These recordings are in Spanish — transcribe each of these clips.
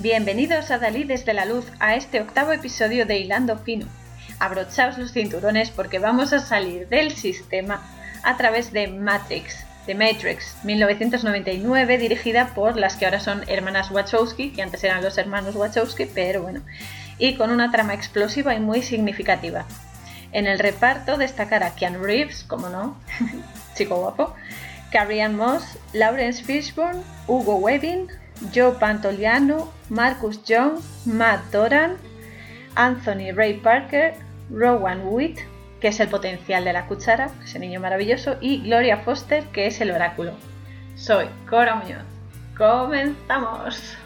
Bienvenidos a Dalí desde la luz a este octavo episodio de Hilando Fino. Abrochaos los cinturones porque vamos a salir del sistema a través de Matrix, The Matrix, 1999, dirigida por las que ahora son hermanas Wachowski, que antes eran los hermanos Wachowski, pero bueno, y con una trama explosiva y muy significativa. En el reparto destacará Keanu Reeves, como no, chico guapo, Carrie Ann Moss, Lawrence Fishburne, Hugo Webbing, Joe Pantoliano, Marcus Young, Matt Doran, Anthony Ray Parker, Rowan Witt, que es el potencial de la cuchara, ese niño maravilloso, y Gloria Foster, que es el oráculo. Soy Cora Muñoz. ¡Comenzamos!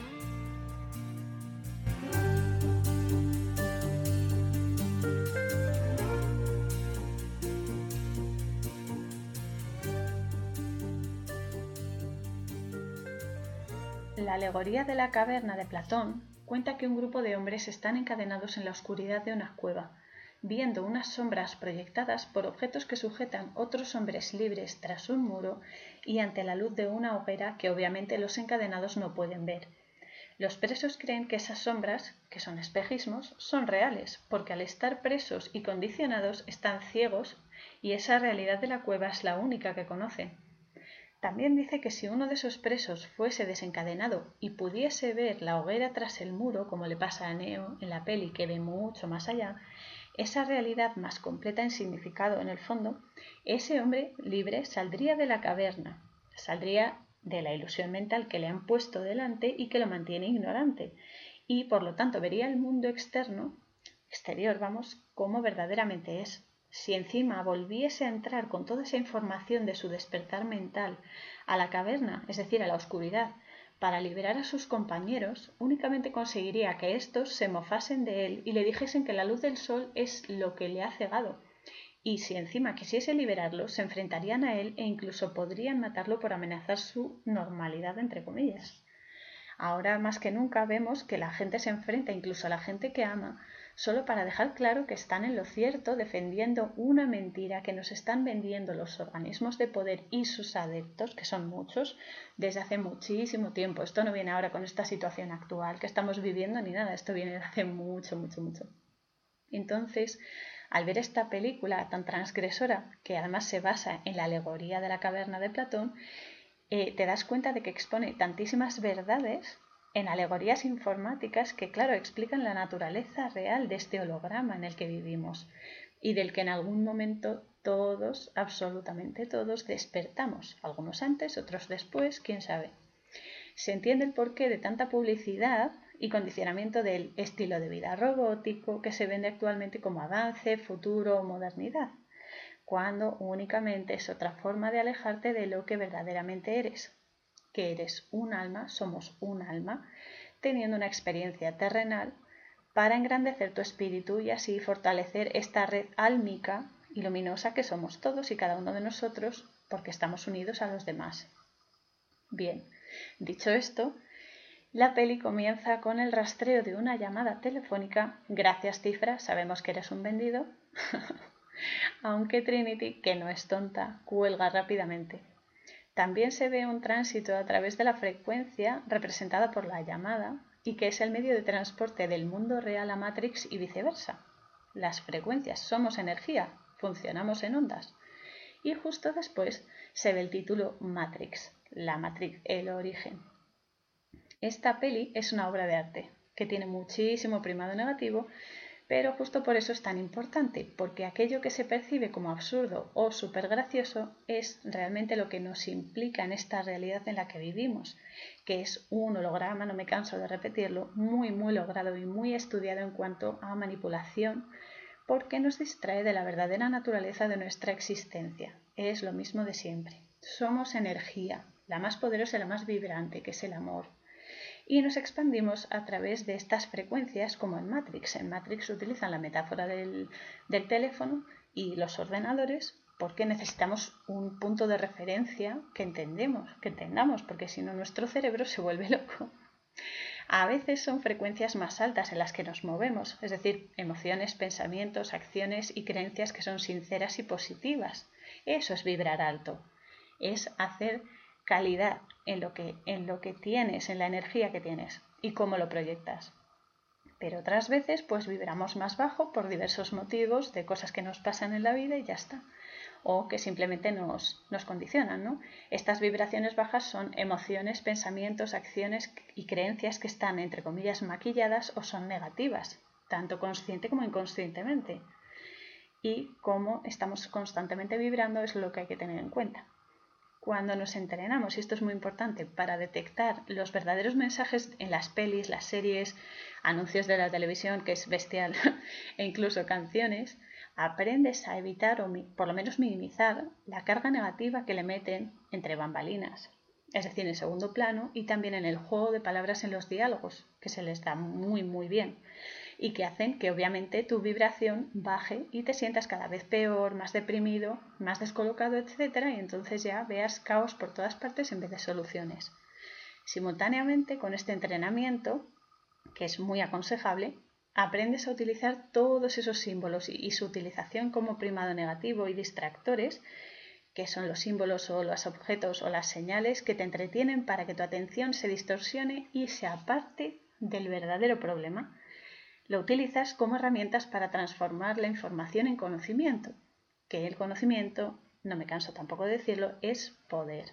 La alegoría de la caverna de Platón cuenta que un grupo de hombres están encadenados en la oscuridad de una cueva, viendo unas sombras proyectadas por objetos que sujetan otros hombres libres tras un muro y ante la luz de una hoguera que obviamente los encadenados no pueden ver. Los presos creen que esas sombras, que son espejismos, son reales, porque al estar presos y condicionados están ciegos y esa realidad de la cueva es la única que conocen. También dice que si uno de esos presos fuese desencadenado y pudiese ver la hoguera tras el muro, como le pasa a Neo en la peli que ve mucho más allá, esa realidad más completa en significado en el fondo, ese hombre libre saldría de la caverna, saldría de la ilusión mental que le han puesto delante y que lo mantiene ignorante, y por lo tanto vería el mundo externo, exterior, vamos, como verdaderamente es, si encima volviese a entrar con toda esa información de su despertar mental a la caverna, es decir, a la oscuridad, para liberar a sus compañeros, únicamente conseguiría que éstos se mofasen de él y le dijesen que la luz del sol es lo que le ha cegado. Y si encima quisiese liberarlo, se enfrentarían a él e incluso podrían matarlo por amenazar su normalidad, entre comillas. Ahora más que nunca vemos que la gente se enfrenta incluso a la gente que ama solo para dejar claro que están en lo cierto defendiendo una mentira que nos están vendiendo los organismos de poder y sus adeptos, que son muchos, desde hace muchísimo tiempo. Esto no viene ahora con esta situación actual que estamos viviendo ni nada, esto viene de hace mucho, mucho, mucho. Entonces, al ver esta película tan transgresora, que además se basa en la alegoría de la caverna de Platón, eh, te das cuenta de que expone tantísimas verdades en alegorías informáticas que, claro, explican la naturaleza real de este holograma en el que vivimos y del que en algún momento todos, absolutamente todos, despertamos, algunos antes, otros después, quién sabe. Se entiende el porqué de tanta publicidad y condicionamiento del estilo de vida robótico que se vende actualmente como avance, futuro o modernidad, cuando únicamente es otra forma de alejarte de lo que verdaderamente eres, que eres un alma, somos un alma, teniendo una experiencia terrenal para engrandecer tu espíritu y así fortalecer esta red álmica y luminosa que somos todos y cada uno de nosotros porque estamos unidos a los demás. Bien, dicho esto, la peli comienza con el rastreo de una llamada telefónica. Gracias, cifra, sabemos que eres un vendido. Aunque Trinity, que no es tonta, cuelga rápidamente. También se ve un tránsito a través de la frecuencia representada por la llamada y que es el medio de transporte del mundo real a Matrix y viceversa. Las frecuencias somos energía, funcionamos en ondas. Y justo después se ve el título Matrix, la Matrix, el origen. Esta peli es una obra de arte que tiene muchísimo primado negativo pero justo por eso es tan importante, porque aquello que se percibe como absurdo o súper gracioso es realmente lo que nos implica en esta realidad en la que vivimos, que es un holograma, no me canso de repetirlo, muy, muy logrado y muy estudiado en cuanto a manipulación, porque nos distrae de la verdadera naturaleza de nuestra existencia. Es lo mismo de siempre. Somos energía, la más poderosa y la más vibrante, que es el amor, y nos expandimos a través de estas frecuencias como en Matrix. En Matrix utilizan la metáfora del, teléfono y los ordenadores porque necesitamos un punto de referencia que entendemos, que entendamos, porque si no nuestro cerebro se vuelve loco. A veces son frecuencias más altas en las que nos movemos, es decir, emociones, pensamientos, acciones y creencias que son sinceras y positivas. Eso es vibrar alto, es hacer calidad en lo que, en lo que tienes, en la energía que tienes y cómo lo proyectas. Pero otras veces pues vibramos más bajo por diversos motivos de cosas que nos pasan en la vida y ya está. O que simplemente nos, nos condicionan. ¿no? Estas vibraciones bajas son emociones, pensamientos, acciones y creencias que están, entre comillas, maquilladas o son negativas, tanto consciente como inconscientemente. Y cómo estamos constantemente vibrando es lo que hay que tener en cuenta cuando nos entrenamos, y esto es muy importante, para detectar los verdaderos mensajes en las pelis, las series, anuncios de la televisión, que es bestial, e incluso canciones, aprendes a evitar o por lo menos minimizar la carga negativa que le meten entre bambalinas, es decir, en segundo plano y también en el juego de palabras en los diálogos, que se les da muy muy bien y que hacen que obviamente tu vibración baje y te sientas cada vez peor, más deprimido, más descolocado, etcétera, y entonces ya veas caos por todas partes en vez de soluciones. Simultáneamente con este entrenamiento, que es muy aconsejable, aprendes a utilizar todos esos símbolos y, su utilización como primado negativo y distractores, que son los símbolos o los objetos o las señales que te entretienen para que tu atención se distorsione y se aparte del verdadero problema lo utilizas como herramientas para transformar la información en conocimiento, que el conocimiento, no me canso tampoco de decirlo, es poder.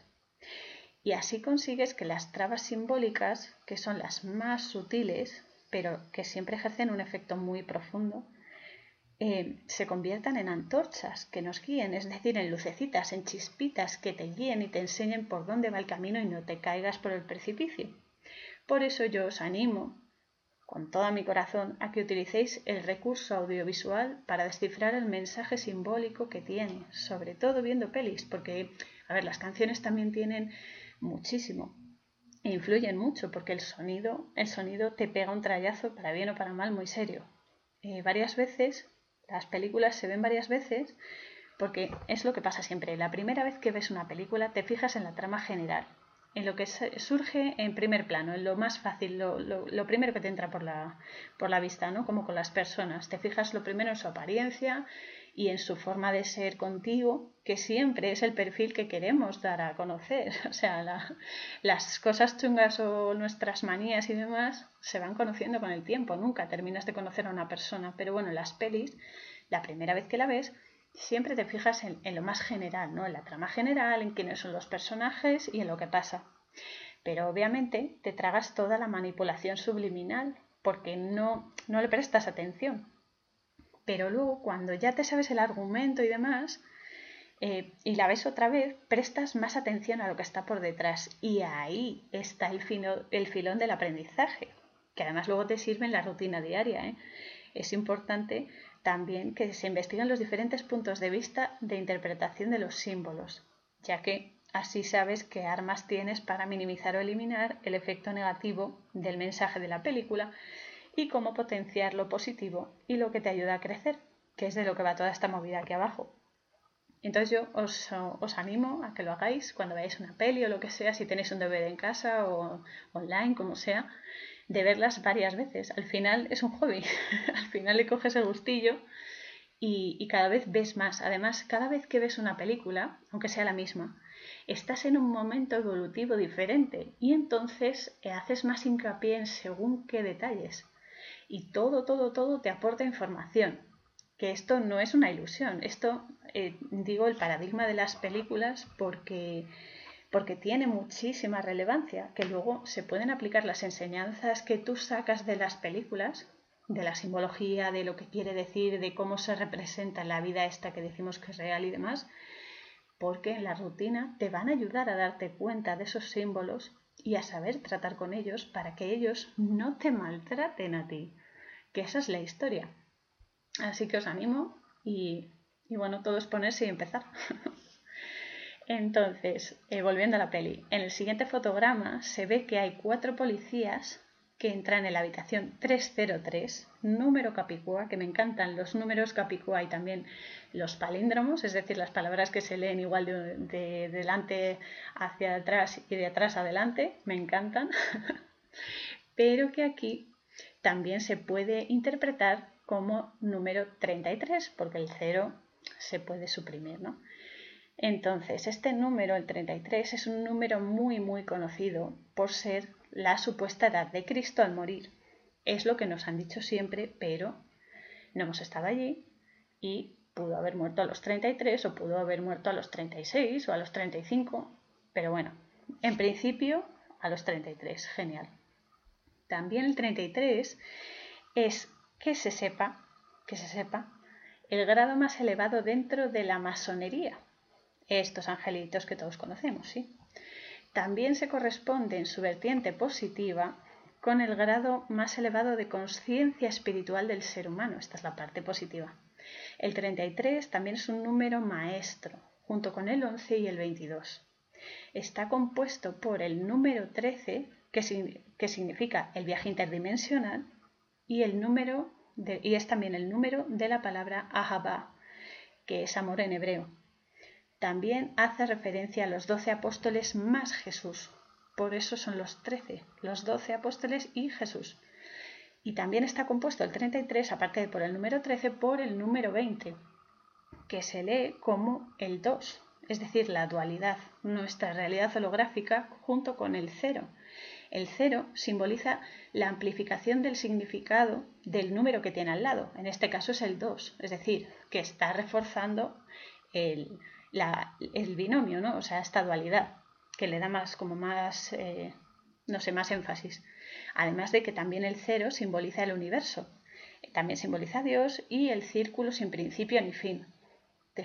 Y así consigues que las trabas simbólicas, que son las más sutiles, pero que siempre ejercen un efecto muy profundo, eh, se conviertan en antorchas que nos guíen, es decir, en lucecitas, en chispitas que te guíen y te enseñen por dónde va el camino y no te caigas por el precipicio. Por eso yo os animo con todo mi corazón a que utilicéis el recurso audiovisual para descifrar el mensaje simbólico que tiene, sobre todo viendo pelis, porque, a ver, las canciones también tienen muchísimo e influyen mucho porque el sonido, el sonido te pega un trayazo para bien o para mal muy serio. Eh, varias veces, las películas se ven varias veces porque es lo que pasa siempre. La primera vez que ves una película te fijas en la trama general, en lo que surge en primer plano, en lo más fácil, lo, primero que te entra por la, por la vista, ¿no? Como con las personas. Te fijas lo primero en su apariencia y en su forma de ser contigo, que siempre es el perfil que queremos dar a conocer. O sea, las cosas chungas o nuestras manías y demás se van conociendo con el tiempo. Nunca terminas de conocer a una persona. Pero bueno, en las pelis, la primera vez que la ves, siempre te fijas en, lo más general, ¿no? En la trama general, en quiénes son los personajes y en lo que pasa. Pero obviamente te tragas toda la manipulación subliminal porque no, no le prestas atención. Pero luego, cuando ya te sabes el argumento y demás, eh, y la ves otra vez, prestas más atención a lo que está por detrás. Y ahí está el, el filón del aprendizaje, que además luego te sirve en la rutina diaria. ¿eh? Es importante también que se investiguen los diferentes puntos de vista de interpretación de los símbolos, ya que así sabes qué armas tienes para minimizar o eliminar el efecto negativo del mensaje de la película y cómo potenciar lo positivo y lo que te ayuda a crecer, que es de lo que va toda esta movida aquí abajo. Entonces yo os, os, animo a que lo hagáis cuando veáis una peli o lo que sea, si tenéis un DVD en casa o online, como sea, de verlas varias veces. Al final es un hobby, al final le coges el gustillo y, cada vez ves más. Además, cada vez que ves una película, aunque sea la misma, estás en un momento evolutivo diferente y entonces eh, haces más hincapié en según qué detalles. Y todo, todo, todo te aporta información. Que esto no es una ilusión. Esto, eh, digo, el paradigma de las películas porque porque tiene muchísima relevancia, que luego se pueden aplicar las enseñanzas que tú sacas de las películas, de la simbología, de lo que quiere decir, de cómo se representa la vida esta que decimos que es real y demás, porque en la rutina te van a ayudar a darte cuenta de esos símbolos y a saber tratar con ellos para que ellos no te maltraten a ti, que esa es la historia. Así que os animo y, y bueno, todo es ponerse y empezar. Entonces, eh, volviendo a la peli, en el siguiente fotograma se ve que hay cuatro policías que entran en la habitación 303, número capicúa, que me encantan los números capicúa y también los palíndromos, es decir, las palabras que se leen igual de, de delante hacia atrás y de atrás adelante, me encantan, pero que aquí también se puede interpretar como número 33, porque el cero se puede suprimir, ¿no? Entonces, este número, el 33, es un número muy, muy conocido por ser la supuesta edad de Cristo al morir. Es lo que nos han dicho siempre, pero no hemos estado allí y pudo haber muerto a los 33 o pudo haber muerto a los 36 o a los 35, pero bueno, en principio a los 33, genial. También el 33 es que se sepa, que se sepa, el grado más elevado dentro de la masonería estos angelitos que todos conocemos, ¿sí? También se corresponde en su vertiente positiva con el grado más elevado de conciencia espiritual del ser humano. Esta es la parte positiva. El 33 también es un número maestro, junto con el 11 y el 22. Está compuesto por el número 13, que, significa el viaje interdimensional, y, el número y es también el número de la palabra Ahaba, que es amor en hebreo. También hace referencia a los doce apóstoles más Jesús. Por eso son los trece, los doce apóstoles y Jesús. Y también está compuesto el 33, aparte de por el número 13, por el número 20, que se lee como el 2, es decir, la dualidad, nuestra realidad holográfica junto con el 0. El 0 simboliza la amplificación del significado del número que tiene al lado, en este caso es el 2, es decir, que está reforzando el, el binomio, ¿no? O sea, esta dualidad, que le da más, como más, eh, no sé, más énfasis. Además de que también el cero simboliza el universo, también simboliza a Dios y el círculo sin principio ni fin.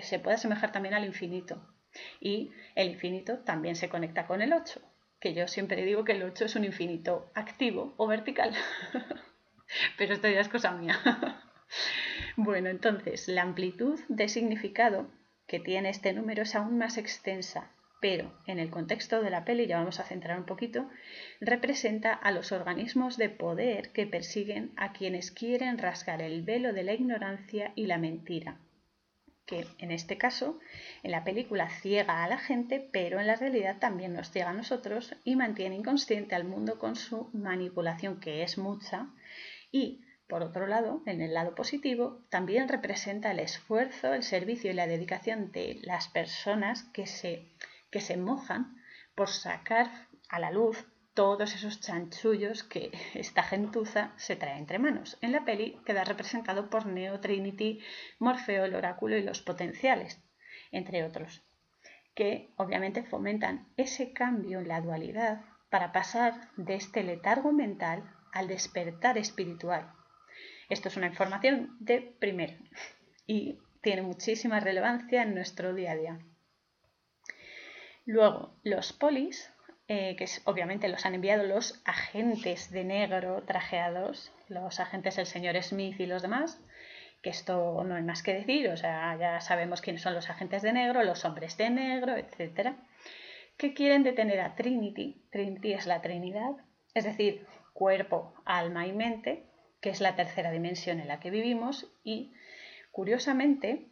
Se puede asemejar también al infinito. Y el infinito también se conecta con el 8, que yo siempre digo que el 8 es un infinito activo o vertical. Pero esto ya es cosa mía. bueno, entonces, la amplitud de significado que tiene este número es aún más extensa, pero en el contexto de la peli, ya vamos a centrar un poquito, representa a los organismos de poder que persiguen a quienes quieren rasgar el velo de la ignorancia y la mentira, que en este caso en la película ciega a la gente, pero en la realidad también nos ciega a nosotros y mantiene inconsciente al mundo con su manipulación, que es mucha, y por otro lado, en el lado positivo, también representa el esfuerzo, el servicio y la dedicación de las personas que se, que se mojan por sacar a la luz todos esos chanchullos que esta gentuza se trae entre manos. En la peli queda representado por Neo, Trinity, Morfeo, el oráculo y los potenciales, entre otros, que obviamente fomentan ese cambio en la dualidad para pasar de este letargo mental al despertar espiritual, esto es una información de primero y tiene muchísima relevancia en nuestro día a día. Luego, los polis, eh, que obviamente los han enviado los agentes de negro trajeados, los agentes del señor Smith y los demás, que esto no hay más que decir, o sea, ya sabemos quiénes son los agentes de negro, los hombres de negro, etc., que quieren detener a Trinity. Trinity es la Trinidad, es decir, cuerpo, alma y mente, que es la tercera dimensión en la que vivimos y curiosamente,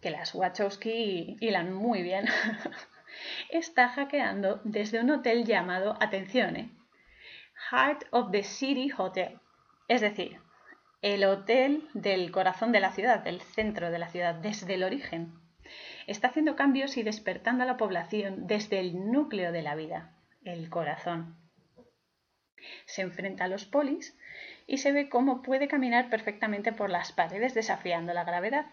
que las Wachowski hilan muy bien, está hackeando desde un hotel llamado, atención, eh, Heart of the City Hotel, es decir, el hotel del corazón de la ciudad, del centro de la ciudad, desde el origen. Está haciendo cambios y despertando a la población desde el núcleo de la vida, el corazón. Se enfrenta a los polis y se ve cómo puede caminar perfectamente por las paredes desafiando la gravedad.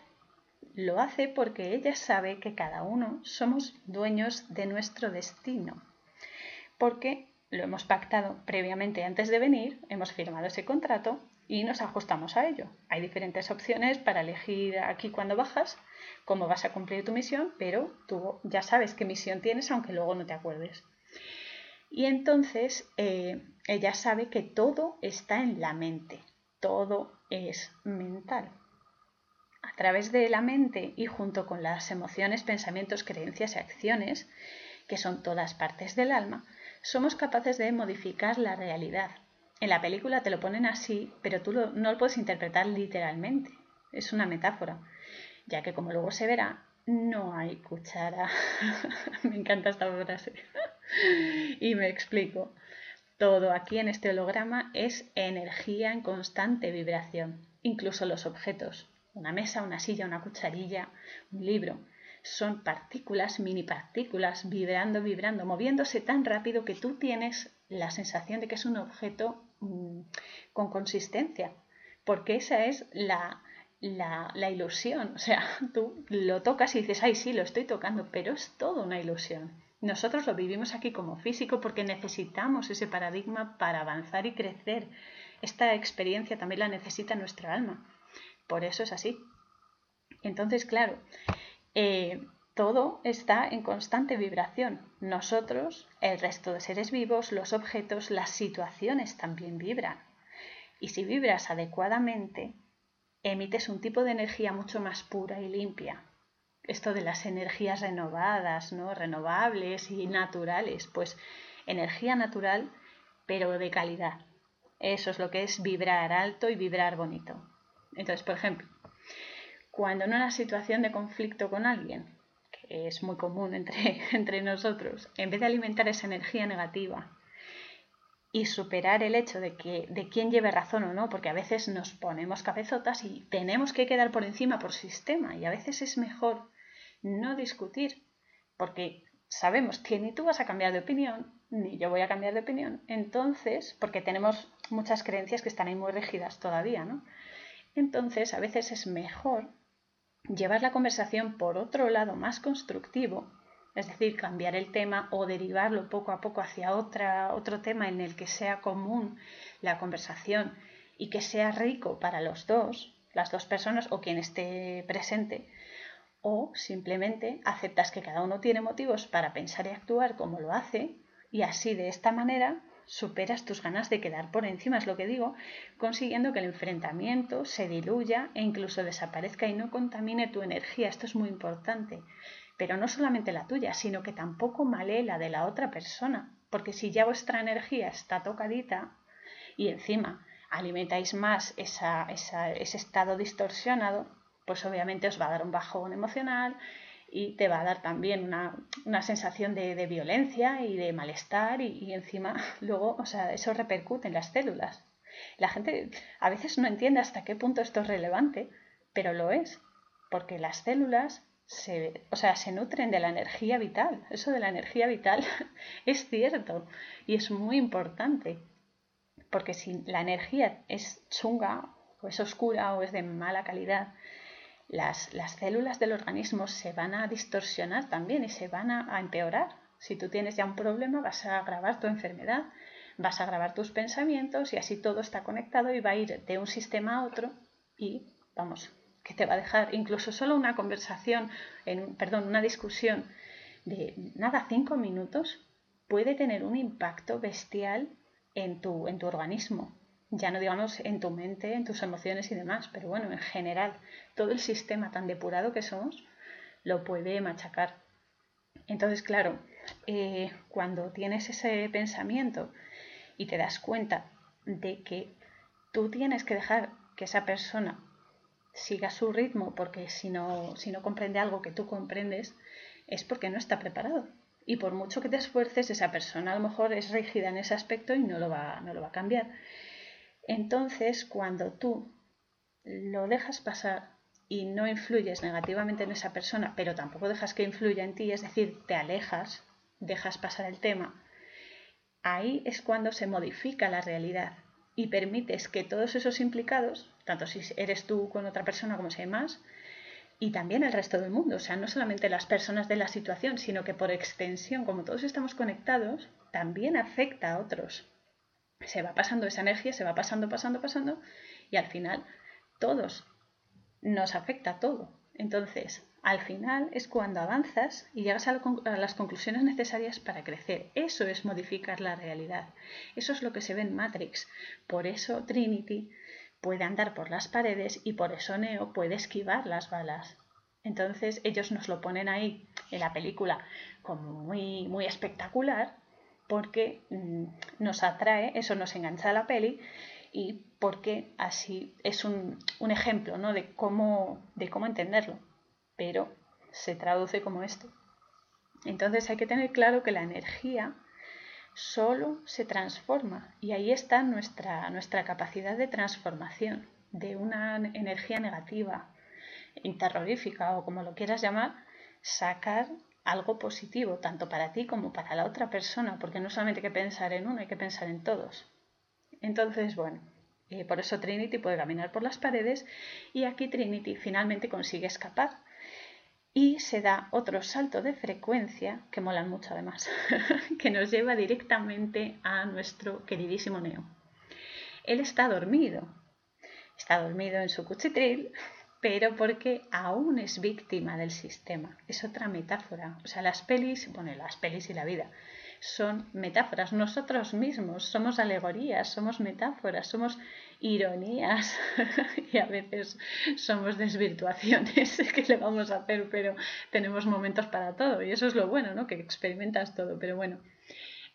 Lo hace porque ella sabe que cada uno somos dueños de nuestro destino, porque lo hemos pactado previamente antes de venir, hemos firmado ese contrato y nos ajustamos a ello. Hay diferentes opciones para elegir aquí cuando bajas cómo vas a cumplir tu misión, pero tú ya sabes qué misión tienes aunque luego no te acuerdes. Y entonces eh, ella sabe que todo está en la mente, todo es mental. A través de la mente y junto con las emociones, pensamientos, creencias y acciones, que son todas partes del alma, somos capaces de modificar la realidad. En la película te lo ponen así, pero tú no lo puedes interpretar literalmente. Es una metáfora, ya que como luego se verá, no hay cuchara. Me encanta esta frase. y me explico. Todo aquí en este holograma es energía en constante vibración, incluso los objetos, una mesa, una silla, una cucharilla, un libro, son partículas, mini partículas, vibrando, vibrando, moviéndose tan rápido que tú tienes la sensación de que es un objeto mm, con consistencia, porque esa es la, la, la, ilusión. O sea, tú lo tocas y dices, ay, sí, lo estoy tocando, pero es todo una ilusión. Nosotros lo vivimos aquí como físico porque necesitamos ese paradigma para avanzar y crecer. Esta experiencia también la necesita nuestra alma. Por eso es así. Entonces, claro, eh, todo está en constante vibración. Nosotros, el resto de seres vivos, los objetos, las situaciones también vibran. Y si vibras adecuadamente, emites un tipo de energía mucho más pura y limpia. Esto de las energías renovadas, ¿no? renovables y naturales, pues energía natural, pero de calidad. Eso es lo que es vibrar alto y vibrar bonito. Entonces, por ejemplo, cuando en una situación de conflicto con alguien, que es muy común entre, entre nosotros, en vez de alimentar esa energía negativa y superar el hecho de que de quién lleve razón o no, porque a veces nos ponemos cabezotas y tenemos que quedar por encima por sistema y a veces es mejor no discutir, porque sabemos que ni tú vas a cambiar de opinión, ni yo voy a cambiar de opinión. Entonces, porque tenemos muchas creencias que están ahí muy rígidas todavía, ¿no? Entonces, a veces es mejor llevar la conversación por otro lado más constructivo, es decir, cambiar el tema o derivarlo poco a poco hacia otra, otro tema en el que sea común la conversación y que sea rico para los dos, las dos personas o quien esté presente, o simplemente aceptas que cada uno tiene motivos para pensar y actuar como lo hace y así de esta manera superas tus ganas de quedar por encima, es lo que digo, consiguiendo que el enfrentamiento se diluya e incluso desaparezca y no contamine tu energía. Esto es muy importante. Pero no solamente la tuya, sino que tampoco malee la de la otra persona. Porque si ya vuestra energía está tocadita y encima alimentáis más ese estado distorsionado, pues obviamente os va a dar un bajón emocional, y te va a dar también una, sensación de, violencia y de malestar y, encima luego, o sea, eso repercute en las células. La gente a veces no entiende hasta qué punto esto es relevante, pero lo es, porque las células se, o sea, se nutren de la energía vital. Eso de la energía vital es cierto y es muy importante, porque si la energía es chunga o es oscura o es de mala calidad, las, células del organismo se van a distorsionar también y se van a, empeorar. Si tú tienes ya un problema, vas a agravar tu enfermedad, vas a agravar tus pensamientos y así todo está conectado y va a ir de un sistema a otro y, vamos, que te va a dejar incluso solo una conversación, en, perdón, una discusión de nada, cinco minutos, puede tener un impacto bestial en tu, en tu organismo ya no digamos en tu mente, en tus emociones y demás, pero bueno, en general, todo el sistema tan depurado que somos lo puede machacar. Entonces, claro, eh, cuando tienes ese pensamiento y te das cuenta de que tú tienes que dejar que esa persona siga su ritmo, porque si no, si no comprende algo que tú comprendes, es porque no está preparado. Y por mucho que te esfuerces, esa persona a lo mejor es rígida en ese aspecto y no lo va, no lo va a cambiar. Entonces, cuando tú lo dejas pasar y no influyes negativamente en esa persona, pero tampoco dejas que influya en ti, es decir, te alejas, dejas pasar el tema, ahí es cuando se modifica la realidad y permites que todos esos implicados, tanto si eres tú con otra persona como si hay más, y también el resto del mundo, o sea, no solamente las personas de la situación, sino que por extensión, como todos estamos conectados, también afecta a otros se va pasando esa energía, se va pasando, pasando, pasando, y al final todos nos afecta todo. Entonces, al final es cuando avanzas y llegas a, las conclusiones necesarias para crecer. Eso es modificar la realidad. Eso es lo que se ve en Matrix. Por eso Trinity puede andar por las paredes y por eso Neo puede esquivar las balas. Entonces ellos nos lo ponen ahí en la película como muy, muy espectacular, porque mm, nos atrae, eso nos engancha a la peli y porque así es un, ejemplo ¿no? de, cómo, de cómo entenderlo, pero se traduce como esto. Entonces hay que tener claro que la energía solo se transforma y ahí está nuestra, nuestra capacidad de transformación de una energía negativa, terrorífica o como lo quieras llamar, sacar algo positivo, tanto para ti como para la otra persona, porque no solamente hay que pensar en uno, hay que pensar en todos. Entonces, bueno, eh, por eso Trinity puede caminar por las paredes y aquí Trinity finalmente consigue escapar. Y se da otro salto de frecuencia, que molan mucho además, que nos lleva directamente a nuestro queridísimo Neo. Él está dormido, está dormido en su cuchitril, pero porque aún es víctima del sistema. Es otra metáfora. O sea, las pelis, bueno, las pelis y la vida son metáforas. Nosotros mismos somos alegorías, somos metáforas, somos ironías y a veces somos desvirtuaciones que le vamos a hacer, pero tenemos momentos para todo y eso es lo bueno, ¿no? Que experimentas todo. Pero bueno,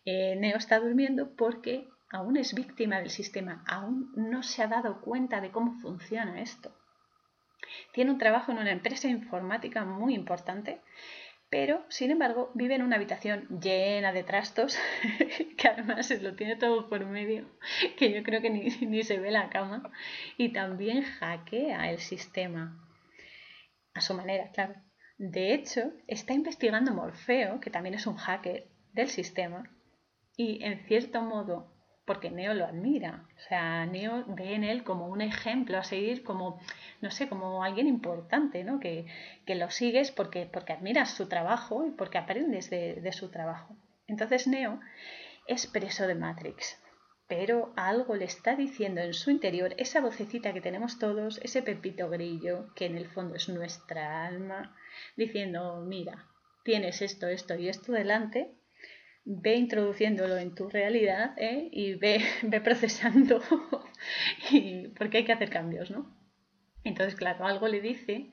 eh, Neo está durmiendo porque aún es víctima del sistema, aún no se ha dado cuenta de cómo funciona esto. Tiene un trabajo en una empresa informática muy importante, pero sin embargo vive en una habitación llena de trastos, que además se lo tiene todo por medio, que yo creo que ni, ni se ve la cama, y también hackea el sistema. A su manera, claro. De hecho, está investigando Morfeo, que también es un hacker del sistema, y en cierto modo porque Neo lo admira. O sea, Neo ve en él como un ejemplo a seguir, como, no sé, como alguien importante, ¿no? Que, lo sigues porque, porque admiras su trabajo y porque aprendes de, de su trabajo. Entonces Neo es preso de Matrix, pero algo le está diciendo en su interior esa vocecita que tenemos todos, ese pepito grillo, que en el fondo es nuestra alma, diciendo, mira, tienes esto, esto y esto delante, ve introduciéndolo en tu realidad ¿eh? y ve, ve procesando y, porque hay que hacer cambios, ¿no? Entonces, claro, algo le dice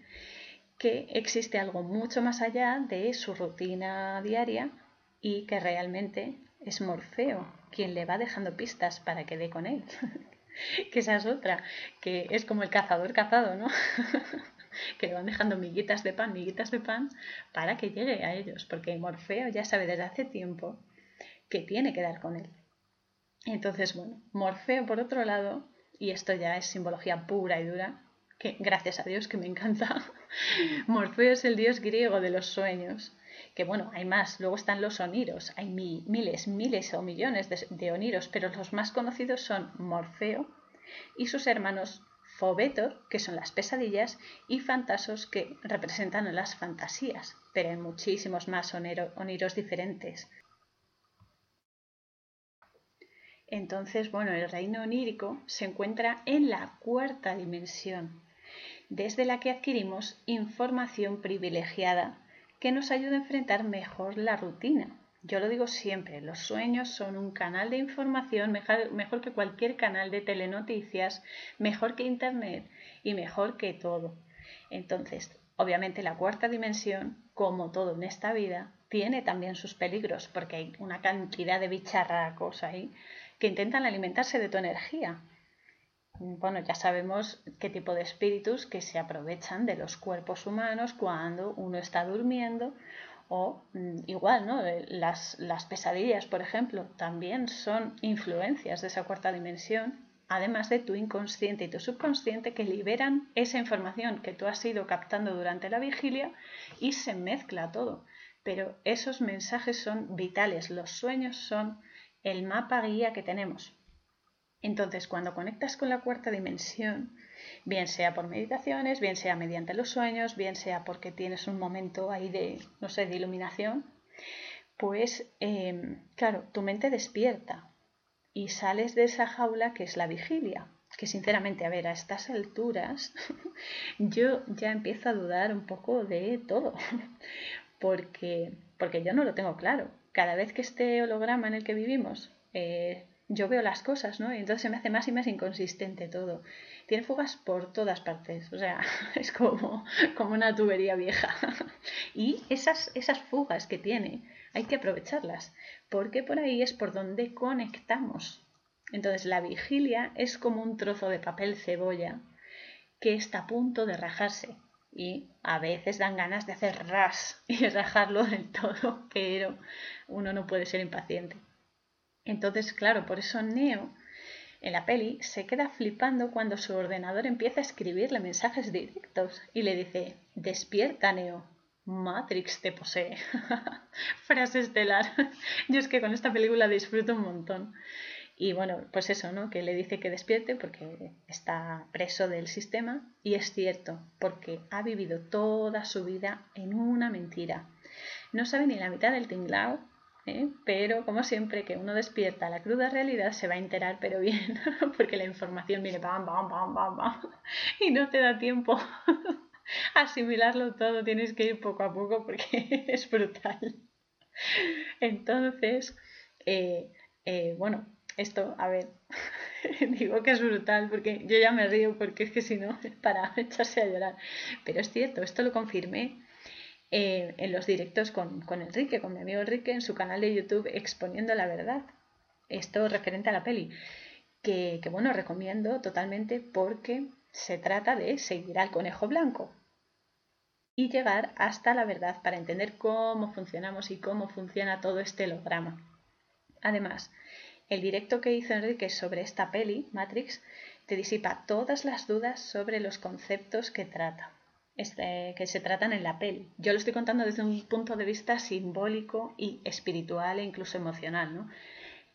que existe algo mucho más allá de su rutina diaria y que realmente es Morfeo quien le va dejando pistas para que dé con él. que esa es otra, que es como el cazador cazado, ¿no? Que le van dejando miguitas de pan, miguitas de pan, para que llegue a ellos, porque Morfeo ya sabe desde hace tiempo que tiene que dar con él. Entonces, bueno, Morfeo, por otro lado, y esto ya es simbología pura y dura, que gracias a Dios que me encanta, Morfeo es el dios griego de los sueños, que bueno, hay más, luego están los oniros, hay miles, miles o millones de, de oniros, pero los más conocidos son Morfeo y sus hermanos Fobetor, que son las pesadillas, y Fantasos, que representan las fantasías, pero hay muchísimos más oniros diferentes. Entonces, bueno, el reino onírico se encuentra en la cuarta dimensión, desde la que adquirimos información privilegiada que nos ayuda a enfrentar mejor la rutina, yo lo digo siempre, los sueños son un canal de información mejor, que cualquier canal de telenoticias, mejor que Internet y mejor que todo. Entonces, obviamente la cuarta dimensión, como todo en esta vida, tiene también sus peligros, porque hay una cantidad de bicharracos ahí que intentan alimentarse de tu energía. Bueno, ya sabemos qué tipo de espíritus que se aprovechan de los cuerpos humanos cuando uno está durmiendo o mm, igual, ¿no? Eh, las, las pesadillas, por ejemplo, también son influencias de esa cuarta dimensión, además de tu inconsciente y tu subconsciente que liberan esa información que tú has ido captando durante la vigilia y se mezcla todo. Pero esos mensajes son vitales, los sueños son el mapa guía que tenemos. Entonces, cuando conectas con la cuarta dimensión, bien sea por meditaciones, bien sea mediante los sueños, bien sea porque tienes un momento ahí de, no sé, de iluminación, pues, em, claro, tu mente despierta y sales de esa jaula que es la vigilia. Que sinceramente, a ver, a estas alturas yo ya empiezo a dudar un poco de todo, porque, porque yo no lo tengo claro. Cada vez que este holograma en el que vivimos eh, yo veo las cosas, ¿no? Y entonces se me hace más y más inconsistente todo. Tiene fugas por todas partes, o sea, es como, como una tubería vieja. y esas, esas fugas que tiene, hay que aprovecharlas, porque por ahí es por donde conectamos. Entonces la vigilia es como un trozo de papel cebolla que está a punto de rajarse. Y a veces dan ganas de hacer ras y rajarlo del todo, pero uno no puede ser impaciente. Entonces, claro, por eso Neo en la peli se queda flipando cuando su ordenador empieza a escribirle mensajes directos y le dice, despierta Neo, Matrix te posee. Frase estelar. Yo es que con esta película disfruto un montón. Y bueno, pues eso, ¿no? Que le dice que despierte porque está preso del sistema. Y es cierto, porque ha vivido toda su vida en una mentira. No sabe ni la mitad del tinglao, ¿eh? pero como siempre que uno despierta la cruda realidad se va a enterar, pero bien, porque la información viene bam, bam, bam, bam, bam, y no te da tiempo asimilarlo todo, tienes que ir poco a poco porque es brutal. Entonces, eh, eh, bueno, esto, a ver, digo que es brutal porque yo ya me río porque es que si no, para echarse a llorar. Pero es cierto, esto lo confirmé en los directos con, Enrique, con mi amigo Enrique, en su canal de YouTube exponiendo la verdad. Esto referente a la peli. Que, que bueno, recomiendo totalmente porque se trata de seguir al conejo blanco y llegar hasta la verdad para entender cómo funcionamos y cómo funciona todo este holograma. Además, el directo que hizo Enrique sobre esta peli, Matrix, te disipa todas las dudas sobre los conceptos que trata, este, que se tratan en la peli. Yo lo estoy contando desde un punto de vista simbólico y espiritual e incluso emocional, ¿no?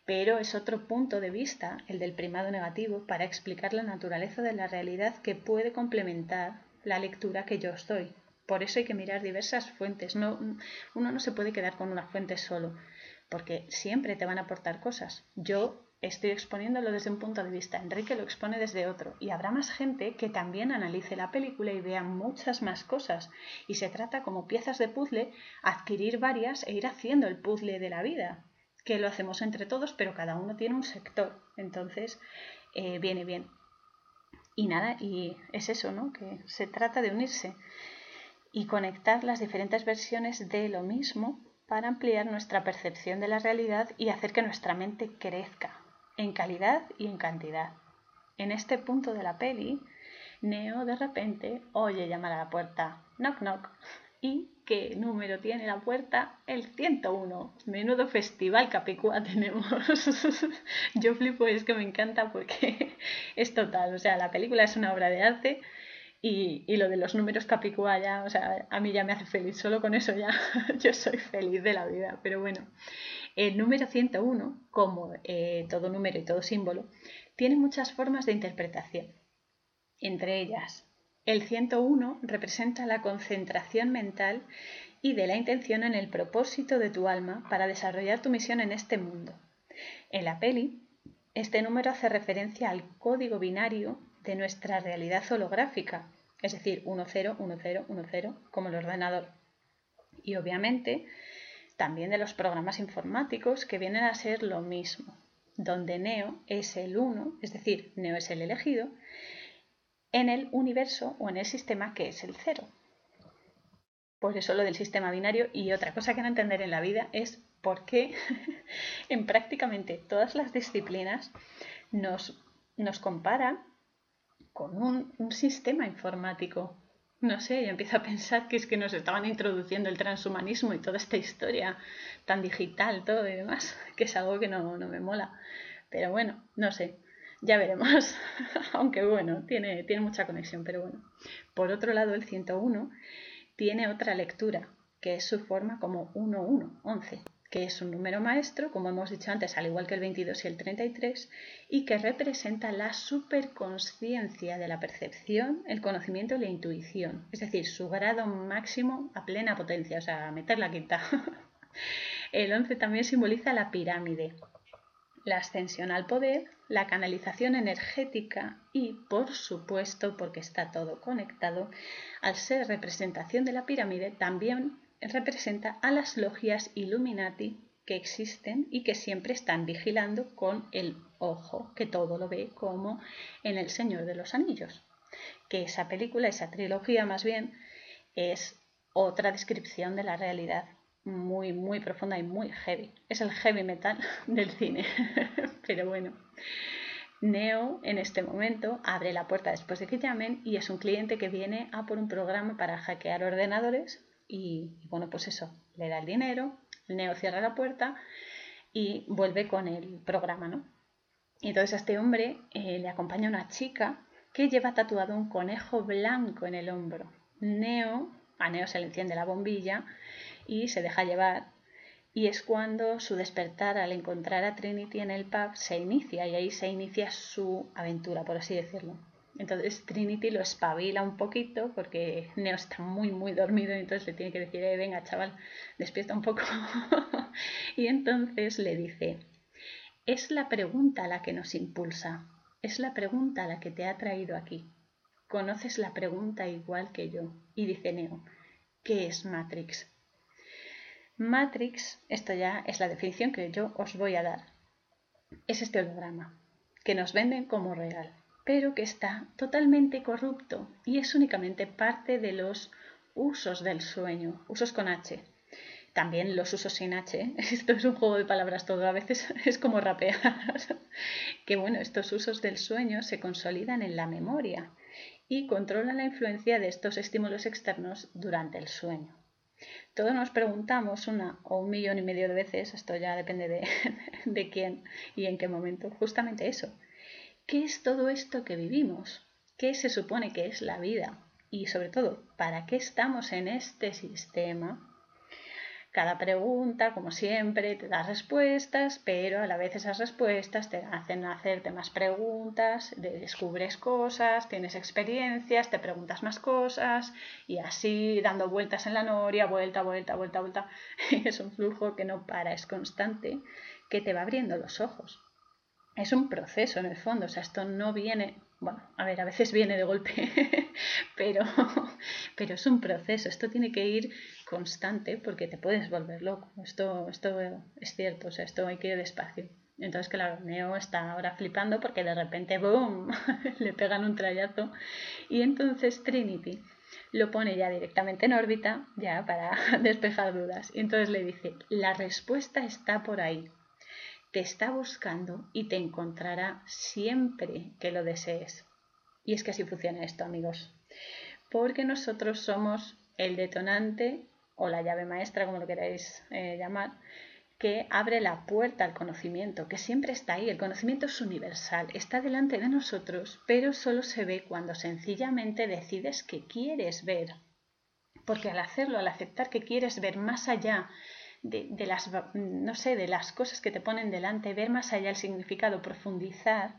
Pero es otro punto de vista, el del primado negativo, para explicar la naturaleza de la realidad que puede complementar la lectura que yo os doy. Por eso hay que mirar diversas fuentes. No, uno no se puede quedar con una fuente solo porque siempre te van a aportar cosas. Yo estoy exponiéndolo desde un punto de vista, Enrique lo expone desde otro, y habrá más gente que también analice la película y vea muchas más cosas. Y se trata como piezas de puzzle, adquirir varias e ir haciendo el puzzle de la vida, que lo hacemos entre todos, pero cada uno tiene un sector. Entonces, eh, viene bien. Y nada, y es eso, ¿no? Que se trata de unirse y conectar las diferentes versiones de lo mismo para ampliar nuestra percepción de la realidad y hacer que nuestra mente crezca en calidad y en cantidad. En este punto de la peli, Neo de repente oye llamar a la puerta, knock knock, y ¿qué número tiene la puerta? El 101. Menudo festival Capicúa tenemos. Yo flipo, es que me encanta porque es total, o sea, la película es una obra de arte y, y, lo de los números capicúa ya, o sea, a mí ya me hace feliz, solo con eso ya yo soy feliz de la vida. Pero bueno, el número 101, como eh, todo número y todo símbolo, tiene muchas formas de interpretación. Entre ellas, el 101 representa la concentración mental y de la intención en el propósito de tu alma para desarrollar tu misión en este mundo. En la peli, este número hace referencia al código binario de nuestra realidad holográfica, es decir, 1, 0, 1, 0, 1, 0, como el ordenador. Y obviamente también de los programas informáticos que vienen a ser lo mismo, donde Neo es el 1, es decir, Neo es el elegido, en el universo o en el sistema que es el 0. Por eso lo del sistema binario y otra cosa que no entender en la vida es por qué en prácticamente todas las disciplinas nos, nos comparan con un, sistema informático. No sé, yo empiezo a pensar que es que nos estaban introduciendo el transhumanismo y toda esta historia tan digital, todo y demás, que es algo que no, no me mola. Pero bueno, no sé, ya veremos. Aunque bueno, tiene, tiene mucha conexión, pero bueno. Por otro lado, el 101 tiene otra lectura, que es su forma como 1-1, 11 que es un número maestro, como hemos dicho antes, al igual que el 22 y el 33, y que representa la superconsciencia de la percepción, el conocimiento y la intuición, es decir, su grado máximo a plena potencia, o sea, meter la quinta. el 11 también simboliza la pirámide, la ascensión al poder, la canalización energética y, por supuesto, porque está todo conectado, al ser representación de la pirámide, también representa a las logias Illuminati que existen y que siempre están vigilando con el ojo, que todo lo ve como en El Señor de los Anillos. Que esa película, esa trilogía más bien, es otra descripción de la realidad muy, muy profunda y muy heavy. Es el heavy metal del cine. Pero bueno. Neo en este momento abre la puerta después de que llamen y es un cliente que viene a por un programa para hackear ordenadores y, bueno, pues eso, le da el dinero, Neo cierra la puerta y vuelve con el programa, ¿no? Y entonces a este hombre eh, le acompaña una chica que lleva tatuado un conejo blanco en el hombro. Neo a Neo se le enciende la bombilla y se deja llevar y es cuando su despertar al encontrar a Trinity en el pub se inicia y ahí se inicia su aventura, por así decirlo. Entonces Trinity lo espabila un poquito porque Neo está muy muy dormido y entonces le tiene que decir, eh, venga chaval, despierta un poco. y entonces le dice, es la pregunta la que nos impulsa, es la pregunta la que te ha traído aquí. Conoces la pregunta igual que yo. Y dice Neo, ¿qué es Matrix? Matrix, esto ya es la definición que yo os voy a dar. Es este holograma, que nos venden como real, pero que está totalmente corrupto y es únicamente parte de los usos del sueño, usos con H. También los usos sin H, esto es un juego de palabras todo, a veces es como rapear. que bueno, estos usos del sueño se consolidan en la memoria y controlan la influencia de estos estímulos externos durante el sueño. Todos nos preguntamos una o un millón y medio de veces, esto ya depende de, de quién y en qué momento, justamente eso. ¿Qué es todo esto que vivimos? ¿Qué se supone que es la vida? Y sobre todo, ¿para qué estamos en este sistema cada pregunta, como siempre, te da respuestas, pero a la vez esas respuestas te hacen hacerte más preguntas, descubres cosas, tienes experiencias, te preguntas más cosas y así dando vueltas en la noria, vuelta, vuelta, vuelta, vuelta. es un flujo que no para, es constante, que te va abriendo los ojos. Es un proceso en el fondo, o sea, esto no viene bueno, a ver, a veces viene de golpe, pero, pero es un proceso, esto tiene que ir constante porque te puedes volver loco, esto, esto es cierto, o sea, esto hay que ir despacio. Entonces, claro, Neo está ahora flipando porque de repente, ¡boom!, le pegan un trayazo y entonces Trinity lo pone ya directamente en órbita, ya para despejar dudas. Y entonces le dice, la respuesta está por ahí, te está buscando y te encontrará siempre que lo desees. Y es que así funciona esto, amigos. Porque nosotros somos el detonante o la llave maestra, como lo queráis eh, llamar, que abre la puerta al conocimiento, que siempre está ahí. El conocimiento es universal, está delante de nosotros, pero solo se ve cuando sencillamente decides que quieres ver. Porque al hacerlo, al aceptar que quieres ver más allá de, las, no sé, de las cosas que te ponen delante, ver más allá el significado, profundizar,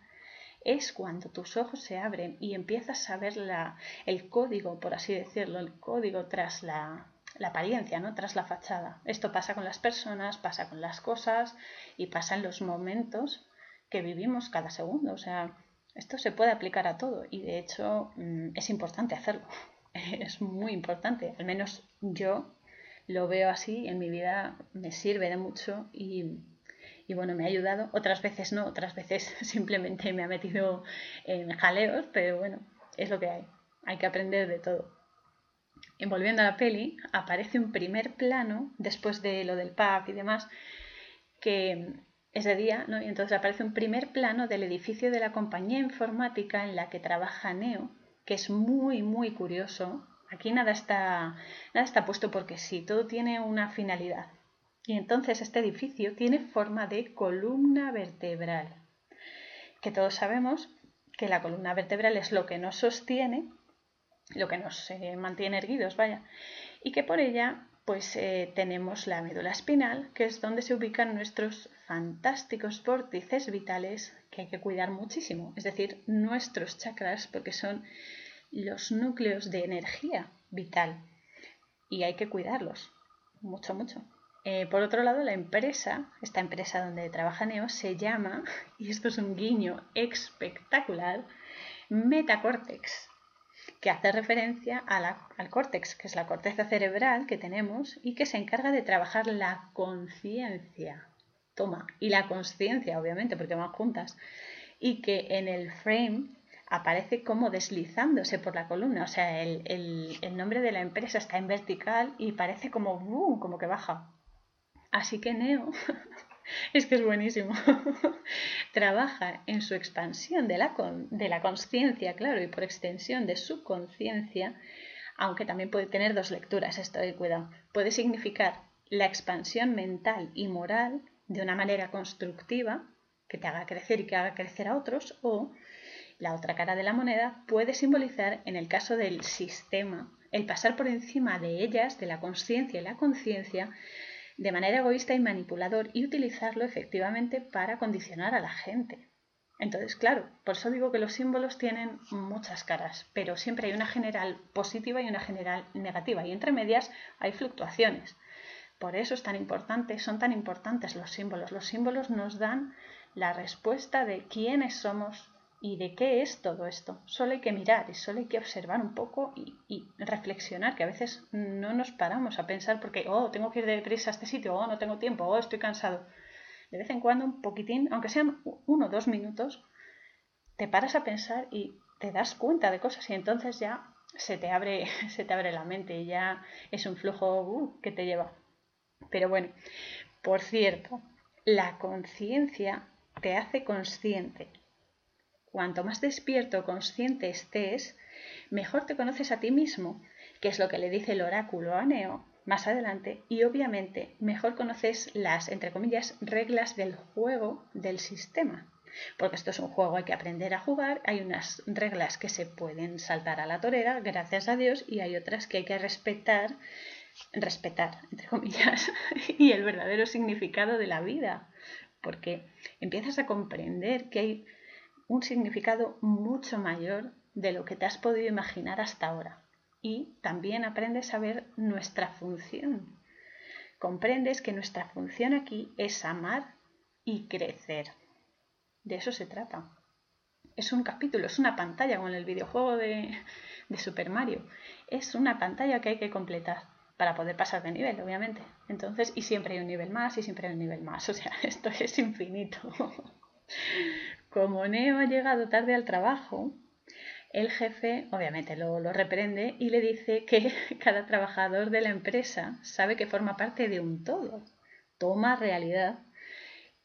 es cuando tus ojos se abren y empiezas a ver la, el código, por así decirlo, el código tras la, la apariencia, ¿no? tras la fachada. Esto pasa con las personas, pasa con las cosas y pasa en los momentos que vivimos cada segundo. O sea, esto se puede aplicar a todo y de hecho mm, es importante hacerlo. Es muy importante. Al menos yo lo veo así, en mi vida me sirve de mucho y, bueno, me ha ayudado. Otras veces no, otras veces simplemente me ha metido en jaleos, pero bueno, es lo que hay. Hay que aprender de todo. Y volviendo a la peli, aparece un primer plano, después de lo del pub y demás, que es de día, ¿no? Y entonces aparece un primer plano del edificio de la compañía informática en la que trabaja Neo, que es muy, muy curioso, Aquí nada está, nada está puesto porque sí, todo tiene una finalidad. Y entonces este edificio tiene forma de columna vertebral, que todos sabemos que la columna vertebral es lo que nos sostiene, lo que nos eh, mantiene erguidos, vaya, y que por ella pues eh, tenemos la médula espinal, que es donde se ubican nuestros fantásticos vórtices vitales que hay que cuidar muchísimo, es decir, nuestros chakras, porque son los núcleos de energía vital y hay que cuidarlos mucho, mucho. Eh, por otro lado, la empresa, esta empresa donde trabaja Neo, se llama, y esto es un guiño espectacular, Metacortex, que hace referencia al córtex, que es la corteza cerebral que tenemos y que se encarga de trabajar la conciencia. Toma, y la conciencia, obviamente, porque van juntas, y que en el frame aparece como deslizándose por la columna. O sea, el, nombre de la empresa está en vertical y parece como, boom, como que baja. Así que Neo, es que es buenísimo, trabaja en su expansión de la, de la conciencia, claro, y por extensión de su conciencia, aunque también puede tener dos lecturas, esto de cuidado. Puede significar la expansión mental y moral de una manera constructiva, que te haga crecer y que haga crecer a otros, o la otra cara de la moneda puede simbolizar, en el caso del sistema el pasar por encima de ellas, de la conciencia y la conciencia, de manera egoísta y manipulador y utilizarlo efectivamente para condicionar a la gente. Entonces, claro, por eso digo que los símbolos tienen muchas caras, pero siempre hay una general positiva y una general negativa, y entre medias hay fluctuaciones. Por eso es tan importante, son tan importantes los símbolos. Los símbolos nos dan la respuesta de quiénes somos y de qué es todo esto. Solo hay que mirar y solo hay que observar un poco y, reflexionar, que a veces no nos paramos a pensar porque, oh, tengo que ir deprisa a este sitio, oh, no tengo tiempo, oh, estoy cansado. De vez en cuando un poquitín, aunque sean uno o dos minutos, te paras a pensar y te das cuenta de cosas y entonces ya se te abre, se te abre la mente y ya es un flujo uh, que te lleva. Pero bueno, por cierto, la conciencia te hace consciente. Cuanto más despierto o consciente estés, mejor te conoces a ti mismo, que es lo que le dice el oráculo a Neo más adelante, y obviamente mejor conoces las, entre comillas, reglas del juego del sistema. Porque esto es un juego, hay que aprender a jugar, hay unas reglas que se pueden saltar a la torera, gracias a Dios, y hay otras que hay que respetar respetar, entre comillas, y el verdadero significado de la vida, porque empiezas a comprender que hay un significado mucho mayor de lo que te has podido imaginar hasta ahora. Y también aprendes a ver nuestra función. Comprendes que nuestra función aquí es amar y crecer. De eso se trata. Es un capítulo, es una pantalla, como en el videojuego de, de Super Mario. Es una pantalla que hay que completar para poder pasar de nivel, obviamente. Entonces, y siempre hay un nivel más y siempre hay un nivel más. O sea, esto es infinito. Como Neo ha llegado tarde al trabajo, el jefe obviamente lo, reprende y le dice que cada trabajador de la empresa sabe que forma parte de un todo, toma realidad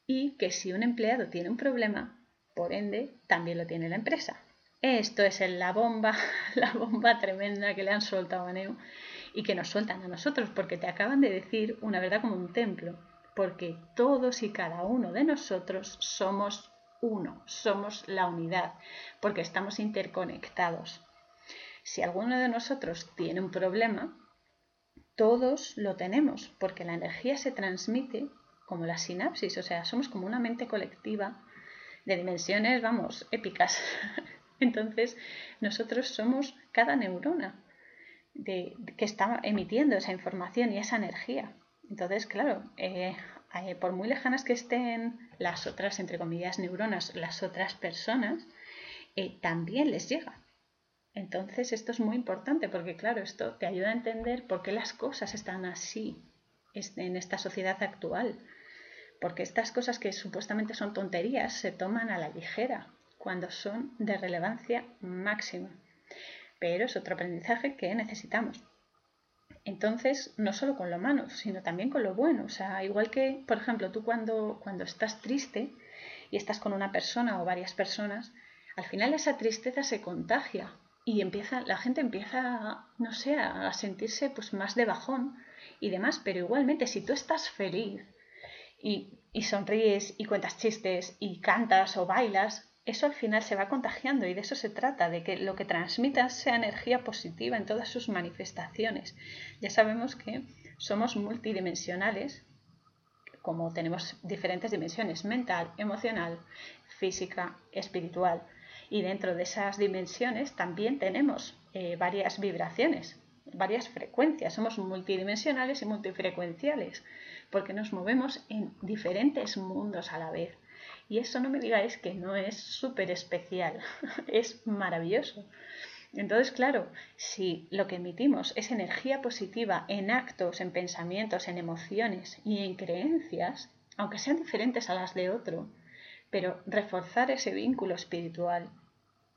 y que si un empleado tiene un problema, por ende, también lo tiene la empresa. Esto es la bomba, la bomba tremenda que le han soltado a Neo y que nos sueltan a nosotros, porque te acaban de decir una verdad como un templo, porque todos y cada uno de nosotros somos uno, somos la unidad, porque estamos interconectados. Si alguno de nosotros tiene un problema, todos lo tenemos, porque la energía se transmite como la sinapsis, o sea, somos como una mente colectiva de dimensiones, vamos, épicas. Entonces, nosotros somos cada neurona que está emitiendo esa información y esa energía. Entonces, claro, eh, eh, por muy lejanas que estén las otras, entre comillas, neuronas, las otras personas, eh, también les llega. Entonces, esto es muy importante porque, claro, esto te ayuda a entender por qué las cosas están así en esta sociedad actual. Porque estas cosas que supuestamente son tonterías se toman a la ligera cuando son de relevancia máxima pero es otro aprendizaje que necesitamos. Entonces, no solo con lo malo, sino también con lo bueno. O sea, igual que, por ejemplo, tú cuando, cuando estás triste y estás con una persona o varias personas, al final esa tristeza se contagia y empieza, la gente empieza, no sé, a sentirse pues más de bajón y demás. Pero igualmente, si tú estás feliz y, y sonríes y cuentas chistes y cantas o bailas, eso al final se va contagiando y de eso se trata, de que lo que transmitas sea energía positiva en todas sus manifestaciones. Ya sabemos que somos multidimensionales, como tenemos diferentes dimensiones, mental, emocional, física, espiritual. Y dentro de esas dimensiones también tenemos eh, varias vibraciones, varias frecuencias. Somos multidimensionales y multifrecuenciales, porque nos movemos en diferentes mundos a la vez. Y eso no me digáis que no es súper especial, es maravilloso. Entonces, claro, si lo que emitimos es energía positiva en actos, en pensamientos, en emociones y en creencias, aunque sean diferentes a las de otro, pero reforzar ese vínculo espiritual,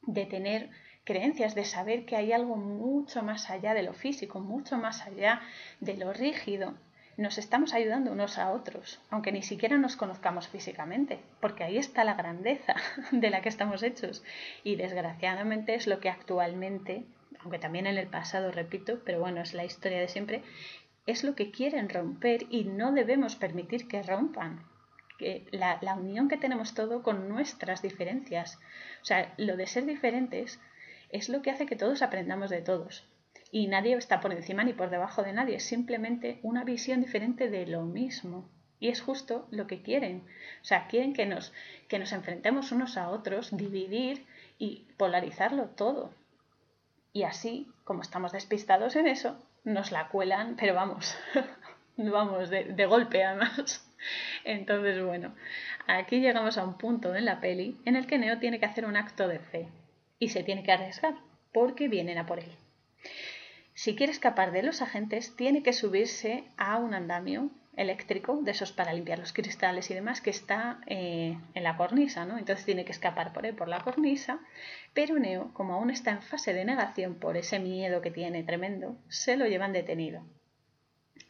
de tener creencias, de saber que hay algo mucho más allá de lo físico, mucho más allá de lo rígido, nos estamos ayudando unos a otros, aunque ni siquiera nos conozcamos físicamente, porque ahí está la grandeza de la que estamos hechos. Y desgraciadamente es lo que actualmente, aunque también en el pasado, repito, pero bueno, es la historia de siempre, es lo que quieren romper y no debemos permitir que rompan. La, la unión que tenemos todo con nuestras diferencias. O sea, lo de ser diferentes es lo que hace que todos aprendamos de todos Y nadie está por encima ni por debajo de nadie, es simplemente una visión diferente de lo mismo. Y es justo lo que quieren. O sea, quieren que nos, que nos enfrentemos unos a otros, dividir y polarizarlo todo. Y así, como estamos despistados en eso, nos la cuelan, pero vamos, vamos, de, de golpe además. Entonces, bueno, aquí llegamos a un punto en la peli en el que Neo tiene que hacer un acto de fe y se tiene que arriesgar porque vienen a por él. Si quiere escapar de los agentes, tiene que subirse a un andamio eléctrico de esos para limpiar los cristales y demás que está eh, en la cornisa, ¿no? Entonces tiene que escapar por él por la cornisa, pero Neo, como aún está en fase de negación por ese miedo que tiene tremendo, se lo llevan detenido.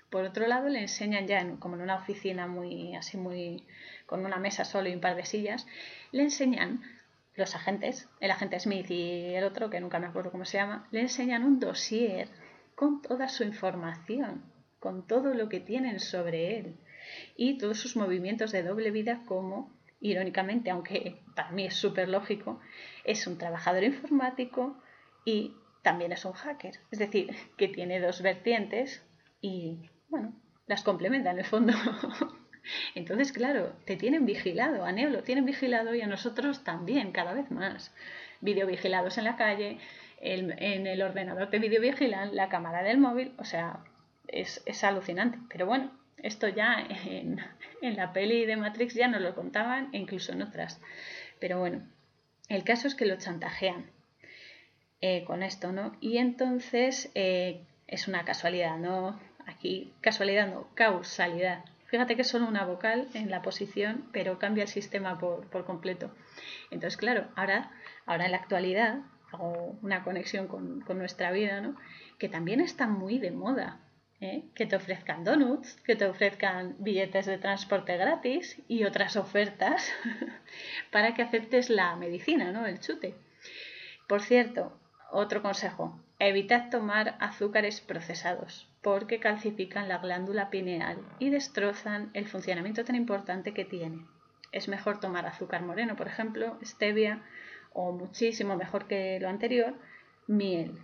Por otro lado, le enseñan ya como en una oficina muy así muy con una mesa solo y un par de sillas, le enseñan los agentes, el agente Smith y el otro, que nunca me acuerdo cómo se llama, le enseñan un dossier con toda su información, con todo lo que tienen sobre él y todos sus movimientos de doble vida como, irónicamente, aunque para mí es súper lógico, es un trabajador informático y también es un hacker. Es decir, que tiene dos vertientes y, bueno, las complementa en el fondo. Entonces, claro, te tienen vigilado, a Neo lo tienen vigilado y a nosotros también, cada vez más. Videovigilados en la calle, en el ordenador te videovigilan, la cámara del móvil, o sea, es, alucinante. Pero bueno, esto ya en, la peli de Matrix ya nos lo contaban e incluso en otras. Pero bueno, el caso es que lo chantajean eh, con esto, ¿no? Y entonces eh, es una casualidad, ¿no? Aquí, casualidad no, causalidad. Fíjate que es solo una vocal en la posición, pero cambia el sistema por, completo. Entonces, claro, ahora, ahora en la actualidad hago una conexión con, nuestra vida, ¿no? Que también está muy de moda. ¿eh? Que te ofrezcan donuts, que te ofrezcan billetes de transporte gratis y otras ofertas para que aceptes la medicina, ¿no? El chute. Por cierto, otro consejo, evitad tomar azúcares procesados porque calcifican la glándula pineal y destrozan el funcionamiento tan importante que tiene. Es mejor tomar azúcar moreno, por ejemplo, stevia, o muchísimo mejor que lo anterior, miel,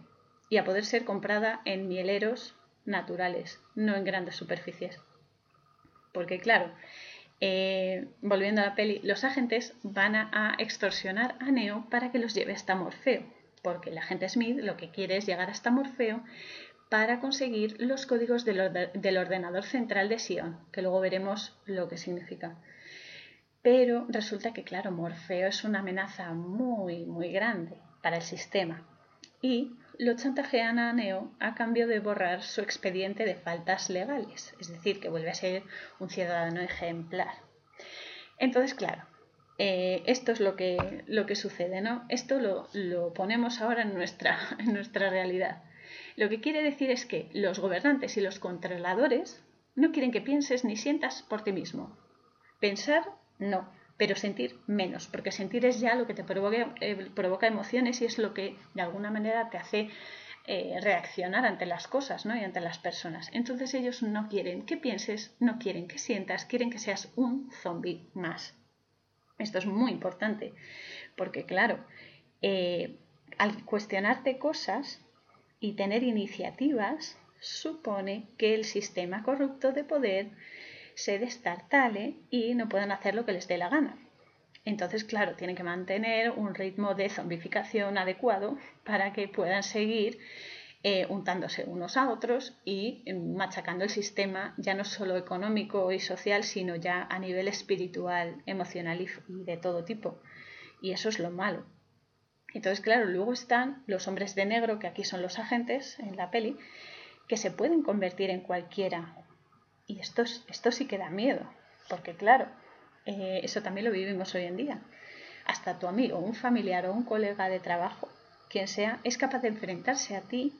y a poder ser comprada en mieleros naturales, no en grandes superficies. Porque claro, eh, volviendo a la peli, los agentes van a, extorsionar a Neo para que los lleve hasta Morfeo, porque el agente Smith lo que quiere es llegar hasta Morfeo para conseguir los códigos del, ordenador central de Sion, que luego veremos lo que significa. Pero resulta que, claro, Morfeo es una amenaza muy, muy grande para el sistema y lo chantajean a Neo a cambio de borrar su expediente de faltas legales, es decir, que vuelve a ser un ciudadano ejemplar. Entonces, claro, eh, esto es lo que, lo que sucede, ¿no? Esto lo, lo ponemos ahora en nuestra, en nuestra realidad. Lo que quiere decir es que los gobernantes y los controladores no quieren que pienses ni sientas por ti mismo. Pensar, no, pero sentir menos, porque sentir es ya lo que te eh, provoca emociones y es lo que de alguna manera te hace eh, reaccionar ante las cosas ¿no? y ante las personas. Entonces ellos no quieren que pienses, no quieren que sientas, quieren que seas un zombie más. Esto es muy importante, porque claro, eh, al cuestionarte cosas, y tener iniciativas supone que el sistema corrupto de poder se destartale y no puedan hacer lo que les dé la gana. Entonces, claro, tienen que mantener un ritmo de zombificación adecuado para que puedan seguir eh, untándose unos a otros y em, machacando el sistema ya no solo económico y social, sino ya a nivel espiritual, emocional y de todo tipo. Y eso es lo malo. Entonces, claro, luego están los hombres de negro, que aquí son los agentes en la peli, que se pueden convertir en cualquiera. Y esto, esto sí que da miedo, porque claro, eh, eso también lo vivimos hoy en día. Hasta tu amigo, un familiar o un colega de trabajo, quien sea, es capaz de enfrentarse a ti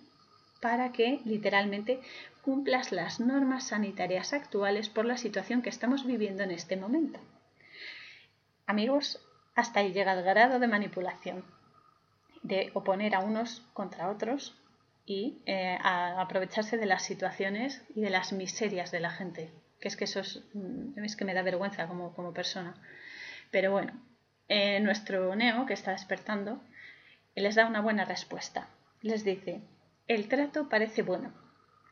para que literalmente cumplas las normas sanitarias actuales por la situación que estamos viviendo en este momento. Amigos, hasta ahí llega el grado de manipulación de oponer a unos contra otros y eh, a aprovecharse de las situaciones y de las miserias de la gente. Que es que eso es, mm, es que me da vergüenza como, como persona. Pero bueno, eh, nuestro Neo, que está despertando, les da una buena respuesta. Les dice, el trato parece bueno.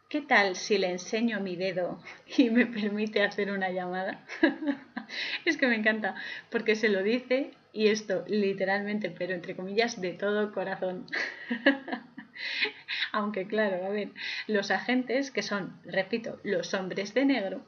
¿Qué tal si le enseño mi dedo y me permite hacer una llamada? es que me encanta, porque se lo dice y esto literalmente, pero entre comillas, de todo corazón. Aunque claro, a ver, los agentes, que son, repito, los hombres de negro,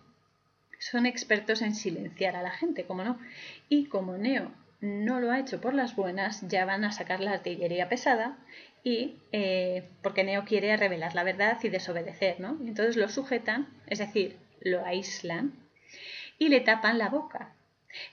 son expertos en silenciar a la gente, como no. Y como Neo no lo ha hecho por las buenas, ya van a sacar la artillería pesada y eh, porque Neo quiere revelar la verdad y desobedecer, ¿no? Entonces lo sujetan, es decir, lo aíslan y le tapan la boca.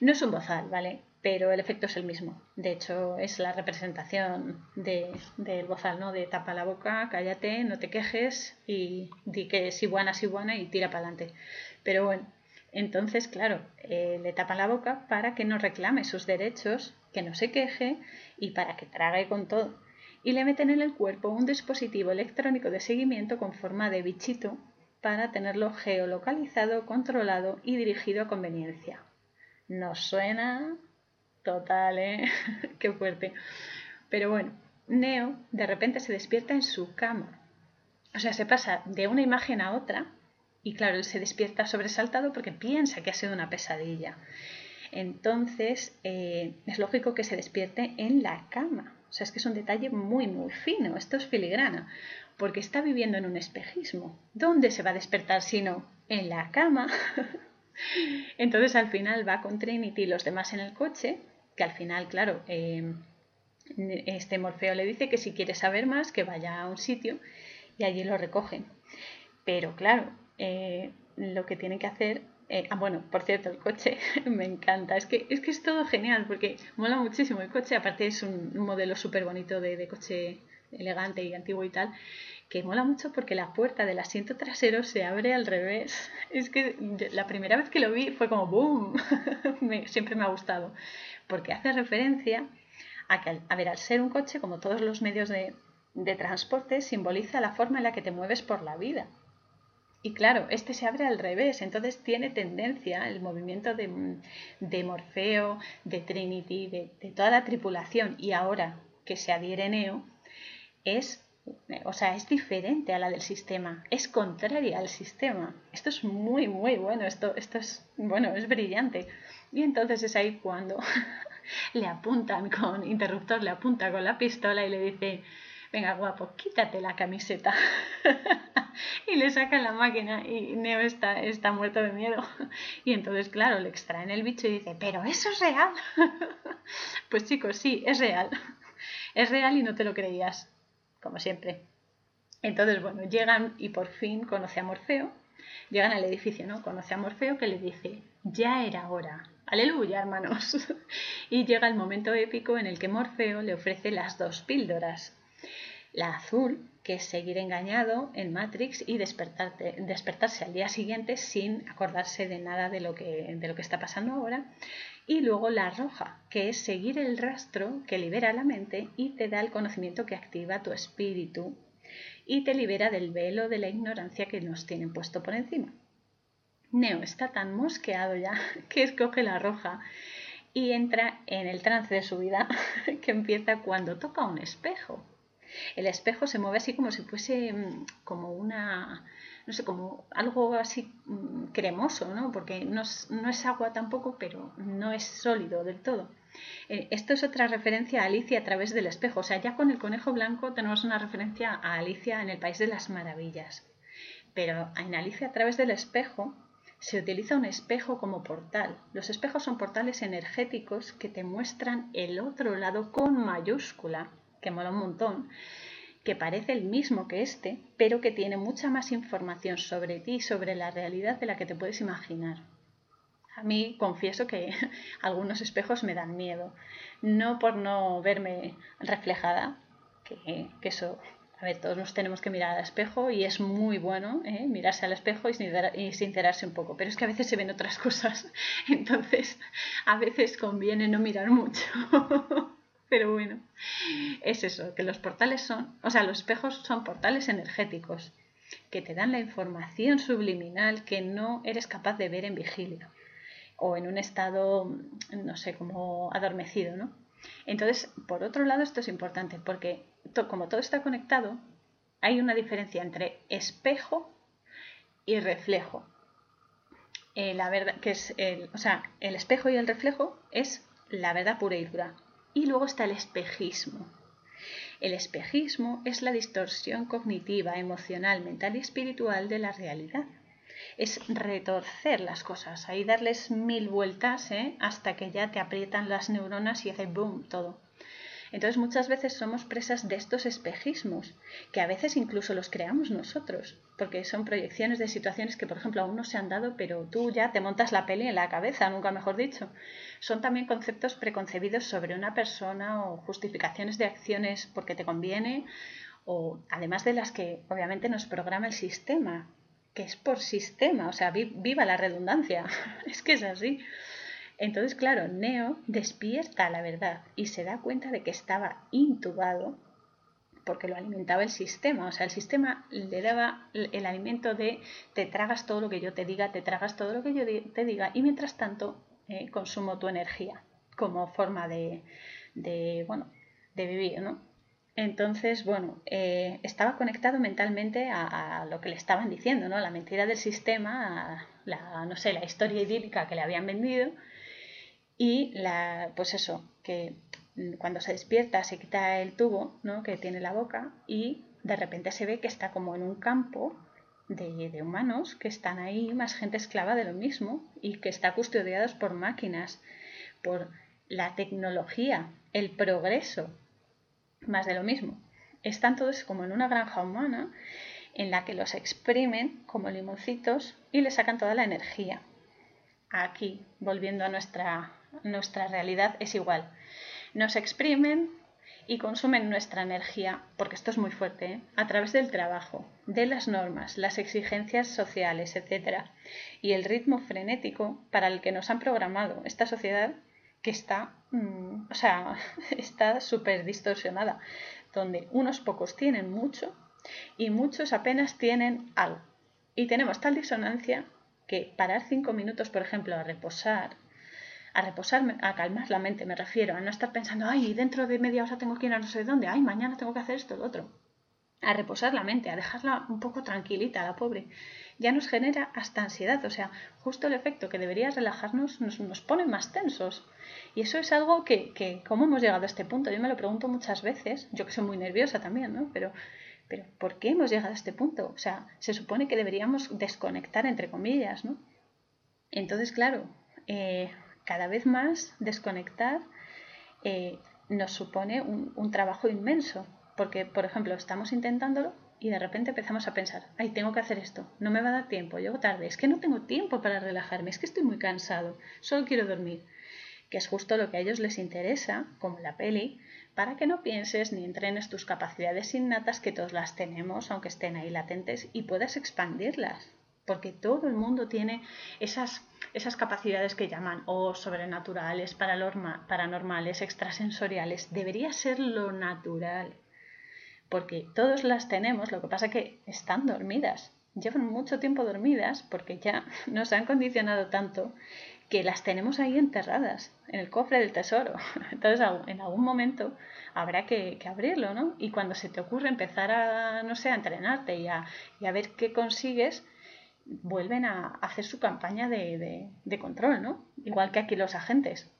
No es un bozal, ¿vale? Pero el efecto es el mismo. De hecho, es la representación del bozal, ¿no? De tapa la boca, cállate, no te quejes y di que si buena, si buena y tira para adelante. Pero bueno, entonces, claro, eh, le tapan la boca para que no reclame sus derechos, que no se queje y para que trague con todo. Y le meten en el cuerpo un dispositivo electrónico de seguimiento con forma de bichito para tenerlo geolocalizado, controlado y dirigido a conveniencia. Nos suena total, ¿eh? Qué fuerte. Pero bueno, Neo de repente se despierta en su cama. O sea, se pasa de una imagen a otra y claro, él se despierta sobresaltado porque piensa que ha sido una pesadilla. Entonces, eh, es lógico que se despierte en la cama. O sea, es que es un detalle muy, muy fino. Esto es filigrana, porque está viviendo en un espejismo. ¿Dónde se va a despertar si no? En la cama. Entonces, al final va con Trinity y los demás en el coche, que al final, claro, eh, este Morfeo le dice que si quiere saber más, que vaya a un sitio y allí lo recogen. Pero claro, eh, lo que tiene que hacer. Eh, ah, bueno, por cierto, el coche me encanta. Es que, es que es todo genial porque mola muchísimo el coche. Aparte, es un, modelo súper bonito de, coche elegante y antiguo y tal. Que mola mucho porque la puerta del asiento trasero se abre al revés. Es que la primera vez que lo vi fue como ¡boom! siempre me ha gustado. Porque hace referencia a que, a ver, al ser un coche, como todos los medios de, de transporte, simboliza la forma en la que te mueves por la vida. Y claro, este se abre al revés, entonces tiene tendencia el movimiento de, Morfeo, de Trinity, de, toda la tripulación y ahora que se adhiere Neo, es, o sea, es diferente a la del sistema, es contraria al sistema. Esto es muy, muy bueno, esto, esto es, bueno, es brillante. Y entonces es ahí cuando le apuntan con interruptor, le apunta con la pistola y le dice, venga guapo, quítate la camiseta. y le sacan la máquina y Neo está, está muerto de miedo. Y entonces, claro, le extraen el bicho y dice, pero eso es real. pues chicos, sí, es real. Es real y no te lo creías, como siempre. Entonces, bueno, llegan y por fin conoce a Morfeo. Llegan al edificio, ¿no? Conoce a Morfeo que le dice, ya era hora. Aleluya, hermanos. y llega el momento épico en el que Morfeo le ofrece las dos píldoras la azul, que es seguir engañado en Matrix y despertarse al día siguiente sin acordarse de nada de lo, que, está pasando ahora. Y luego la roja, que es seguir el rastro que libera la mente y te da el conocimiento que activa tu espíritu y te libera del velo de la ignorancia que nos tienen puesto por encima. Neo está tan mosqueado ya que escoge la roja y entra en el trance de su vida que empieza cuando toca un espejo. El espejo se mueve así como si fuese mm, como una, no sé, como algo así mm, cremoso, ¿no? Porque no es, agua tampoco, pero no es sólido del todo. Eh, esto es otra referencia a Alicia a través del espejo. O sea, ya con el conejo blanco tenemos una referencia a Alicia en el País de las Maravillas. Pero en Alicia a través del espejo se utiliza un espejo como portal. Los espejos son portales energéticos que te muestran el otro lado con mayúscula que mola un montón, que parece el mismo que este, pero que tiene mucha más información sobre ti y sobre la realidad de la que te puedes imaginar. A mí confieso que algunos espejos me dan miedo, no por no verme reflejada, que, eso, a ver, todos nos tenemos que mirar al espejo y es muy bueno ¿eh? mirarse al espejo y sincerarse un poco, pero es que a veces se ven otras cosas, entonces a veces conviene no mirar mucho. Pero bueno, es eso, que los portales son, o sea, los espejos son portales energéticos que te dan la información subliminal que no eres capaz de ver en vigilia o en un estado, no sé, como adormecido, ¿no? Entonces, por otro lado, esto es importante porque como todo está conectado, hay una diferencia entre espejo y reflejo. Eh, la verdad que es el, o sea, el espejo y el reflejo es la verdad pura y dura. Y luego está el espejismo. El espejismo es la distorsión cognitiva, emocional, mental y espiritual de la realidad. Es retorcer las cosas, ahí darles mil vueltas ¿eh? hasta que ya te aprietan las neuronas y hace boom todo. Entonces muchas veces somos presas de estos espejismos, que a veces incluso los creamos nosotros, porque son proyecciones de situaciones que, por ejemplo, aún no se han dado, pero tú ya te montas la peli en la cabeza, nunca mejor dicho. Son también conceptos preconcebidos sobre una persona o justificaciones de acciones porque te conviene, o además de las que obviamente nos programa el sistema, que es por sistema, o sea, viva la redundancia, es que es así. Entonces, claro, Neo despierta la verdad y se da cuenta de que estaba intubado porque lo alimentaba el sistema. O sea, el sistema le daba el alimento de te tragas todo lo que yo te diga, te tragas todo lo que yo te diga y mientras tanto eh, consumo tu energía como forma de, bueno, de vivir, ¿no? Entonces, bueno, eh, estaba conectado mentalmente a, lo que le estaban diciendo, ¿no? La mentira del sistema, la, no sé, la historia idílica que le habían vendido y la, pues eso, que cuando se despierta se quita el tubo ¿no? que tiene la boca y de repente se ve que está como en un campo de, de, humanos que están ahí, más gente esclava de lo mismo y que está custodiados por máquinas, por la tecnología, el progreso, más de lo mismo. Están todos como en una granja humana en la que los exprimen como limoncitos y le sacan toda la energía. Aquí, volviendo a nuestra nuestra realidad es igual. Nos exprimen y consumen nuestra energía, porque esto es muy fuerte, ¿eh? a través del trabajo, de las normas, las exigencias sociales, etc. Y el ritmo frenético para el que nos han programado esta sociedad que está, mm, o sea, está súper distorsionada, donde unos pocos tienen mucho y muchos apenas tienen algo. Y tenemos tal disonancia que parar cinco minutos, por ejemplo, a reposar, a reposar, a calmar la mente, me refiero, a no estar pensando, ay, dentro de media hora tengo que ir a no sé dónde, ay, mañana tengo que hacer esto, lo otro. A reposar la mente, a dejarla un poco tranquilita, la pobre. Ya nos genera hasta ansiedad, o sea, justo el efecto que debería relajarnos nos, nos pone más tensos. Y eso es algo que, que, ¿cómo hemos llegado a este punto? Yo me lo pregunto muchas veces, yo que soy muy nerviosa también, ¿no? Pero pero ¿por qué hemos llegado a este punto? O sea, se supone que deberíamos desconectar, entre comillas, ¿no? Entonces, claro, eh, cada vez más desconectar eh, nos supone un, trabajo inmenso, porque, por ejemplo, estamos intentándolo y de repente empezamos a pensar, ay, tengo que hacer esto, no me va a dar tiempo, llego tarde, es que no tengo tiempo para relajarme, es que estoy muy cansado, solo quiero dormir, que es justo lo que a ellos les interesa, como la peli, para que no pienses ni entrenes tus capacidades innatas, que todos las tenemos, aunque estén ahí latentes, y puedas expandirlas, porque todo el mundo tiene esas esas capacidades que llaman o sobrenaturales, paranormales, extrasensoriales, debería ser lo natural. Porque todos las tenemos, lo que pasa que están dormidas. Llevan mucho tiempo dormidas porque ya nos han condicionado tanto que las tenemos ahí enterradas en el cofre del tesoro. Entonces, en algún momento habrá que, abrirlo, ¿no? Y cuando se te ocurre empezar a, no sé, a entrenarte y a, y a ver qué consigues, vuelven a hacer su campaña de, control, ¿no? Igual que aquí los agentes.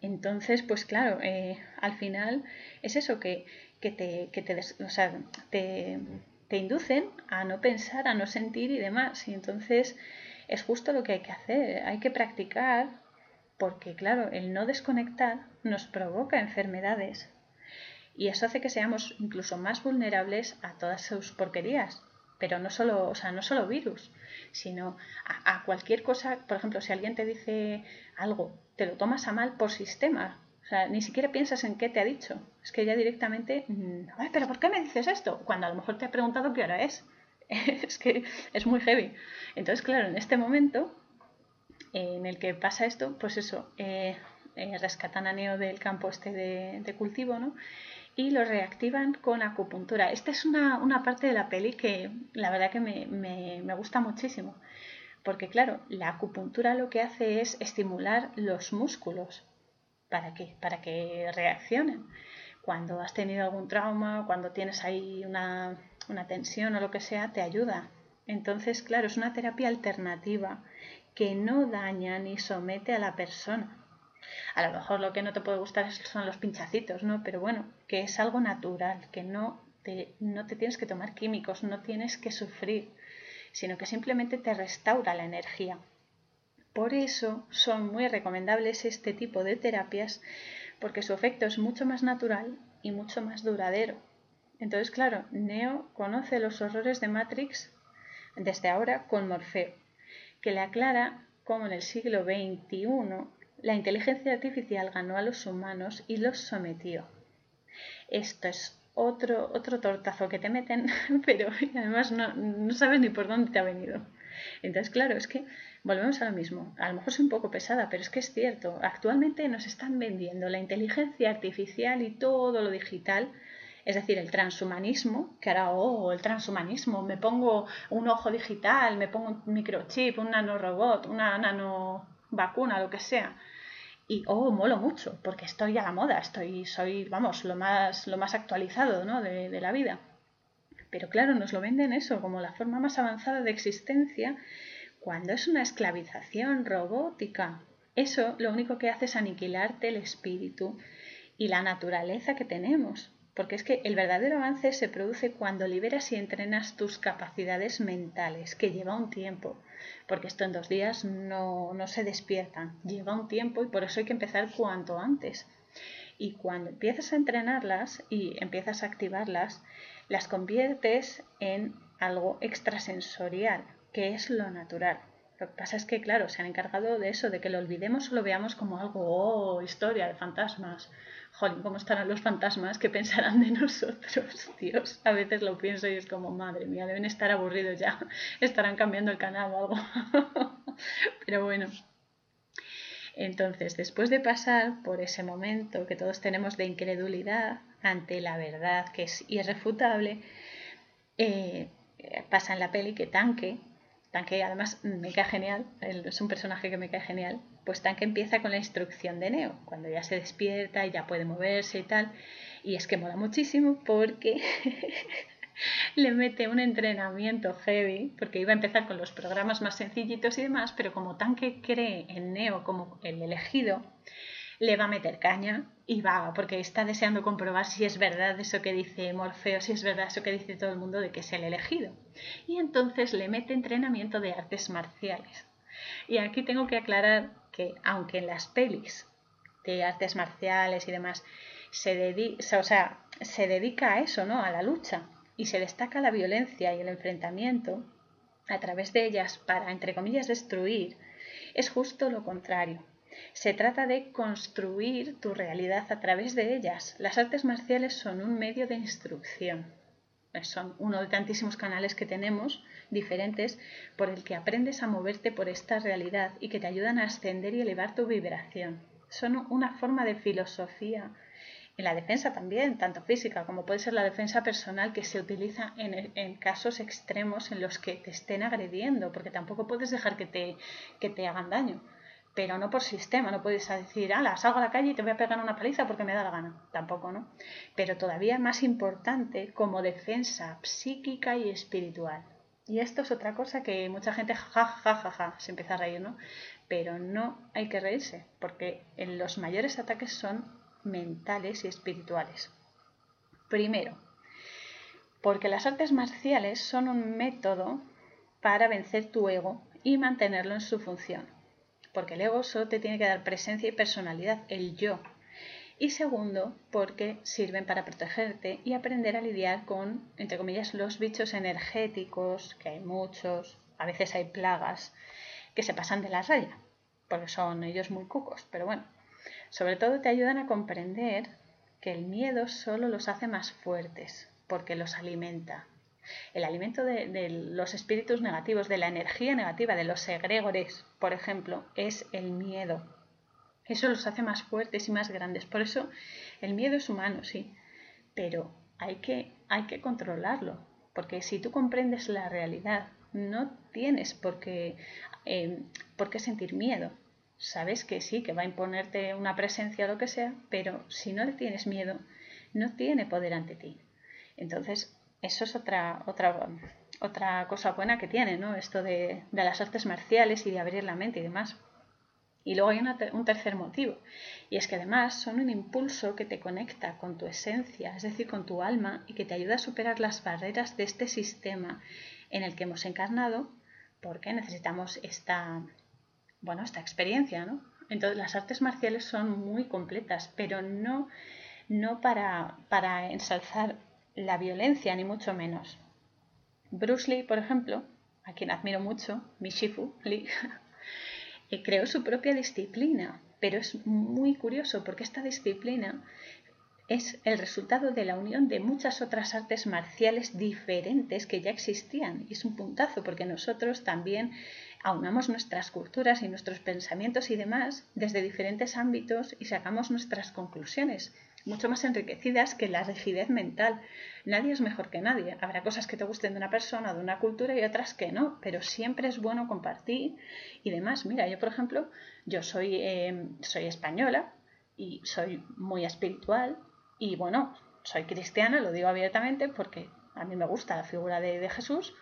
Entonces, pues claro, eh, al final es eso que, te, que te, o sea, te, inducen a no pensar, a no sentir y demás. Y entonces es justo lo que hay que hacer, hay que practicar, porque claro, el no desconectar nos provoca enfermedades. Y eso hace que seamos incluso más vulnerables a todas sus porquerías pero no solo, o sea, no solo virus, sino a, cualquier cosa, por ejemplo, si alguien te dice algo, te lo tomas a mal por sistema, o sea, ni siquiera piensas en qué te ha dicho, es que ya directamente, mm, Ay, pero ¿por qué me dices esto? Cuando a lo mejor te ha preguntado qué hora es, es que es muy heavy. Entonces, claro, en este momento en el que pasa esto, pues eso, eh, eh, rescatan a Neo del campo este de, de cultivo, ¿no? Y lo reactivan con acupuntura. Esta es una, parte de la peli que la verdad que me, gusta muchísimo, porque claro, la acupuntura lo que hace es estimular los músculos. ¿Para qué? Para que reaccionen. Cuando has tenido algún trauma, cuando tienes ahí una, una tensión o lo que sea, te ayuda. Entonces, claro, es una terapia alternativa que no daña ni somete a la persona. A lo mejor lo que no te puede gustar son los pinchacitos, ¿no? Pero bueno, que es algo natural, que no te, no te tienes que tomar químicos, no tienes que sufrir, sino que simplemente te restaura la energía. Por eso son muy recomendables este tipo de terapias porque su efecto es mucho más natural y mucho más duradero. Entonces, claro, Neo conoce los horrores de Matrix desde ahora con Morfeo, que le aclara cómo en el siglo XXI la inteligencia artificial ganó a los humanos y los sometió. Esto es otro, otro tortazo que te meten, pero además no, no sabes ni por dónde te ha venido. Entonces, claro, es que volvemos a lo mismo. A lo mejor soy un poco pesada, pero es que es cierto. Actualmente nos están vendiendo la inteligencia artificial y todo lo digital. Es decir, el transhumanismo, que ahora, oh, el transhumanismo, me pongo un ojo digital, me pongo un microchip, un nanorobot, una nanovacuna, lo que sea. Y, oh, molo mucho, porque estoy a la moda, estoy, soy, vamos, lo más, lo más actualizado ¿no? de, de la vida. Pero claro, nos lo venden eso como la forma más avanzada de existencia cuando es una esclavización robótica. Eso lo único que hace es aniquilarte el espíritu y la naturaleza que tenemos. Porque es que el verdadero avance se produce cuando liberas y entrenas tus capacidades mentales, que lleva un tiempo. Porque esto en dos días no, no se despiertan, lleva un tiempo y por eso hay que empezar cuanto antes. Y cuando empiezas a entrenarlas y empiezas a activarlas, las conviertes en algo extrasensorial, que es lo natural. Lo que pasa es que, claro, se han encargado de eso, de que lo olvidemos o lo veamos como algo, oh, historia de fantasmas. Jolín, ¿cómo estarán los fantasmas? ¿Qué pensarán de nosotros? Dios, a veces lo pienso y es como, madre mía, deben estar aburridos ya. Estarán cambiando el canal o algo. Pero bueno. Entonces, después de pasar por ese momento que todos tenemos de incredulidad ante la verdad que es irrefutable, eh, pasa en la peli que Tanque, Tanque además me cae genial, es un personaje que me cae genial, pues Tanque empieza con la instrucción de Neo, cuando ya se despierta y ya puede moverse y tal. Y es que mola muchísimo porque le mete un entrenamiento heavy, porque iba a empezar con los programas más sencillitos y demás, pero como Tanque cree en Neo como el elegido, le va a meter caña y va, porque está deseando comprobar si es verdad eso que dice Morfeo, si es verdad eso que dice todo el mundo de que es el elegido. Y entonces le mete entrenamiento de artes marciales. Y aquí tengo que aclarar que aunque en las pelis de artes marciales y demás se, dedica, o sea, se dedica a eso, ¿no? A la lucha y se destaca la violencia y el enfrentamiento a través de ellas para, entre comillas, destruir, es justo lo contrario. Se trata de construir tu realidad a través de ellas. Las artes marciales son un medio de instrucción. Son uno de tantísimos canales que tenemos diferentes por el que aprendes a moverte por esta realidad y que te ayudan a ascender y elevar tu vibración. Son una forma de filosofía en la defensa también, tanto física como puede ser la defensa personal que se utiliza en, en, casos extremos en los que te estén agrediendo, porque tampoco puedes dejar que te, que te hagan daño pero no por sistema, no puedes decir, ala, salgo a la calle y te voy a pegar una paliza porque me da la gana, tampoco, ¿no? Pero todavía más importante como defensa psíquica y espiritual. Y esto es otra cosa que mucha gente ja, ja, ja, ja, se empieza a reír, ¿no? Pero no hay que reírse, porque los mayores ataques son mentales y espirituales. Primero, porque las artes marciales son un método para vencer tu ego y mantenerlo en su función porque el ego solo te tiene que dar presencia y personalidad, el yo. Y segundo, porque sirven para protegerte y aprender a lidiar con, entre comillas, los bichos energéticos, que hay muchos, a veces hay plagas, que se pasan de la raya, porque son ellos muy cucos, pero bueno, sobre todo te ayudan a comprender que el miedo solo los hace más fuertes, porque los alimenta, el alimento de, los espíritus negativos, de la energía negativa, de los egregores, por ejemplo, es el miedo. Eso los hace más fuertes y más grandes. Por eso el miedo es humano, sí, pero hay que, hay que controlarlo, porque si tú comprendes la realidad, no tienes por qué, eh, por qué sentir miedo. Sabes que sí, que va a imponerte una presencia o lo que sea, pero si no le tienes miedo, no tiene poder ante ti. Entonces, eso es otra, otra, otra cosa buena que tiene, ¿no? Esto de, de las artes marciales y de abrir la mente y demás. Y luego hay un tercer motivo, y es que además son un impulso que te conecta con tu esencia, es decir, con tu alma, y que te ayuda a superar las barreras de este sistema en el que hemos encarnado, porque necesitamos esta, bueno, esta experiencia, ¿no? Entonces las artes marciales son muy completas, pero no, no para, para ensalzar la violencia, ni mucho menos. Bruce Lee, por ejemplo, a quien admiro mucho, Mishifu Lee, creó su propia disciplina, pero es muy curioso porque esta disciplina es el resultado de la unión de muchas otras artes marciales diferentes que ya existían. Y es un puntazo porque nosotros también aunamos nuestras culturas y nuestros pensamientos y demás desde diferentes ámbitos y sacamos nuestras conclusiones mucho más enriquecidas que la rigidez mental. Nadie es mejor que nadie. Habrá cosas que te gusten de una persona, de una cultura y otras que no, pero siempre es bueno compartir y demás. Mira, yo por ejemplo, yo soy, eh, soy española y soy muy espiritual y bueno, soy cristiana, lo digo abiertamente porque a mí me gusta la figura de Jesús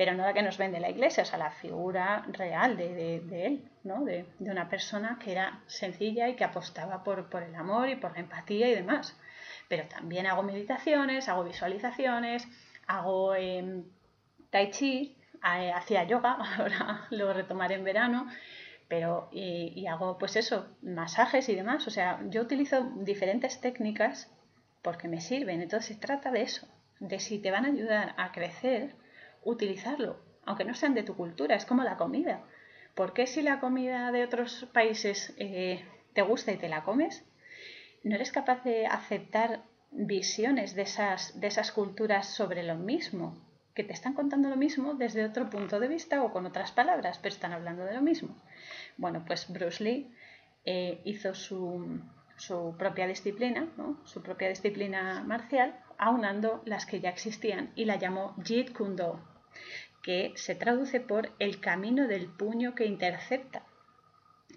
pero no la que nos vende la iglesia, o sea, la figura real de, él, ¿no? De, una persona que era sencilla y que apostaba por, el amor y por la empatía y demás. Pero también hago meditaciones, hago visualizaciones, hago em, tai chi, hacía yoga, ahora lo retomaré en verano, pero y, y hago pues eso, masajes y demás. O sea, yo utilizo diferentes técnicas porque me sirven. Entonces se trata de eso, de si te van a ayudar a crecer utilizarlo, aunque no sean de tu cultura, es como la comida. ¿Por qué si la comida de otros países eh, te gusta y te la comes, no eres capaz de aceptar visiones de esas, de esas culturas sobre lo mismo? Que te están contando lo mismo desde otro punto de vista o con otras palabras, pero están hablando de lo mismo. Bueno, pues Bruce Lee eh, hizo su, su propia disciplina, su propia disciplina marcial, aunando las que ya existían y la llamó Jeet Kune Do, que se traduce por el camino del puño que intercepta.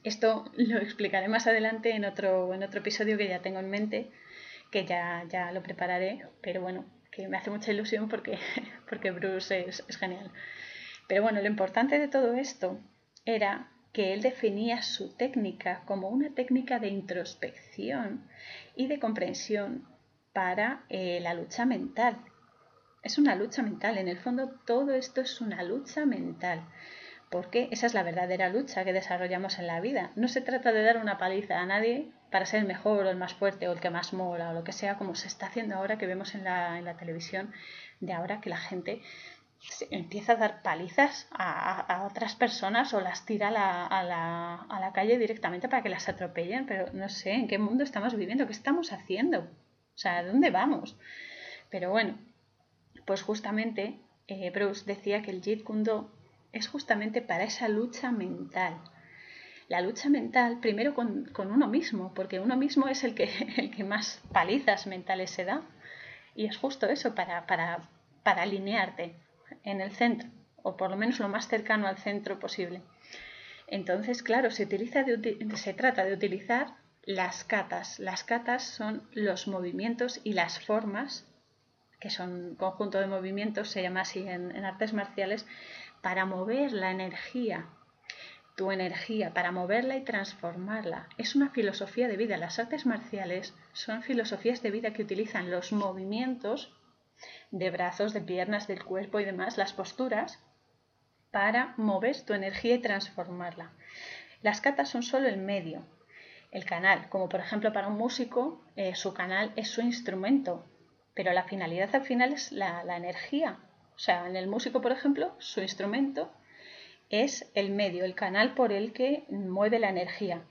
Esto lo explicaré más adelante en otro, en otro episodio que ya tengo en mente, que ya, ya lo prepararé, pero bueno, que me hace mucha ilusión porque, porque Bruce es, es genial. Pero bueno, lo importante de todo esto era que él definía su técnica como una técnica de introspección y de comprensión para eh, la lucha mental. Es una lucha mental, en el fondo todo esto es una lucha mental, porque esa es la verdadera lucha que desarrollamos en la vida. No se trata de dar una paliza a nadie para ser el mejor o el más fuerte o el que más mola o lo que sea, como se está haciendo ahora que vemos en la, en la televisión de ahora que la gente empieza a dar palizas a, otras personas o las tira a la, a la, calle directamente para que las atropellen, pero no sé en qué mundo estamos viviendo, qué estamos haciendo, o sea, ¿dónde vamos? Pero bueno, pues justamente eh, Bruce decía que el Jeet Kune Do es justamente para esa lucha mental. La lucha mental primero con, uno mismo, porque uno mismo es el que, el que más palizas mentales se da. Y es justo eso, para, para, alinearte en el centro, o por lo menos lo más cercano al centro posible. Entonces, claro, se, utiliza se trata de utilizar las catas. Las catas son los movimientos y las formas, que son conjunto de movimientos, se llama así en, artes marciales, para mover la energía, tu energía, para moverla y transformarla. Es una filosofía de vida. Las artes marciales son filosofías de vida que utilizan los movimientos de brazos, de piernas, del cuerpo y demás, las posturas, para mover tu energía y transformarla. Las catas son solo el medio, el canal, como por ejemplo para un músico, eh, su canal es su instrumento, pero la finalidad al final es la, energía. O sea, en el músico, por ejemplo, su instrumento es el medio, el canal por el que mueve la energía.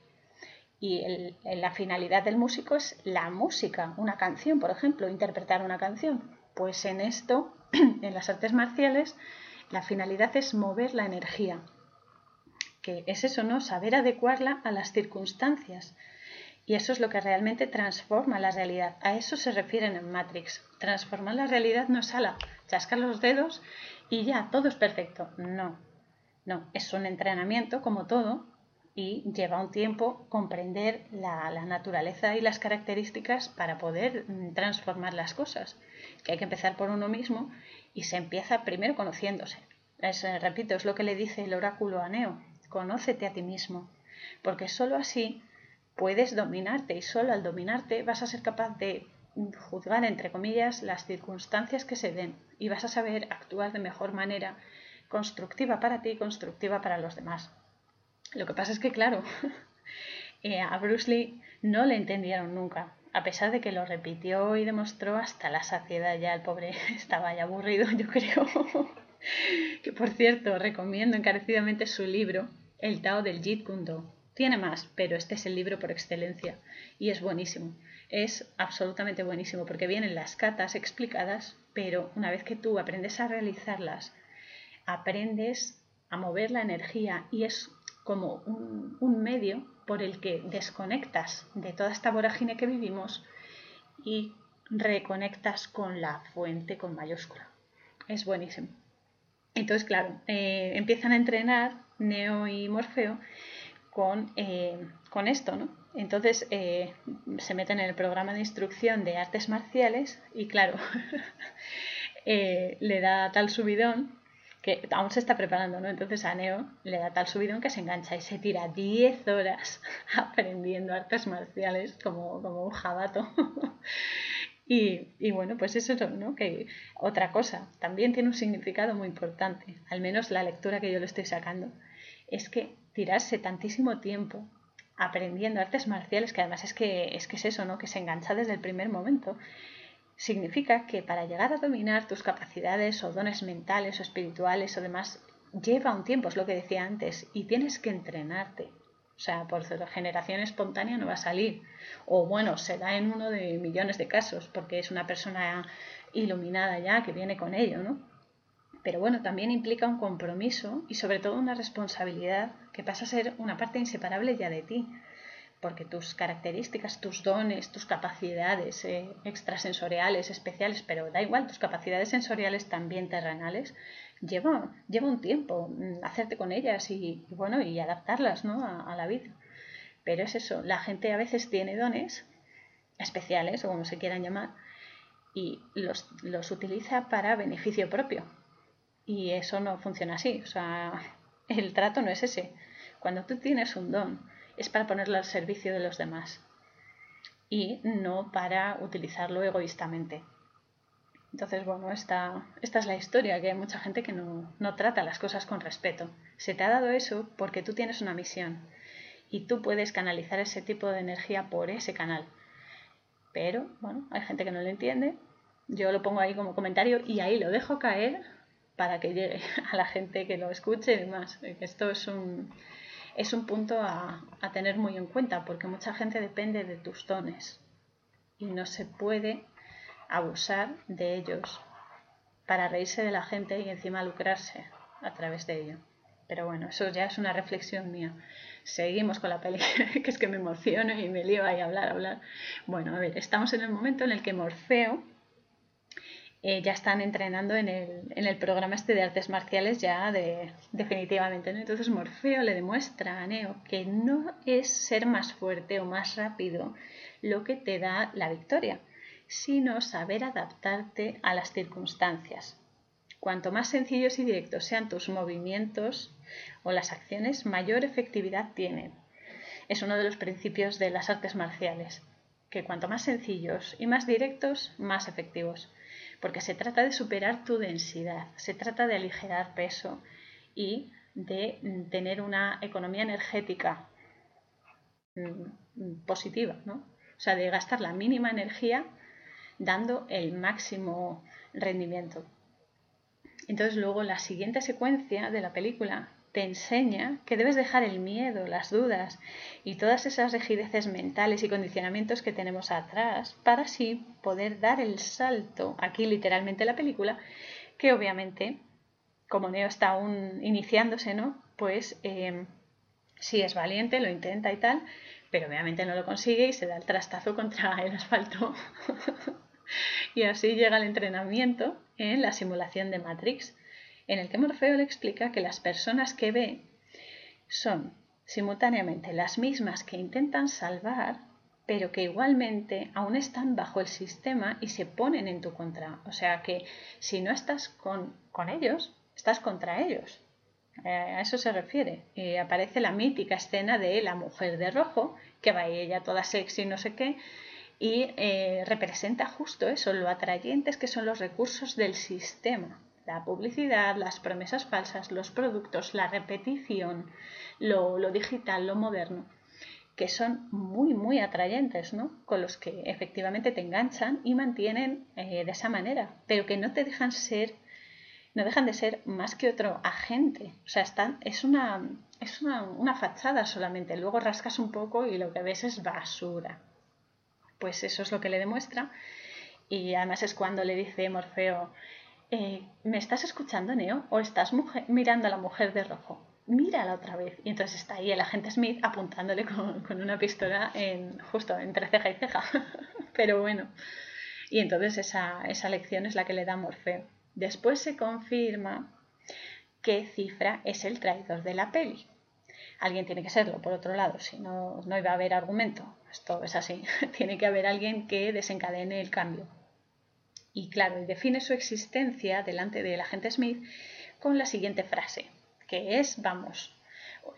Y la finalidad del músico es la música, una canción, por ejemplo, interpretar una canción. Pues en esto, en las artes marciales, la finalidad es mover la energía, que es eso, ¿no? Saber adecuarla a las circunstancias. Y eso es lo que realmente transforma la realidad. A eso se refieren en Matrix. Transformar la realidad no es ala, chascar los dedos y ya, todo es perfecto. No, no, es un entrenamiento como todo y lleva un tiempo comprender la, naturaleza y las características para poder mm, transformar las cosas. Que hay que empezar por uno mismo y se empieza primero conociéndose. Eh, repito, es lo que le dice el oráculo a Neo. Conócete a ti mismo, porque sólo así puedes dominarte y solo al dominarte vas a ser capaz de juzgar, entre comillas, las circunstancias que se den y vas a saber actuar de mejor manera, constructiva para ti y constructiva para los demás. Lo que pasa es que, claro, eh, a Bruce Lee no le entendieron nunca, a pesar de que lo repitió y demostró hasta la saciedad ya, el pobre estaba ya aburrido, yo creo. que por cierto, recomiendo encarecidamente su libro, El Tao del Jeet Kune Do. Tiene más, pero este es el libro por excelencia y es buenísimo es absolutamente buenísimo porque vienen las catas explicadas, pero una vez que tú aprendes a realizarlas, aprendes a mover la energía y es como un, medio por el que desconectas de toda esta vorágine que vivimos y reconectas con la fuente con mayúscula. Es buenísimo. Entonces, claro, eh, empiezan a entrenar Neo y Morfeo con, eh, con esto, ¿no? Entonces eh, se meten en el programa de instrucción de artes marciales y claro, eh, le da tal subidón que aún se está preparando, ¿no? Entonces a Neo le da tal subidón que se engancha y se tira 10 horas aprendiendo artes marciales como, como un jabato. y, y, bueno, pues eso, ¿no? Que otra cosa, también tiene un significado muy importante, al menos la lectura que yo le estoy sacando, es que tirarse tantísimo tiempo aprendiendo artes marciales, que además es que, es que es eso, ¿no? Que se engancha desde el primer momento. Significa que para llegar a dominar tus capacidades o dones mentales o espirituales o demás, lleva un tiempo, es lo que decía antes, y tienes que entrenarte. O sea, por generación espontánea no va a salir. O bueno, se da en uno de millones de casos, porque es una persona iluminada ya que viene con ello, ¿no? Pero bueno, también implica un compromiso y sobre todo una responsabilidad que pasa a ser una parte inseparable ya de ti, porque tus características, tus dones, tus capacidades eh, extrasensoriales, especiales, pero da igual, tus capacidades sensoriales también terrenales, lleva, lleva un tiempo mm, hacerte con ellas y, bueno, y adaptarlas ¿no? a, a la vida. Pero es eso, la gente a veces tiene dones especiales, o como se quieran llamar, y los, los utiliza para beneficio propio, y eso no funciona así. O sea, el trato no es ese. Cuando tú tienes un don, es para ponerlo al servicio de los demás y no para utilizarlo egoístamente. Entonces, bueno, esta, esta es la historia, que hay mucha gente que no, no trata las cosas con respeto. Se te ha dado eso porque tú tienes una misión y tú puedes canalizar ese tipo de energía por ese canal. Pero, bueno, hay gente que no lo entiende. Yo lo pongo ahí como comentario y ahí lo dejo caer para que llegue a la gente que lo escuche y demás. Esto es un, es un punto a, tener muy en cuenta porque mucha gente depende de tus dones y no se puede abusar de ellos para reírse de la gente y encima lucrarse a través de ello. Pero bueno, eso ya es una reflexión mía. Seguimos con la peli, que es que me emociono y me lío ahí a hablar, a hablar. Bueno, a ver, estamos en el momento en el que Morfeo eh, ya están entrenando en el, programa este de artes marciales ya de, definitivamente. Entonces Morfeo le demuestra a Neo que no es ser más fuerte o más rápido lo que te da la victoria, sino saber adaptarte a las circunstancias. Cuanto más sencillos y directos sean tus movimientos o las acciones, mayor efectividad tienen. Es uno de los principios de las artes marciales, que cuanto más sencillos y más directos, más efectivos porque se trata de superar tu densidad, se trata de aligerar peso y de mm, tener una economía energética mm, positiva, ¿no? O sea, de gastar la mínima energía dando el máximo rendimiento. Entonces luego la siguiente secuencia de la película te enseña que debes dejar el miedo, las dudas y todas esas rigideces mentales y condicionamientos que tenemos atrás para así poder dar el salto, aquí literalmente la película, que obviamente, como Neo está aún iniciándose, ¿no? Pues eh, sí es valiente, lo intenta y tal, pero obviamente no lo consigue y se da el trastazo contra el asfalto. y así llega el entrenamiento en la simulación de Matrix en el que Morfeo le explica que las personas que ve son simultáneamente las mismas que intentan salvar, pero que igualmente aún están bajo el sistema y se ponen en tu contra. O sea que si no estás con, con ellos, estás contra ellos. Eh, a eso se refiere. Y aparece la mítica escena de la mujer de rojo, que va ella toda sexy, no sé qué, y eh, representa justo eso, lo atrayentes que son los recursos del sistema. La publicidad, las promesas falsas, los productos, la repetición, lo, digital, lo moderno, que son muy, muy atrayentes, ¿no? Con los que efectivamente te enganchan y mantienen eh, de esa manera, pero que no te dejan ser no dejan de ser más que otro agente. O sea, están, es, una, es una, fachada solamente. Luego rascas un poco y lo que ves es basura. Pues eso es lo que le demuestra. Y además es cuando le dice Morfeo, eh, ¿me estás escuchando, Neo? ¿O estás mirando a la mujer de rojo? Mírala otra vez. Y entonces está ahí el agente Smith apuntándole con, una pistola en, justo entre ceja y ceja. Pero bueno. Y entonces esa, esa lección es la que le da Morfeo. Después se confirma que Cifra es el traidor de la peli. Alguien tiene que serlo, por otro lado, si no, no iba a haber argumento. Esto es así. tiene que haber alguien que desencadene el cambio. Y claro, define su existencia delante del agente Smith con la siguiente frase, que es, vamos,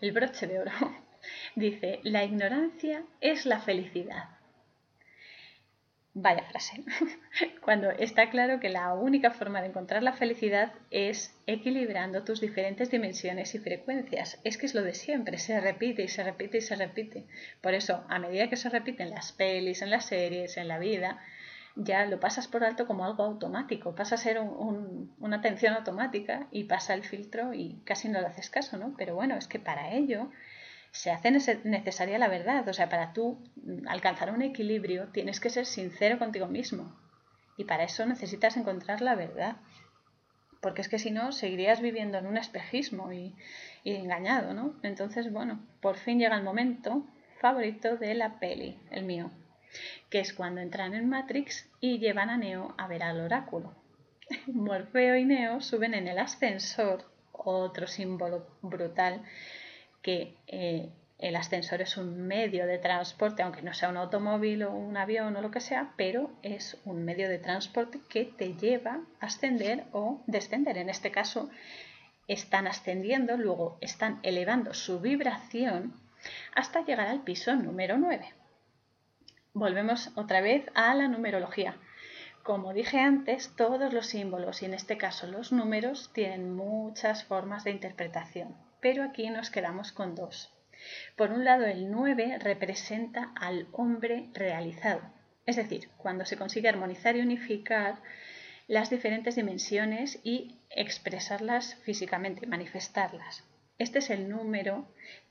el broche de oro. Dice, la ignorancia es la felicidad. Vaya frase. Cuando está claro que la única forma de encontrar la felicidad es equilibrando tus diferentes dimensiones y frecuencias. Es que es lo de siempre, se repite y se repite y se repite. Por eso, a medida que se repiten las pelis, en las series, en la vida, ya lo pasas por alto como algo automático. Pasa a ser una atención automática y pasa el filtro y casi no le haces caso, ¿no? Pero bueno, es que para ello se hace necesaria la verdad. O sea, para tú alcanzar un equilibrio tienes que ser sincero contigo mismo. Y para eso necesitas encontrar la verdad. Porque es que si no, seguirías viviendo en un espejismo y, y engañado, ¿no? Entonces, bueno, por fin llega el momento favorito de la peli, el mío, que es cuando entran en Matrix y llevan a Neo a ver al oráculo. Morfeo y Neo suben en el ascensor, otro símbolo brutal que eh, el ascensor es un medio de transporte, aunque no sea un automóvil o un avión o lo que sea, pero es un medio de transporte que te lleva a ascender o descender. En este caso, están ascendiendo, luego están elevando su vibración hasta llegar al piso número 9. Volvemos otra vez a la numerología. Como dije antes, todos los símbolos y en este caso los números tienen muchas formas de interpretación pero aquí nos quedamos con dos. Por un lado, el 9 representa al hombre realizado, es decir, cuando se consigue armonizar y unificar las diferentes dimensiones y expresarlas físicamente, manifestarlas. Este es el número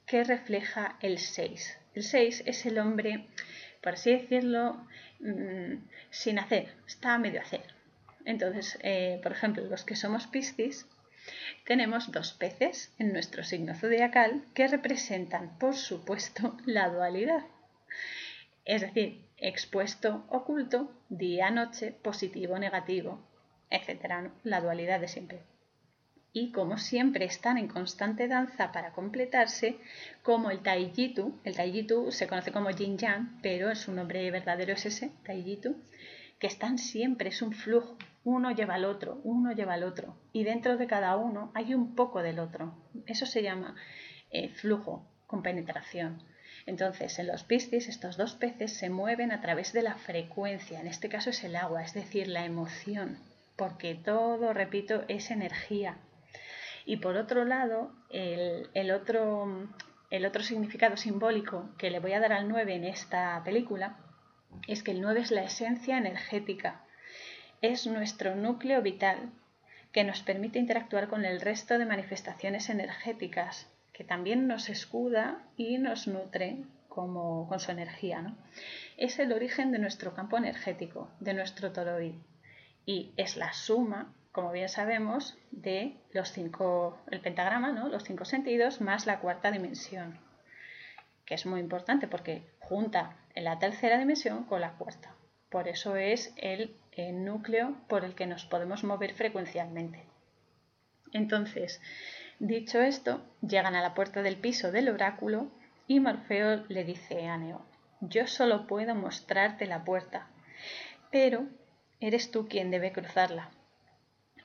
que refleja el 6. El 6 es el hombre, por así decirlo, mm, sin hacer, está a medio hacer. Entonces, eh, por ejemplo, los que somos Piscis tenemos dos peces en nuestro signo zodiacal que representan, por supuesto, la dualidad. Es decir, expuesto, oculto, día, noche, positivo, negativo, etc. La dualidad de siempre. Y como siempre están en constante danza para completarse, como el Taijitu, el Taijitu se conoce como Yin Yang, pero su nombre verdadero es ese, Taijitu, que están siempre, es un flujo, uno lleva al otro, uno lleva al otro, y dentro de cada uno hay un poco del otro. Eso se llama eh, flujo con penetración. Entonces, en los piscis, estos dos peces se mueven a través de la frecuencia, en este caso es el agua, es decir, la emoción, porque todo, repito, es energía. Y por otro lado, el, otro, el otro significado simbólico que le voy a dar al 9 en esta película es que el 9 es la esencia energética, es nuestro núcleo vital que nos permite interactuar con el resto de manifestaciones energéticas, que también nos escuda y nos nutre como, con su energía. Es el origen de nuestro campo energético, de nuestro toroid, y es la suma, como bien sabemos, de los cinco, el pentagrama, ¿no? los cinco sentidos, más la cuarta dimensión, que es muy importante porque junta la tercera dimensión con la cuarta. Por eso es el núcleo por el que nos podemos mover frecuencialmente. Entonces, Dicho esto, llegan a la puerta del piso del oráculo y Morfeo le dice a Neo, yo solo puedo mostrarte la puerta, pero eres tú quien debe cruzarla.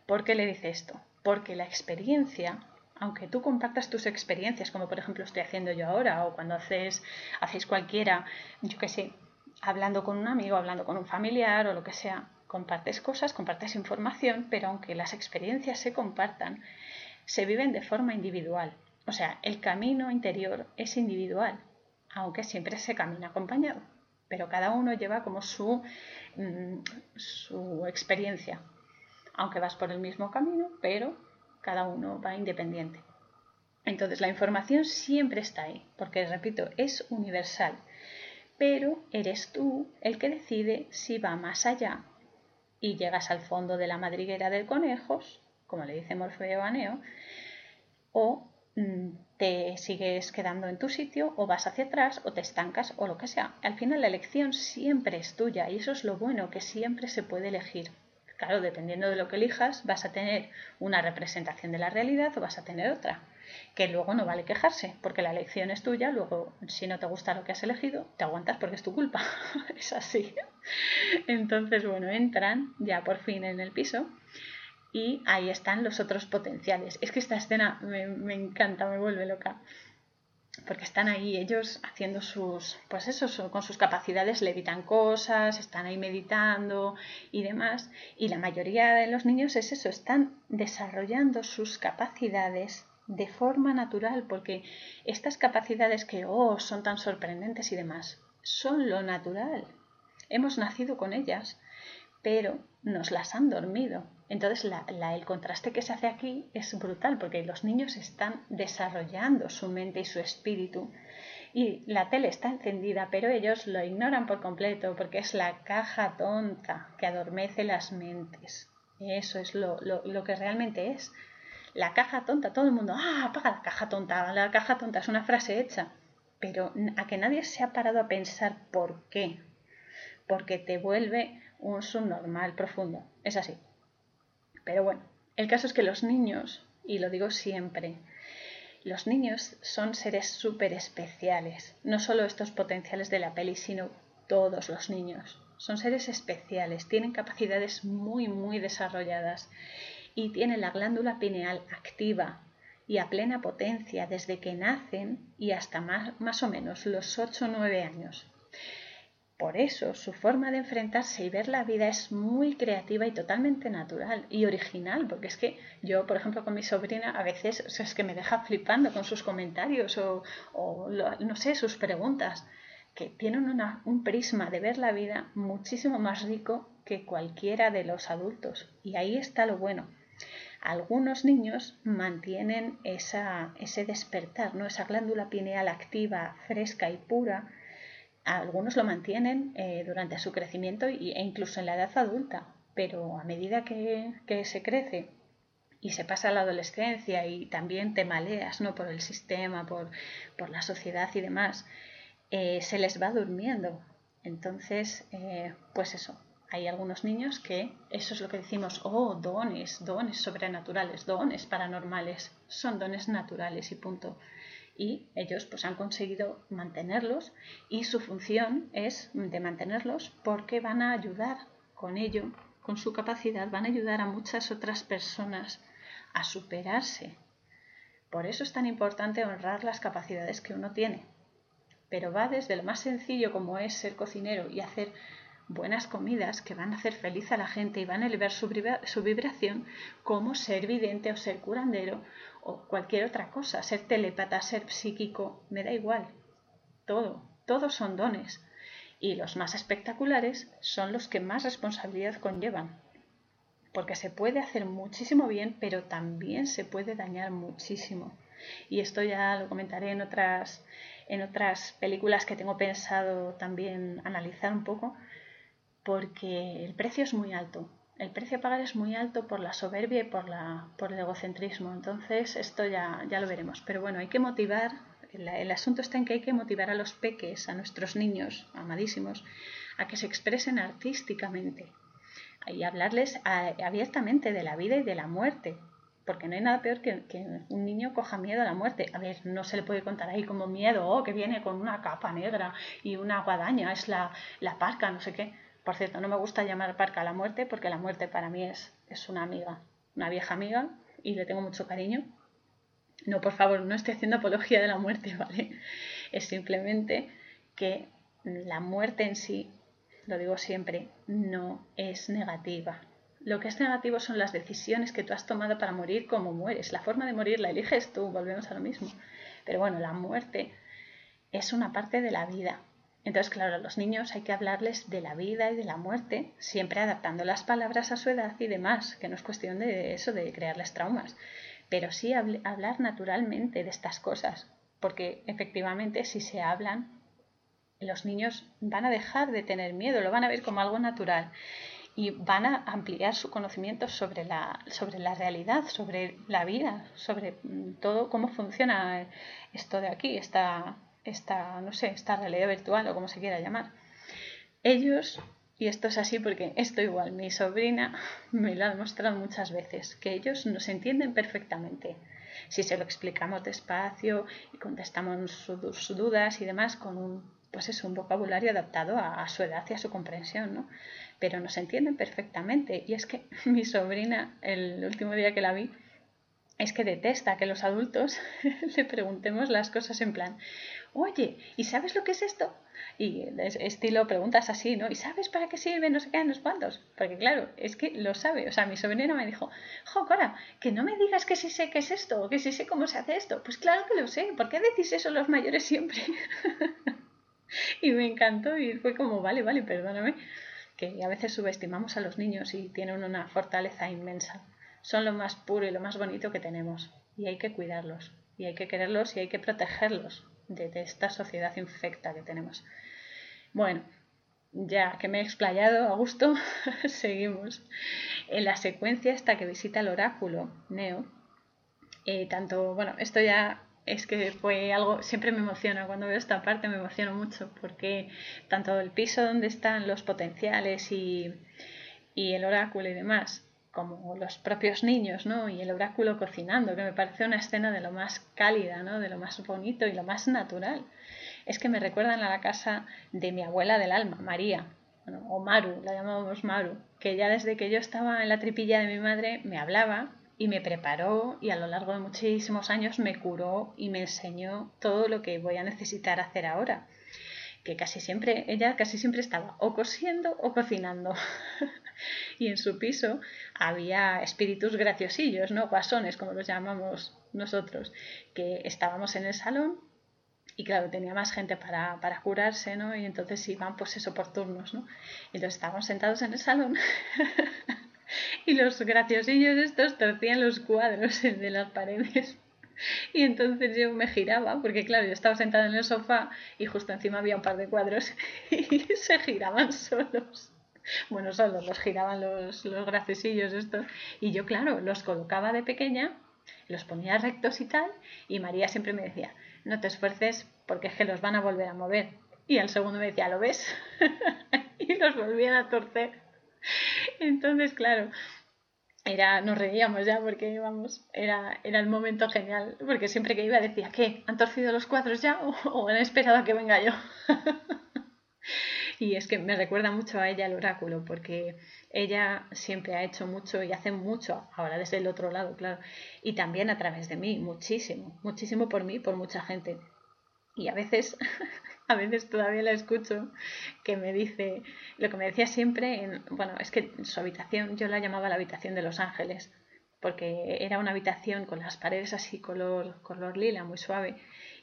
¿Por qué le dice esto? Porque la experiencia, aunque tú compartas tus experiencias, como por ejemplo estoy haciendo yo ahora, o cuando haces, hacéis cualquiera, yo qué sé, hablando con un amigo, hablando con un familiar o lo que sea, compartes cosas, compartes información, pero aunque las experiencias se compartan, se viven de forma individual. O sea, el camino interior es individual, aunque siempre se camina acompañado, pero cada uno lleva como su, mm, su experiencia, aunque vas por el mismo camino, pero cada uno va independiente. Entonces la información siempre está ahí, porque repito, es universal, pero eres tú el que decide si va más allá y llegas al fondo de la madriguera del conejos, como le dice Morfeo a Neo, o mm, te sigues quedando en tu sitio o vas hacia atrás o te estancas o lo que sea. Al final la elección siempre es tuya y eso es lo bueno, que siempre se puede elegir. Claro, dependiendo de lo que elijas, vas a tener una representación de la realidad o vas a tener otra que luego no vale quejarse, porque la elección es tuya, luego si no te gusta lo que has elegido, te aguantas porque es tu culpa, es así. Entonces, bueno, entran ya por fin en el piso y ahí están los otros potenciales. Es que esta escena me, me encanta, me vuelve loca porque están ahí ellos haciendo sus, pues eso, con sus capacidades levitan cosas, están ahí meditando y demás. Y la mayoría de los niños es eso, están desarrollando sus capacidades de forma natural, porque estas capacidades que oh, son tan sorprendentes y demás, son lo natural. Hemos nacido con ellas, pero nos las han dormido. Entonces la, el contraste que se hace aquí es brutal, porque los niños están desarrollando su mente y su espíritu. Y la tele está encendida, pero ellos lo ignoran por completo, porque es la caja tonta que adormece las mentes. Eso es lo, lo que realmente es la caja tonta, todo el mundo, ah, apaga la caja tonta, la caja tonta es una frase hecha, pero a que nadie se ha parado a pensar por qué, porque te vuelve un subnormal profundo, es así. Pero bueno, el caso es que los niños, y lo digo siempre, los niños son seres súper especiales, no solo estos potenciales de la peli, sino todos los niños. Son seres especiales, tienen capacidades muy, muy desarrolladas y tienen la glándula pineal activa y a plena potencia desde que nacen y hasta más, más o menos los 8 o 9 años. Por eso su forma de enfrentarse y ver la vida es muy creativa y totalmente natural y original, porque es que yo, por ejemplo, con mi sobrina a veces es que me deja flipando con sus comentarios o, no sé, sus preguntas, que tienen un prisma de ver la vida muchísimo más rico que cualquiera de los adultos. Y ahí está lo bueno, algunos niños mantienen ese despertar, ¿no? esa glándula pineal activa, fresca y pura. Algunos lo mantienen eh, durante su crecimiento e incluso en la edad adulta, pero a medida que, se crece y se pasa a la adolescencia y también te maleas ¿no? por el sistema, por, la sociedad y demás, eh, se les va durmiendo. Entonces, eh, pues eso, hay algunos niños que eso es lo que decimos, oh, dones, dones sobrenaturales, dones paranormales, son dones naturales y punto. Y ellos pues han conseguido mantenerlos y su función es de mantenerlos porque van a ayudar con ello, con su capacidad, van a ayudar a muchas otras personas a superarse. Por eso es tan importante honrar las capacidades que uno tiene. Pero va desde lo más sencillo como es ser cocinero y hacer buenas comidas que van a hacer feliz a la gente y van a elevar su, vibración como ser vidente o ser curandero o cualquier otra cosa, ser telepata, ser psíquico, me da igual. Todo, todos son dones. Y los más espectaculares son los que más responsabilidad conllevan. Porque se puede hacer muchísimo bien, pero también se puede dañar muchísimo. Y esto ya lo comentaré en otras, en otras películas que tengo pensado también analizar un poco, porque el precio es muy alto. El precio a pagar es muy alto por la soberbia y por, la, por el egocentrismo. Entonces, esto ya, ya lo veremos. Pero bueno, hay que motivar, el, asunto está en que hay que motivar a los peques, a nuestros niños amadísimos, a que se expresen artísticamente y hablarles abiertamente de la vida y de la muerte. porque no hay nada peor que, que, un niño coja miedo a la muerte. A ver, no se le puede contar ahí como miedo, oh, que viene con una capa negra y una guadaña, es la, la parca, no sé qué. Por cierto, no me gusta llamar parca a la muerte porque la muerte para mí es, es una amiga, una vieja amiga y le tengo mucho cariño. No, por favor, no estoy haciendo apología de la muerte, ¿vale? Es simplemente que la muerte en sí, lo digo siempre, no es negativa. Lo que es negativo son las decisiones que tú has tomado para morir como mueres. La forma de morir la eliges tú, volvemos a lo mismo. Pero bueno, la muerte es una parte de la vida. Entonces, claro, a los niños hay que hablarles de la vida y de la muerte, siempre adaptando las palabras a su edad y demás, que no es cuestión de eso, de crearles traumas, pero sí hablar naturalmente de estas cosas, porque efectivamente si se hablan, los niños van a dejar de tener miedo, lo van a ver como algo natural y van a ampliar su conocimiento sobre la, sobre la realidad, sobre la vida, sobre mm, todo cómo funciona esto de aquí, esta, esta, no sé, esta realidad virtual o como se quiera llamar. Ellos, y esto es así porque esto igual, mi sobrina me lo ha demostrado muchas veces, que ellos nos entienden perfectamente. Si se lo explicamos despacio y contestamos sus dudas y demás con un pues es un vocabulario adaptado a, su edad y a su comprensión, ¿no? Pero nos entienden perfectamente. Y es que mi sobrina, el último día que la vi, es que detesta que los adultos le preguntemos las cosas en plan, oye, ¿y sabes lo que es esto? Y estilo preguntas así, ¿no? ¿Y sabes para qué sirve? No sé qué, no sé cuántos. Porque claro, es que lo sabe. O sea, mi sobrina me dijo, jo, Cora, que no me digas que sí sé qué es esto, o que sí sé cómo se hace esto. Pues claro que lo sé. ¿Por qué decís eso los mayores siempre? y me encantó y fue como, vale, vale, perdóname, que a veces subestimamos a los niños y tienen una fortaleza inmensa. Son lo más puro y lo más bonito que tenemos y hay que cuidarlos y hay que quererlos y hay que protegerlos de, esta sociedad infecta que tenemos. Bueno, ya que me he explayado a gusto, seguimos. En la secuencia esta que visita el oráculo, Neo, eh, tanto, bueno, esto ya es que fue algo, siempre me emociona cuando veo esta parte, me emociono mucho porque tanto el piso donde están los potenciales y, y el oráculo y demás, como los propios niños, ¿no? Y el oráculo cocinando, que me parece una escena de lo más cálida, ¿no? De lo más bonito y lo más natural. Es que me recuerdan a la casa de mi abuela del alma, María, o Maru, la llamábamos Maru, que ya desde que yo estaba en la tripilla de mi madre me hablaba y me preparó y a lo largo de muchísimos años me curó y me enseñó todo lo que voy a necesitar hacer ahora. Que casi siempre, ella casi siempre estaba o cosiendo o cocinando. y en su piso había espíritus graciosillos, ¿no? Guasones, como los llamamos nosotros, que estábamos en el salón y claro, tenía más gente para, para, curarse, ¿no? Y entonces iban pues eso por turnos, ¿no? Entonces estábamos sentados en el salón y los graciosillos estos torcían los cuadros de las paredes. Y entonces yo me giraba, porque claro, yo estaba sentada en el sofá y justo encima había un par de cuadros y se giraban solos. Bueno, solos los giraban los, los graciosillos estos. Y yo, claro, los colocaba de pequeña, los ponía rectos y tal, y María siempre me decía, no te esfuerces porque es que los van a volver a mover. Y al segundo me decía, ¿lo ves? y los volvían a torcer. Entonces, claro, era, nos reíamos ya porque, vamos, era, era el momento genial, porque siempre que iba decía, ¿qué? ¿Han torcido los cuadros ya o, han esperado a que venga yo? y es que me recuerda mucho a ella el oráculo, porque ella siempre ha hecho mucho y hace mucho, ahora desde el otro lado, claro, y también a través de mí, muchísimo, muchísimo por mí, por mucha gente. Y a veces a veces todavía la escucho, que me dice, lo que me decía siempre, en, bueno, es que su habitación, yo la llamaba la habitación de los ángeles, porque era una habitación con las paredes así color, color lila, muy suave,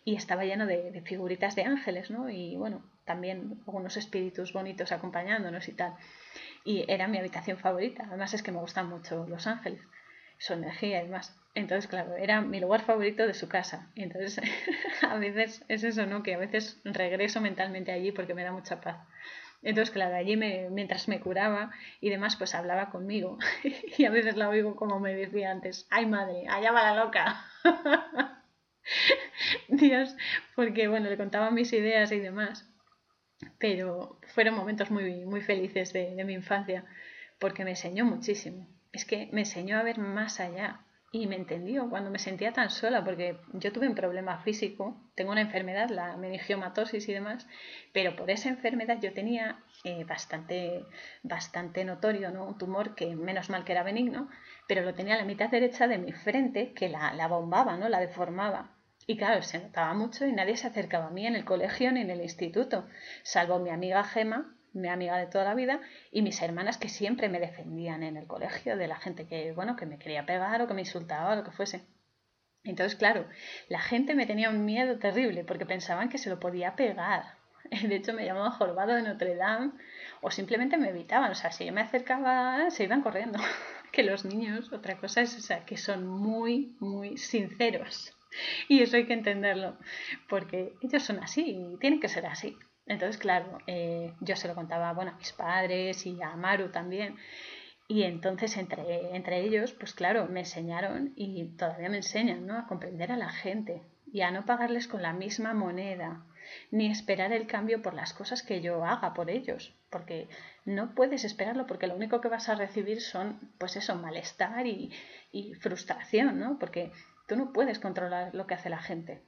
y estaba lleno de, figuritas de ángeles, ¿no? Y bueno, también algunos espíritus bonitos acompañándonos y tal. Y era mi habitación favorita, además es que me gustan mucho los ángeles su energía y demás. Entonces, claro, era mi lugar favorito de su casa. Entonces, a veces es eso, ¿no? Que a veces regreso mentalmente allí porque me da mucha paz. Entonces, claro, allí me, mientras me curaba y demás, pues hablaba conmigo. y a veces la oigo como me decía antes, ¡ay madre, allá va la loca! Dios, porque bueno, le contaba mis ideas y demás. Pero fueron momentos muy, muy felices de, de mi infancia porque me enseñó muchísimo es que me enseñó a ver más allá y me entendió cuando me sentía tan sola, porque yo tuve un problema físico, tengo una enfermedad, la meningiomatosis y demás, pero por esa enfermedad yo tenía eh, bastante, bastante notorio, ¿no? Un tumor que menos mal que era benigno, pero lo tenía a la mitad derecha de mi frente que la, la bombaba, ¿no? La deformaba. Y claro, se notaba mucho y nadie se acercaba a mí en el colegio ni en el instituto, salvo mi amiga Gema, mi amiga de toda la vida, y mis hermanas que siempre me defendían en el colegio de la gente que, bueno, que me quería pegar o que me insultaba o lo que fuese. Entonces, claro, la gente me tenía un miedo terrible porque pensaban que se lo podía pegar. De hecho, me llamaban jorobado de Notre Dame o simplemente me evitaban. O sea, si yo me acercaba, se iban corriendo. que los niños, otra cosa es, o sea, que son muy, muy sinceros. Y eso hay que entenderlo, porque ellos son así y tienen que ser así. Entonces, claro, eh, yo se lo contaba bueno, a mis padres y a Maru también. Y entonces entre, entre ellos, pues claro, me enseñaron y todavía me enseñan ¿no? a comprender a la gente y a no pagarles con la misma moneda, ni esperar el cambio por las cosas que yo haga por ellos, porque no puedes esperarlo porque lo único que vas a recibir son, pues eso, malestar y, y frustración, ¿no? Porque tú no puedes controlar lo que hace la gente.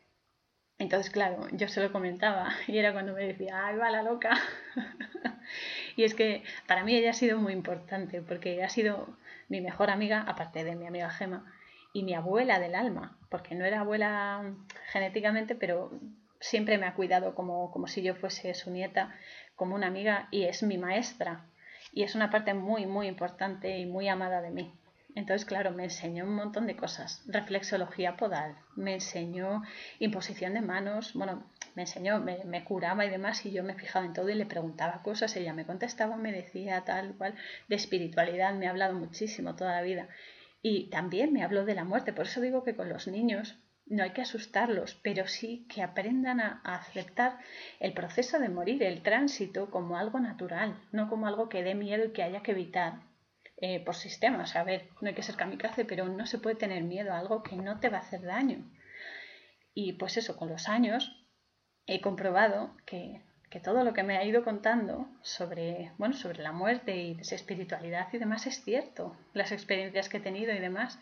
Entonces, claro, yo se lo comentaba y era cuando me decía, ay, va la loca. y es que para mí ella ha sido muy importante porque ha sido mi mejor amiga, aparte de mi amiga Gema, y mi abuela del alma, porque no era abuela genéticamente, pero siempre me ha cuidado como, como si yo fuese su nieta, como una amiga, y es mi maestra. Y es una parte muy, muy importante y muy amada de mí. Entonces, claro, me enseñó un montón de cosas. Reflexología podal, me enseñó imposición de manos, bueno, me enseñó, me, curaba y demás, y yo me fijaba en todo y le preguntaba cosas, ella me contestaba, me decía tal cual, de espiritualidad, me ha hablado muchísimo toda la vida. Y también me habló de la muerte, por eso digo que con los niños no hay que asustarlos, pero sí que aprendan a, aceptar el proceso de morir, el tránsito, como algo natural, no como algo que dé miedo y que haya que evitar. Eh, por sistemas. A ver, no hay que ser kamikaze, pero no se puede tener miedo a algo que no te va a hacer daño. Y pues eso, con los años he comprobado que, que todo lo que me ha ido contando sobre, bueno, sobre la muerte y espiritualidad y demás es cierto, las experiencias que he tenido y demás.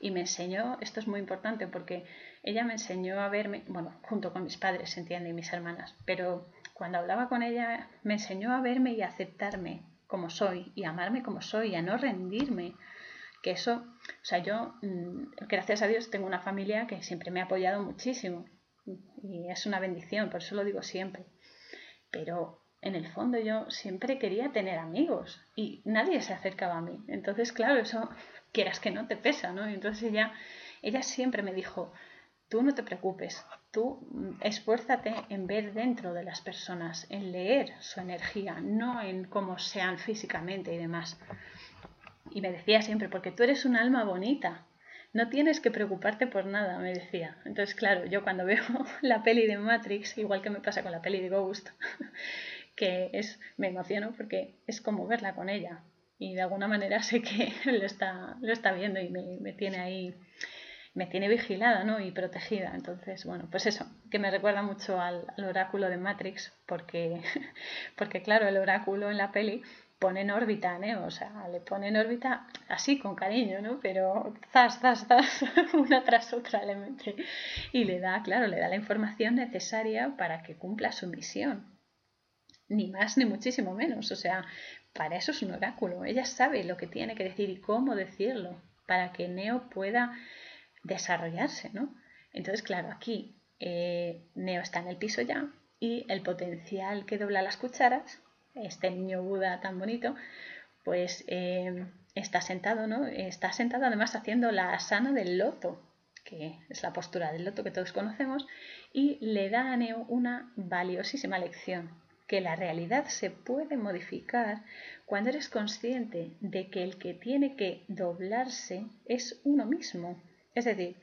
Y me enseñó, esto es muy importante porque ella me enseñó a verme, bueno, junto con mis padres, entiende, y mis hermanas, pero cuando hablaba con ella me enseñó a verme y a aceptarme como soy y amarme como soy, y a no rendirme. Que eso, o sea, yo, mm, gracias a Dios, tengo una familia que siempre me ha apoyado muchísimo y es una bendición, por eso lo digo siempre. Pero en el fondo yo siempre quería tener amigos y nadie se acercaba a mí. Entonces, claro, eso quieras que no te pesa, ¿no? Y entonces ella, ella siempre me dijo, tú no te preocupes, tú esfuérzate en ver dentro de las personas, en leer su energía, no en cómo sean físicamente y demás. Y me decía siempre, porque tú eres un alma bonita, no tienes que preocuparte por nada, me decía. Entonces, claro, yo cuando veo la peli de Matrix, igual que me pasa con la peli de Ghost, que es, me emociono porque es como verla con ella. Y de alguna manera sé que lo está, lo está viendo y me, me tiene ahí me tiene vigilada ¿no? y protegida. Entonces, bueno, pues eso, que me recuerda mucho al, oráculo de Matrix, porque, porque claro, el oráculo en la peli pone en órbita a Neo, o sea, le pone en órbita así, con cariño, ¿no? Pero zas, zas, zas, una tras otra le mete y le da, claro, le da la información necesaria para que cumpla su misión. Ni más ni muchísimo menos, o sea, para eso es un oráculo. Ella sabe lo que tiene que decir y cómo decirlo para que Neo pueda desarrollarse, ¿no? Entonces, claro, aquí eh, Neo está en el piso ya y el potencial que dobla las cucharas, este niño Buda tan bonito, pues eh, está sentado, ¿no? Está sentado además haciendo la asana del loto, que es la postura del loto que todos conocemos, y le da a Neo una valiosísima lección, que la realidad se puede modificar cuando eres consciente de que el que tiene que doblarse es uno mismo, es decir,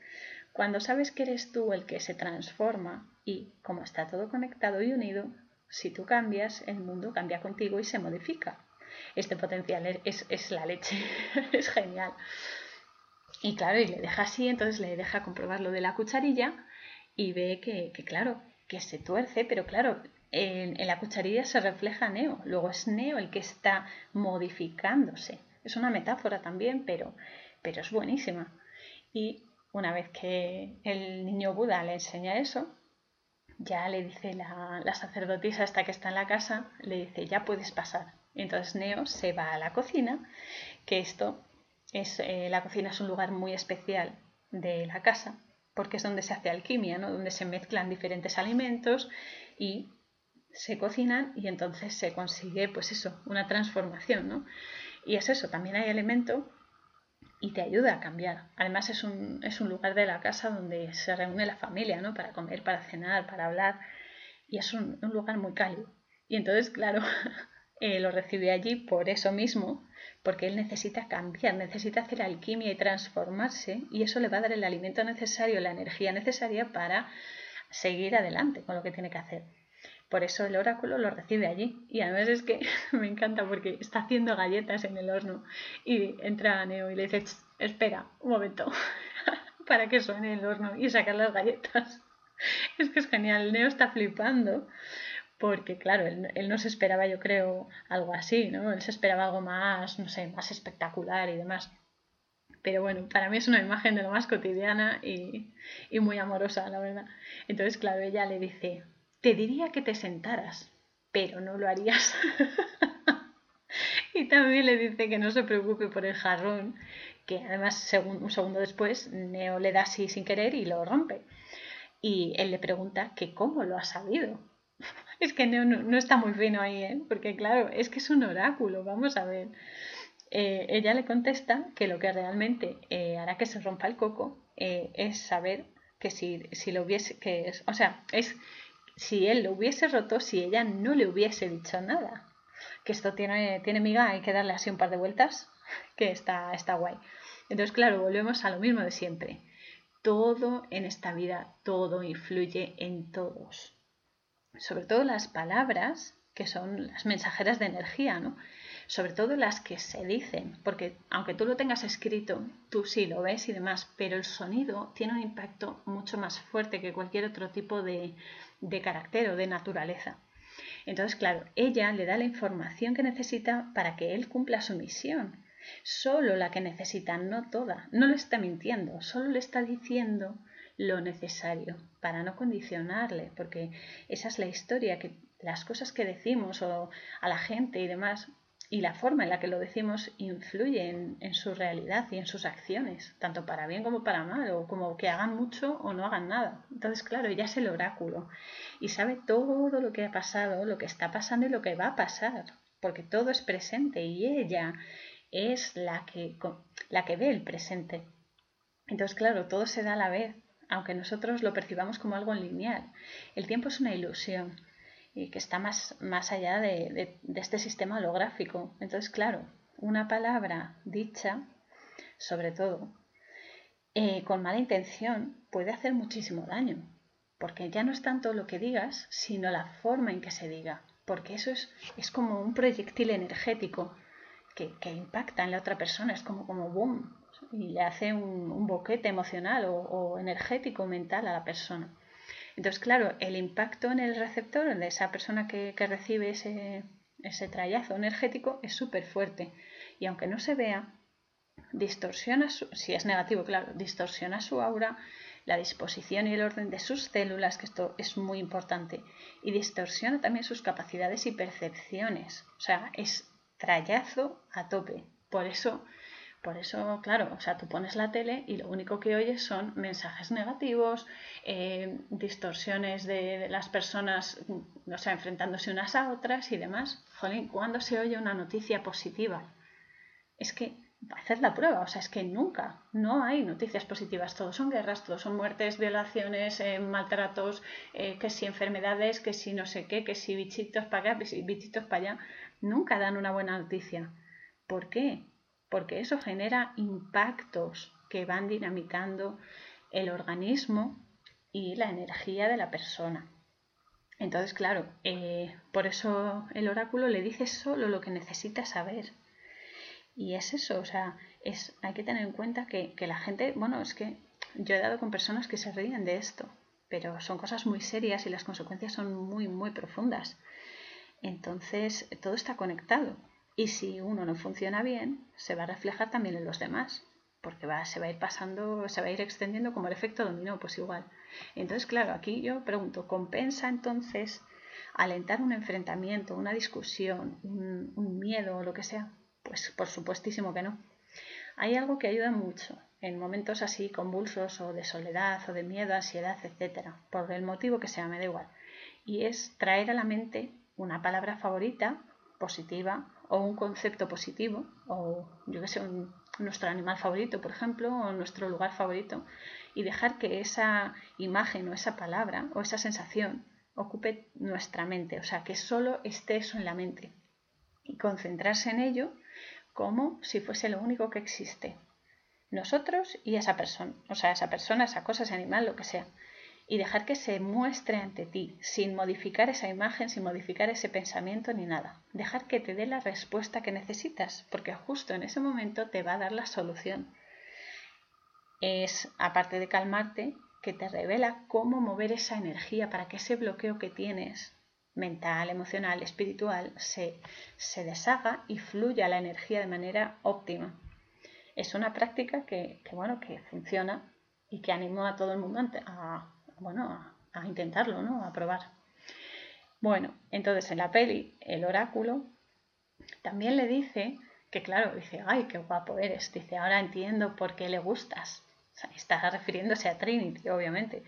cuando sabes que eres tú el que se transforma y como está todo conectado y unido, si tú cambias, el mundo cambia contigo y se modifica. Este potencial es, la leche, es genial. Y claro, y le deja así, entonces le deja comprobar lo de la cucharilla y ve que, claro, que se tuerce, pero claro, en, en, la cucharilla se refleja Neo, luego es Neo el que está modificándose. Es una metáfora también, pero, pero es buenísima. Y una vez que el niño Buda le enseña eso, ya le dice la, sacerdotisa esta que está en la casa, le dice, ya puedes pasar. entonces Neo se va a la cocina, que esto es, eh, la cocina es un lugar muy especial de la casa, porque es donde se hace alquimia, ¿no? donde se mezclan diferentes alimentos y se cocinan y entonces se consigue, pues eso, una transformación, ¿no? Y es eso, también hay alimento y te ayuda a cambiar. Además es un, es un lugar de la casa donde se reúne la familia, ¿no? Para comer, para cenar, para hablar. Y es un, lugar muy cálido. Y entonces, claro, eh, lo recibe allí por eso mismo, porque él necesita cambiar, necesita hacer alquimia y transformarse, y eso le va a dar el alimento necesario, la energía necesaria para seguir adelante con lo que tiene que hacer. Por eso el oráculo lo recibe allí. Y además es que me encanta porque está haciendo galletas en el horno y entra Neo y le dice, espera un momento, para que suene el horno y sacar las galletas. Es que es genial, Neo está flipando porque claro, él, él, no se esperaba, yo creo, algo así, ¿no? Él se esperaba algo más, no sé, más espectacular y demás. Pero bueno, para mí es una imagen de lo más cotidiana y, y muy amorosa, la verdad. Entonces, claro, ella le dice, te diría que te sentaras, pero no lo harías. y también le dice que no se preocupe por el jarrón, que además un segundo después Neo le da así sin querer y lo rompe. Y él le pregunta que cómo lo ha sabido. es que Neo no, está muy fino ahí, ¿eh? porque claro, es que es un oráculo, vamos a ver. Eh, ella le contesta que lo que realmente eh, hará que se rompa el coco es saber que si, si lo hubiese, que es, o sea, es si él lo hubiese roto si ella no le hubiese dicho nada. Que esto tiene, tiene miga, hay que darle así un par de vueltas, que está, está guay. Entonces, claro, volvemos a lo mismo de siempre. Todo en esta vida, todo influye en todos. Sobre todo las palabras, que son las mensajeras de energía, ¿no? Sobre todo las que se dicen, porque aunque tú lo tengas escrito, tú sí lo ves y demás, pero el sonido tiene un impacto mucho más fuerte que cualquier otro tipo de, de carácter o de naturaleza. Entonces, claro, ella le da la información que necesita para que él cumpla su misión. Solo la que necesita, no toda. No le está mintiendo, solo le está diciendo lo necesario para no condicionarle, porque esa es la historia, que las cosas que decimos o a la gente y demás y la forma en la que lo decimos influye en, su realidad y en sus acciones, tanto para bien como para mal, o como que hagan mucho o no hagan nada. Entonces, claro, ella es el oráculo y sabe todo lo que ha pasado, lo que está pasando y lo que va a pasar, porque todo es presente y ella es la que, la que ve el presente. Entonces, claro, todo se da a la vez, aunque nosotros lo percibamos como algo lineal. El tiempo es una ilusión y que está más, más allá de, este sistema holográfico. Entonces, claro, una palabra dicha, sobre todo, eh, con mala intención, puede hacer muchísimo daño, porque ya no es tanto lo que digas, sino la forma en que se diga, porque eso es, es como un proyectil energético que, impacta en la otra persona, es como, como boom, y le hace un, boquete emocional o, o energético mental a la persona. Entonces, claro, el impacto en el receptor, de esa persona que, recibe ese, ese trayazo energético, es súper fuerte. Y aunque no se vea, distorsiona, su, si es negativo, claro, distorsiona su aura, la disposición y el orden de sus células, que esto es muy importante, y distorsiona también sus capacidades y percepciones. O sea, es trayazo a tope. Por eso por eso, claro, o sea, tú pones la tele y lo único que oyes son mensajes negativos, eh, distorsiones de, las personas, o sea, enfrentándose unas a otras y demás. Jolín, ¿cuándo se oye una noticia positiva? Es que hacer la prueba, o sea, es que nunca, no hay noticias positivas, todos son guerras, todos son muertes, violaciones, eh, maltratos, eh, que si enfermedades, que si no sé qué, que si bichitos para acá, bichitos para allá, nunca dan una buena noticia. ¿Por qué? Porque eso genera impactos que van dinamitando el organismo y la energía de la persona. Entonces, claro, eh, por eso el oráculo le dice solo lo que necesita saber. Y es eso, o sea, es, hay que tener en cuenta que, que la gente, bueno, es que yo he dado con personas que se ríen de esto, pero son cosas muy serias y las consecuencias son muy, muy profundas. Entonces, todo está conectado. Y si uno no funciona bien, se va a reflejar también en los demás, porque va, se va a ir pasando, se va a ir extendiendo como el efecto dominó, pues igual. Entonces, claro, aquí yo pregunto, ¿compensa entonces alentar un enfrentamiento, una discusión, un, miedo o lo que sea? Pues por supuestísimo que no. Hay algo que ayuda mucho en momentos así convulsos o de soledad o de miedo, ansiedad, etcétera, por el motivo que sea, me da igual. Y es traer a la mente una palabra favorita, positiva, o un concepto positivo, o yo que sé, nuestro animal favorito, por ejemplo, o nuestro lugar favorito, y dejar que esa imagen o esa palabra o esa sensación ocupe nuestra mente, o sea, que solo esté eso en la mente, y concentrarse en ello como si fuese lo único que existe. Nosotros y esa persona, o sea, esa persona, esa cosa, ese animal, lo que sea. Y dejar que se muestre ante ti, sin modificar esa imagen, sin modificar ese pensamiento ni nada. Dejar que te dé la respuesta que necesitas, porque justo en ese momento te va a dar la solución. Es, aparte de calmarte, que te revela cómo mover esa energía para que ese bloqueo que tienes mental, emocional, espiritual, se, se deshaga y fluya la energía de manera óptima. Es una práctica que, bueno, que funciona y que animo a todo el mundo a, bueno, a, intentarlo, ¿no? a probar. Bueno, entonces en la peli, el oráculo también le dice que, claro, dice, ay, qué guapo eres. Dice, ahora entiendo por qué le gustas. está refiriéndose a Trinity, obviamente.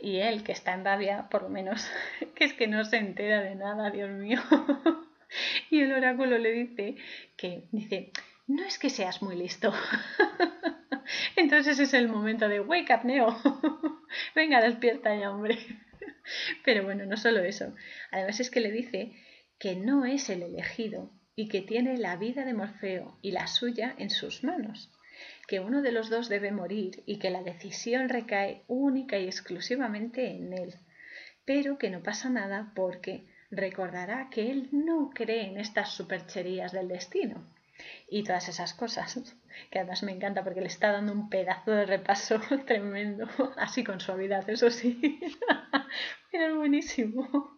Y él, que está en Babia, por lo menos, que es que no se entera de nada, Dios mío. y el oráculo le dice que, dice, no es que seas muy listo. Entonces es el momento de wake up, Neo. Venga, despierta ya, hombre. Pero bueno, no solo eso. Además es que le dice que no es el elegido y que tiene la vida de Morfeo y la suya en sus manos que uno de los dos debe morir y que la decisión recae única y exclusivamente en él, pero que no pasa nada porque recordará que él no cree en estas supercherías del destino y todas esas cosas, que además me encanta porque le está dando un pedazo de repaso tremendo, así con suavidad, eso sí, pero es buenísimo.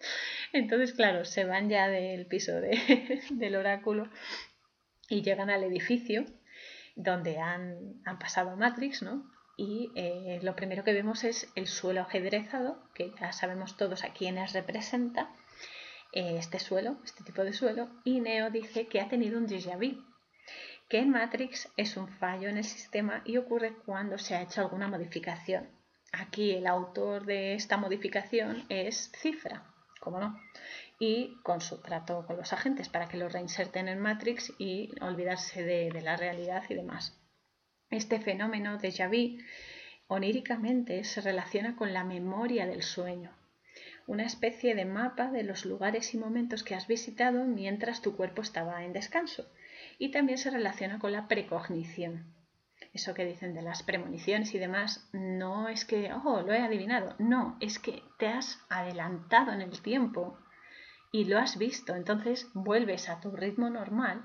Entonces, claro, se van ya del piso del oráculo y llegan al edificio donde han, pasado Matrix, ¿no? Y eh, lo primero que vemos es el suelo ajedrezado, que ya sabemos todos a quiénes representa eh, este suelo, este tipo de suelo, y Neo dice que ha tenido un déjà vu, que en Matrix es un fallo en el sistema y ocurre cuando se ha hecho alguna modificación. Aquí el autor de esta modificación es Cifra, ¿cómo no? y con su trato con los agentes para que lo reinserten en Matrix y olvidarse de, la realidad y demás. Este fenómeno de Javi oníricamente se relaciona con la memoria del sueño, una especie de mapa de los lugares y momentos que has visitado mientras tu cuerpo estaba en descanso, y también se relaciona con la precognición. Eso que dicen de las premoniciones y demás, no es que, oh, lo he adivinado, no, es que te has adelantado en el tiempo y lo has visto, entonces vuelves a tu ritmo normal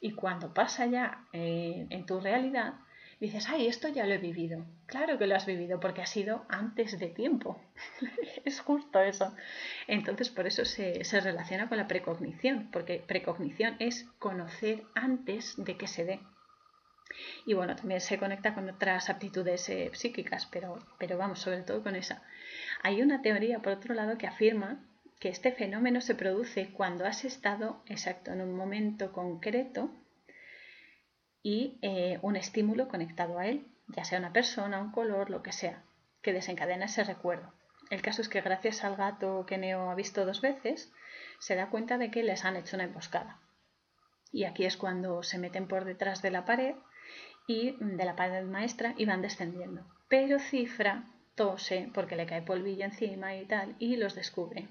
y cuando pasa ya eh, en tu realidad, dices, ay, esto ya lo he vivido. Claro que lo has vivido porque ha sido antes de tiempo. es justo eso. Entonces, por eso se, se, relaciona con la precognición, porque precognición es conocer antes de que se dé. Y bueno, también se conecta con otras aptitudes eh, psíquicas, pero, pero vamos, sobre todo con esa. Hay una teoría, por otro lado, que afirma que este fenómeno se produce cuando has estado exacto en un momento concreto y eh, un estímulo conectado a él, ya sea una persona, un color, lo que sea, que desencadena ese recuerdo. El caso es que gracias al gato que Neo ha visto dos veces, se da cuenta de que les han hecho una emboscada. Y aquí es cuando se meten por detrás de la pared y de la pared maestra y van descendiendo. Pero Cifra tose porque le cae polvillo encima y tal y los descubre.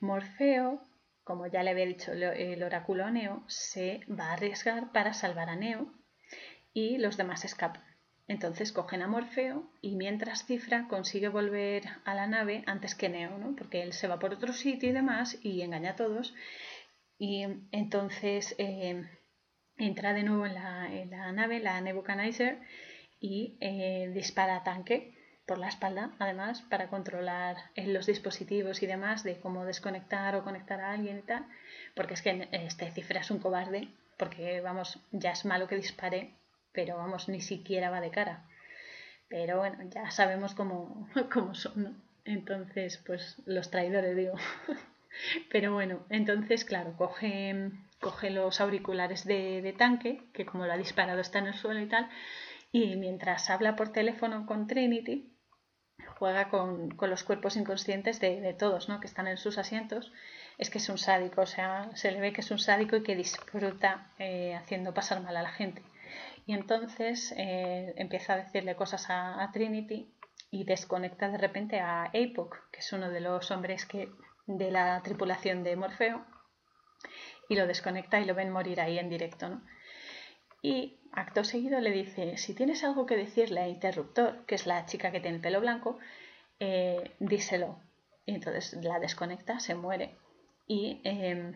Morfeo, como ya le había dicho el oráculo a Neo, se va a arriesgar para salvar a Neo y los demás escapan. Entonces cogen a Morfeo y mientras Cifra consigue volver a la nave antes que Neo, ¿no? porque él se va por otro sitio y demás y engaña a todos. Y entonces eh, entra de nuevo en la, nave, la Nebuchadnezzar, y eh, dispara a tanque por la espalda, además, para controlar los dispositivos y demás, de cómo desconectar o conectar a alguien y tal, porque es que este cifra es un cobarde, porque vamos, ya es malo que dispare pero vamos, ni siquiera va de cara. Pero bueno, ya sabemos cómo, cómo son, ¿no? Entonces, pues los traidores, digo. Pero bueno, entonces, claro, coge, coge los auriculares de, tanque, que como lo ha disparado está en el suelo y tal, y mientras habla por teléfono con Trinity, juega con, los cuerpos inconscientes de, todos, ¿no? Que están en sus asientos. Es que es un sádico, o sea, se le ve que es un sádico y que disfruta eh, haciendo pasar mal a la gente. Y entonces eh, empieza a decirle cosas a, Trinity y desconecta de repente a Apoc, que es uno de los hombres que de la tripulación de Morfeo y lo desconecta y lo ven morir ahí en directo. ¿no? Y acto seguido le dice, si tienes algo que decirle a Interruptor, que es la chica que tiene el pelo blanco, eh, díselo. Y entonces la desconecta, se muere. Y em,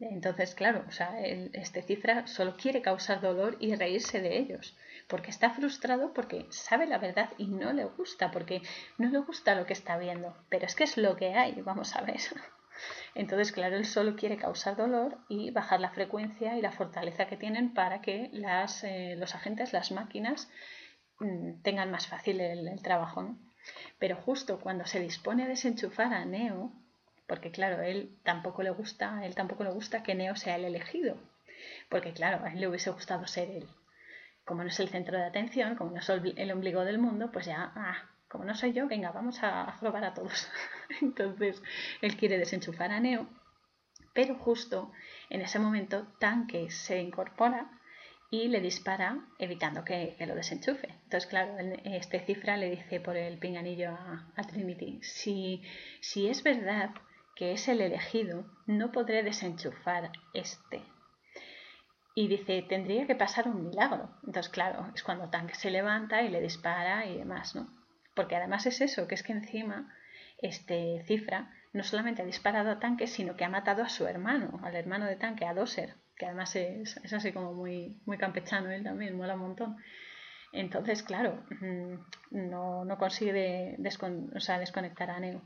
entonces, claro, o sea, este cifra solo quiere causar dolor y reírse de ellos porque está frustrado porque sabe la verdad y no le gusta, porque no le gusta lo que está viendo, pero es que es lo que hay, vamos a ver. Entonces, claro, él solo quiere causar dolor y bajar la frecuencia y la fortaleza que tienen para que eh, los agentes, las máquinas, mm, tengan más fácil el, trabajo. ¿no? Pero justo cuando se dispone a desenchufar a Neo, porque claro, él tampoco le gusta, él tampoco le gusta que Neo sea el elegido, porque claro, a él le hubiese gustado ser él como no es el centro de atención, como no es el ombligo del mundo, pues ya, ah, como no soy yo, venga, vamos a probar a todos. Entonces, él quiere desenchufar a Neo, pero justo en ese momento Tanque se incorpora y le dispara evitando que, lo desenchufe. Entonces, claro, este cifra le dice por el pinganillo a, a Trinity, si, si es verdad que es el elegido, no podré desenchufar este y dice, tendría que pasar un milagro. Entonces, claro, es cuando Tank se levanta y le dispara y demás, ¿no? Porque además es eso, que es que encima este Cifra no solamente ha disparado a Tanque, sino que ha matado a su hermano, al hermano de Tanque, a Doser, que además es, así como muy, muy campechano él también, mola un montón. Entonces, claro, mm, no, no consigue desconectar a Neo.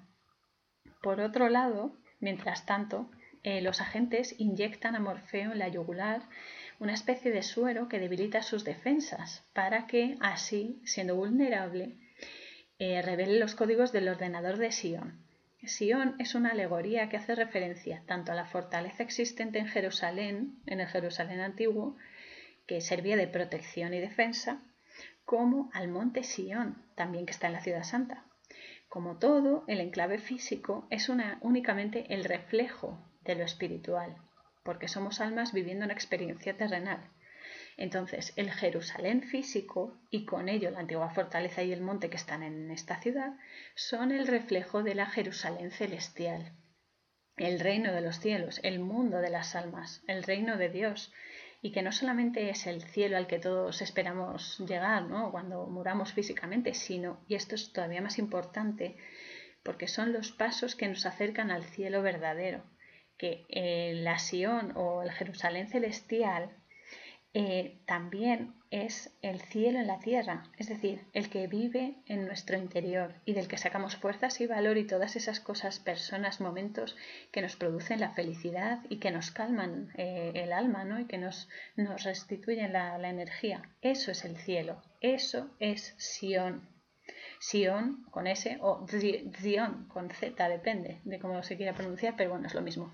Por otro lado, mientras tanto, eh, los agentes inyectan a Morfeo en la yugular una especie de suero que debilita sus defensas para que así, siendo vulnerable, eh, revele los códigos del ordenador de Sion. Sion es una alegoría que hace referencia tanto a la fortaleza existente en Jerusalén, en el Jerusalén antiguo, que servía de protección y defensa, como al monte Sion, también que está en la ciudad santa. Como todo, el enclave físico es únicamente el reflejo de lo espiritual, porque somos almas viviendo una experiencia terrenal. Entonces, el Jerusalén físico y con ello la antigua fortaleza y el monte que están en esta ciudad son el reflejo de la Jerusalén celestial, el reino de los cielos, el mundo de las almas, el reino de Dios, y que no solamente es el cielo al que todos esperamos llegar ¿no? cuando muramos físicamente, sino, y esto es todavía más importante, porque son los pasos que nos acercan al cielo verdadero, que la Sion o el Jerusalén celestial eh, también es el cielo en la tierra, es decir, el que vive en nuestro interior y del que sacamos fuerzas y valor y todas esas cosas, personas, momentos que nos producen la felicidad y que nos calman eh, el alma ¿no? y que nos, nos restituyen la, la energía. Eso es el cielo, eso es Sion. Sion con S o Zion con Z, depende de cómo se quiera pronunciar, pero bueno, es lo mismo,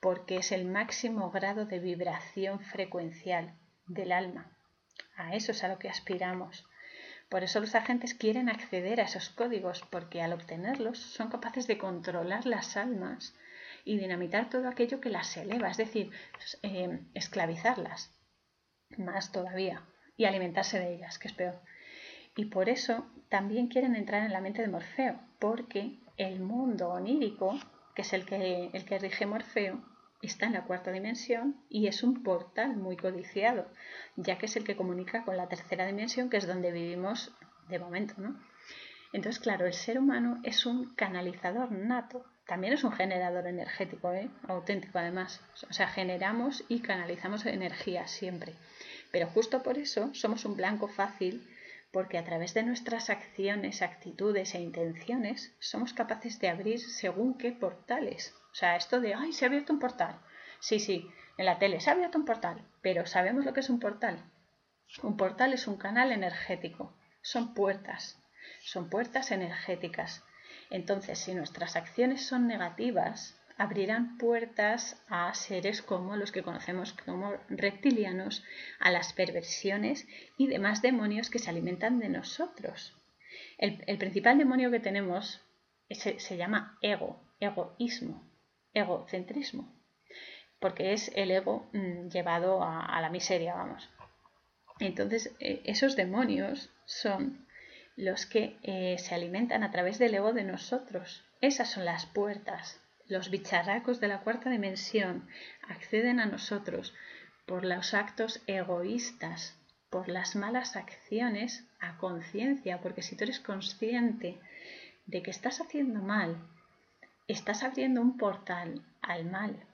porque es el máximo grado de vibración frecuencial del alma. A eso es a lo que aspiramos. Por eso los agentes quieren acceder a esos códigos, porque al obtenerlos son capaces de controlar las almas y dinamitar todo aquello que las eleva, es decir, eh, esclavizarlas más todavía y alimentarse de ellas, que es peor. Y por eso también quieren entrar en la mente de Morfeo, porque el mundo onírico, que es el que, el que rige Morfeo, está en la cuarta dimensión y es un portal muy codiciado, ya que es el que comunica con la tercera dimensión, que es donde vivimos de momento, ¿no? Entonces, claro, el ser humano es un canalizador nato, también es un generador energético, ¿eh? auténtico además. O sea, generamos y canalizamos energía siempre. Pero justo por eso somos un blanco fácil porque a través de nuestras acciones, actitudes e intenciones somos capaces de abrir según qué portales. O sea, esto de, ay, se ha abierto un portal. Sí, sí, en la tele se ha abierto un portal, pero ¿sabemos lo que es un portal? Un portal es un canal energético, son puertas, son puertas energéticas. Entonces, si nuestras acciones son negativas, abrirán puertas a seres como los que conocemos como reptilianos, a las perversiones y demás demonios que se alimentan de nosotros. El, principal demonio que tenemos se, llama ego, egoísmo, egocentrismo, porque es el ego mm, llevado a, la miseria, vamos. Entonces, eh, esos demonios son los que eh, se alimentan a través del ego de nosotros. Esas son las puertas los bicharracos de la cuarta dimensión acceden a nosotros por los actos egoístas, por las malas acciones a conciencia, porque si tú eres consciente de que estás haciendo mal, estás abriendo un portal al mal.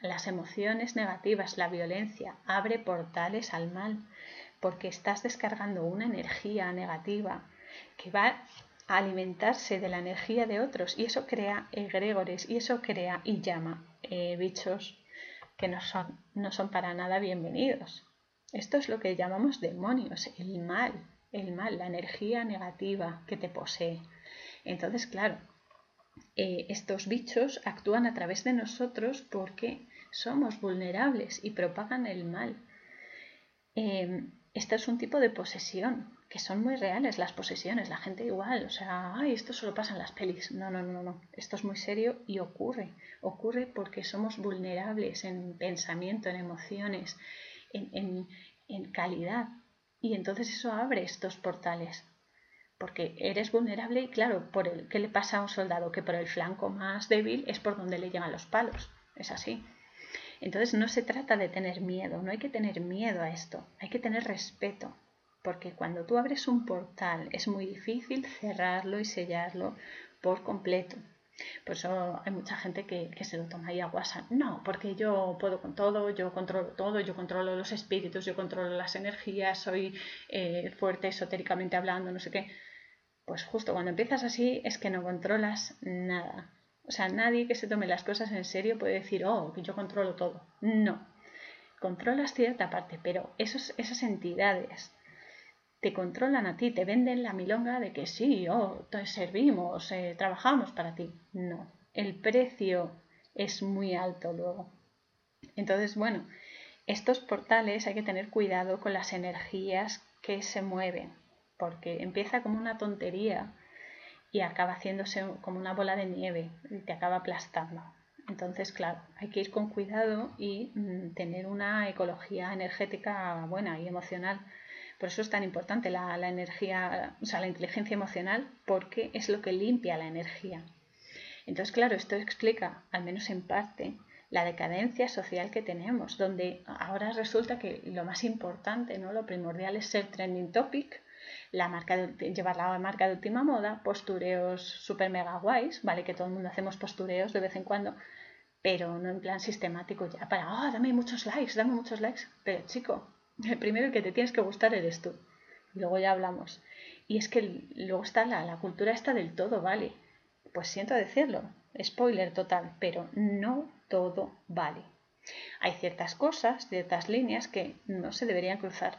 Las emociones negativas, la violencia, abre portales al mal, porque estás descargando una energía negativa que va alimentarse de la energía de otros y eso crea egregores y eso crea y llama eh, bichos que no son, no son para nada bienvenidos. Esto es lo que llamamos demonios, el mal, el mal, la energía negativa que te posee. Entonces, claro, eh, estos bichos actúan a través de nosotros porque somos vulnerables y propagan el mal. Eh, este es un tipo de posesión, que son muy reales las posesiones, la gente igual, o sea, ay, esto solo pasa en las pelis. No, no, no, no, esto es muy serio y ocurre. Ocurre porque somos vulnerables en pensamiento, en emociones, en, en calidad. Y entonces eso abre estos portales. Porque eres vulnerable y claro, por el, ¿qué le pasa a un soldado? Que por el flanco más débil es por donde le llegan los palos. Es así. Entonces no se trata de tener miedo, no hay que tener miedo a esto, hay que tener respeto porque cuando tú abres un portal es muy difícil cerrarlo y sellarlo por completo. Por eso hay mucha gente que, se lo toma ahí a WhatsApp. No, porque yo puedo con todo, yo controlo todo, yo controlo los espíritus, yo controlo las energías, soy eh, fuerte esotéricamente hablando, no sé qué. Pues justo cuando empiezas así es que no controlas nada. O sea, nadie que se tome las cosas en serio puede decir, oh, que yo controlo todo. No. Controlas cierta parte, pero esos, esas entidades te controlan a ti, te venden la milonga de que sí, oh, te servimos, eh, trabajamos para ti. No, el precio es muy alto luego. Entonces, bueno, estos portales hay que tener cuidado con las energías que se mueven, porque empieza como una tontería y acaba haciéndose como una bola de nieve y te acaba aplastando. Entonces, claro, hay que ir con cuidado y mm, tener una ecología energética buena y emocional por eso es tan importante la, energía, o sea, la inteligencia emocional, porque es lo que limpia la energía. Entonces, claro, esto explica, al menos en parte, la decadencia social que tenemos, donde ahora resulta que lo más importante, ¿no? lo primordial es ser trending topic, la marca llevar la marca de última moda, postureos super mega guays, vale que todo el mundo hacemos postureos de vez en cuando, pero no en plan sistemático ya para, ah, dame muchos likes, dame muchos likes, pero chico, primero el que te tienes que gustar eres tú. Y luego ya hablamos. Y es que luego está la, la cultura esta del todo, vale. Pues siento decirlo, spoiler total, pero no todo vale. Hay ciertas cosas, ciertas líneas que no se deberían cruzar.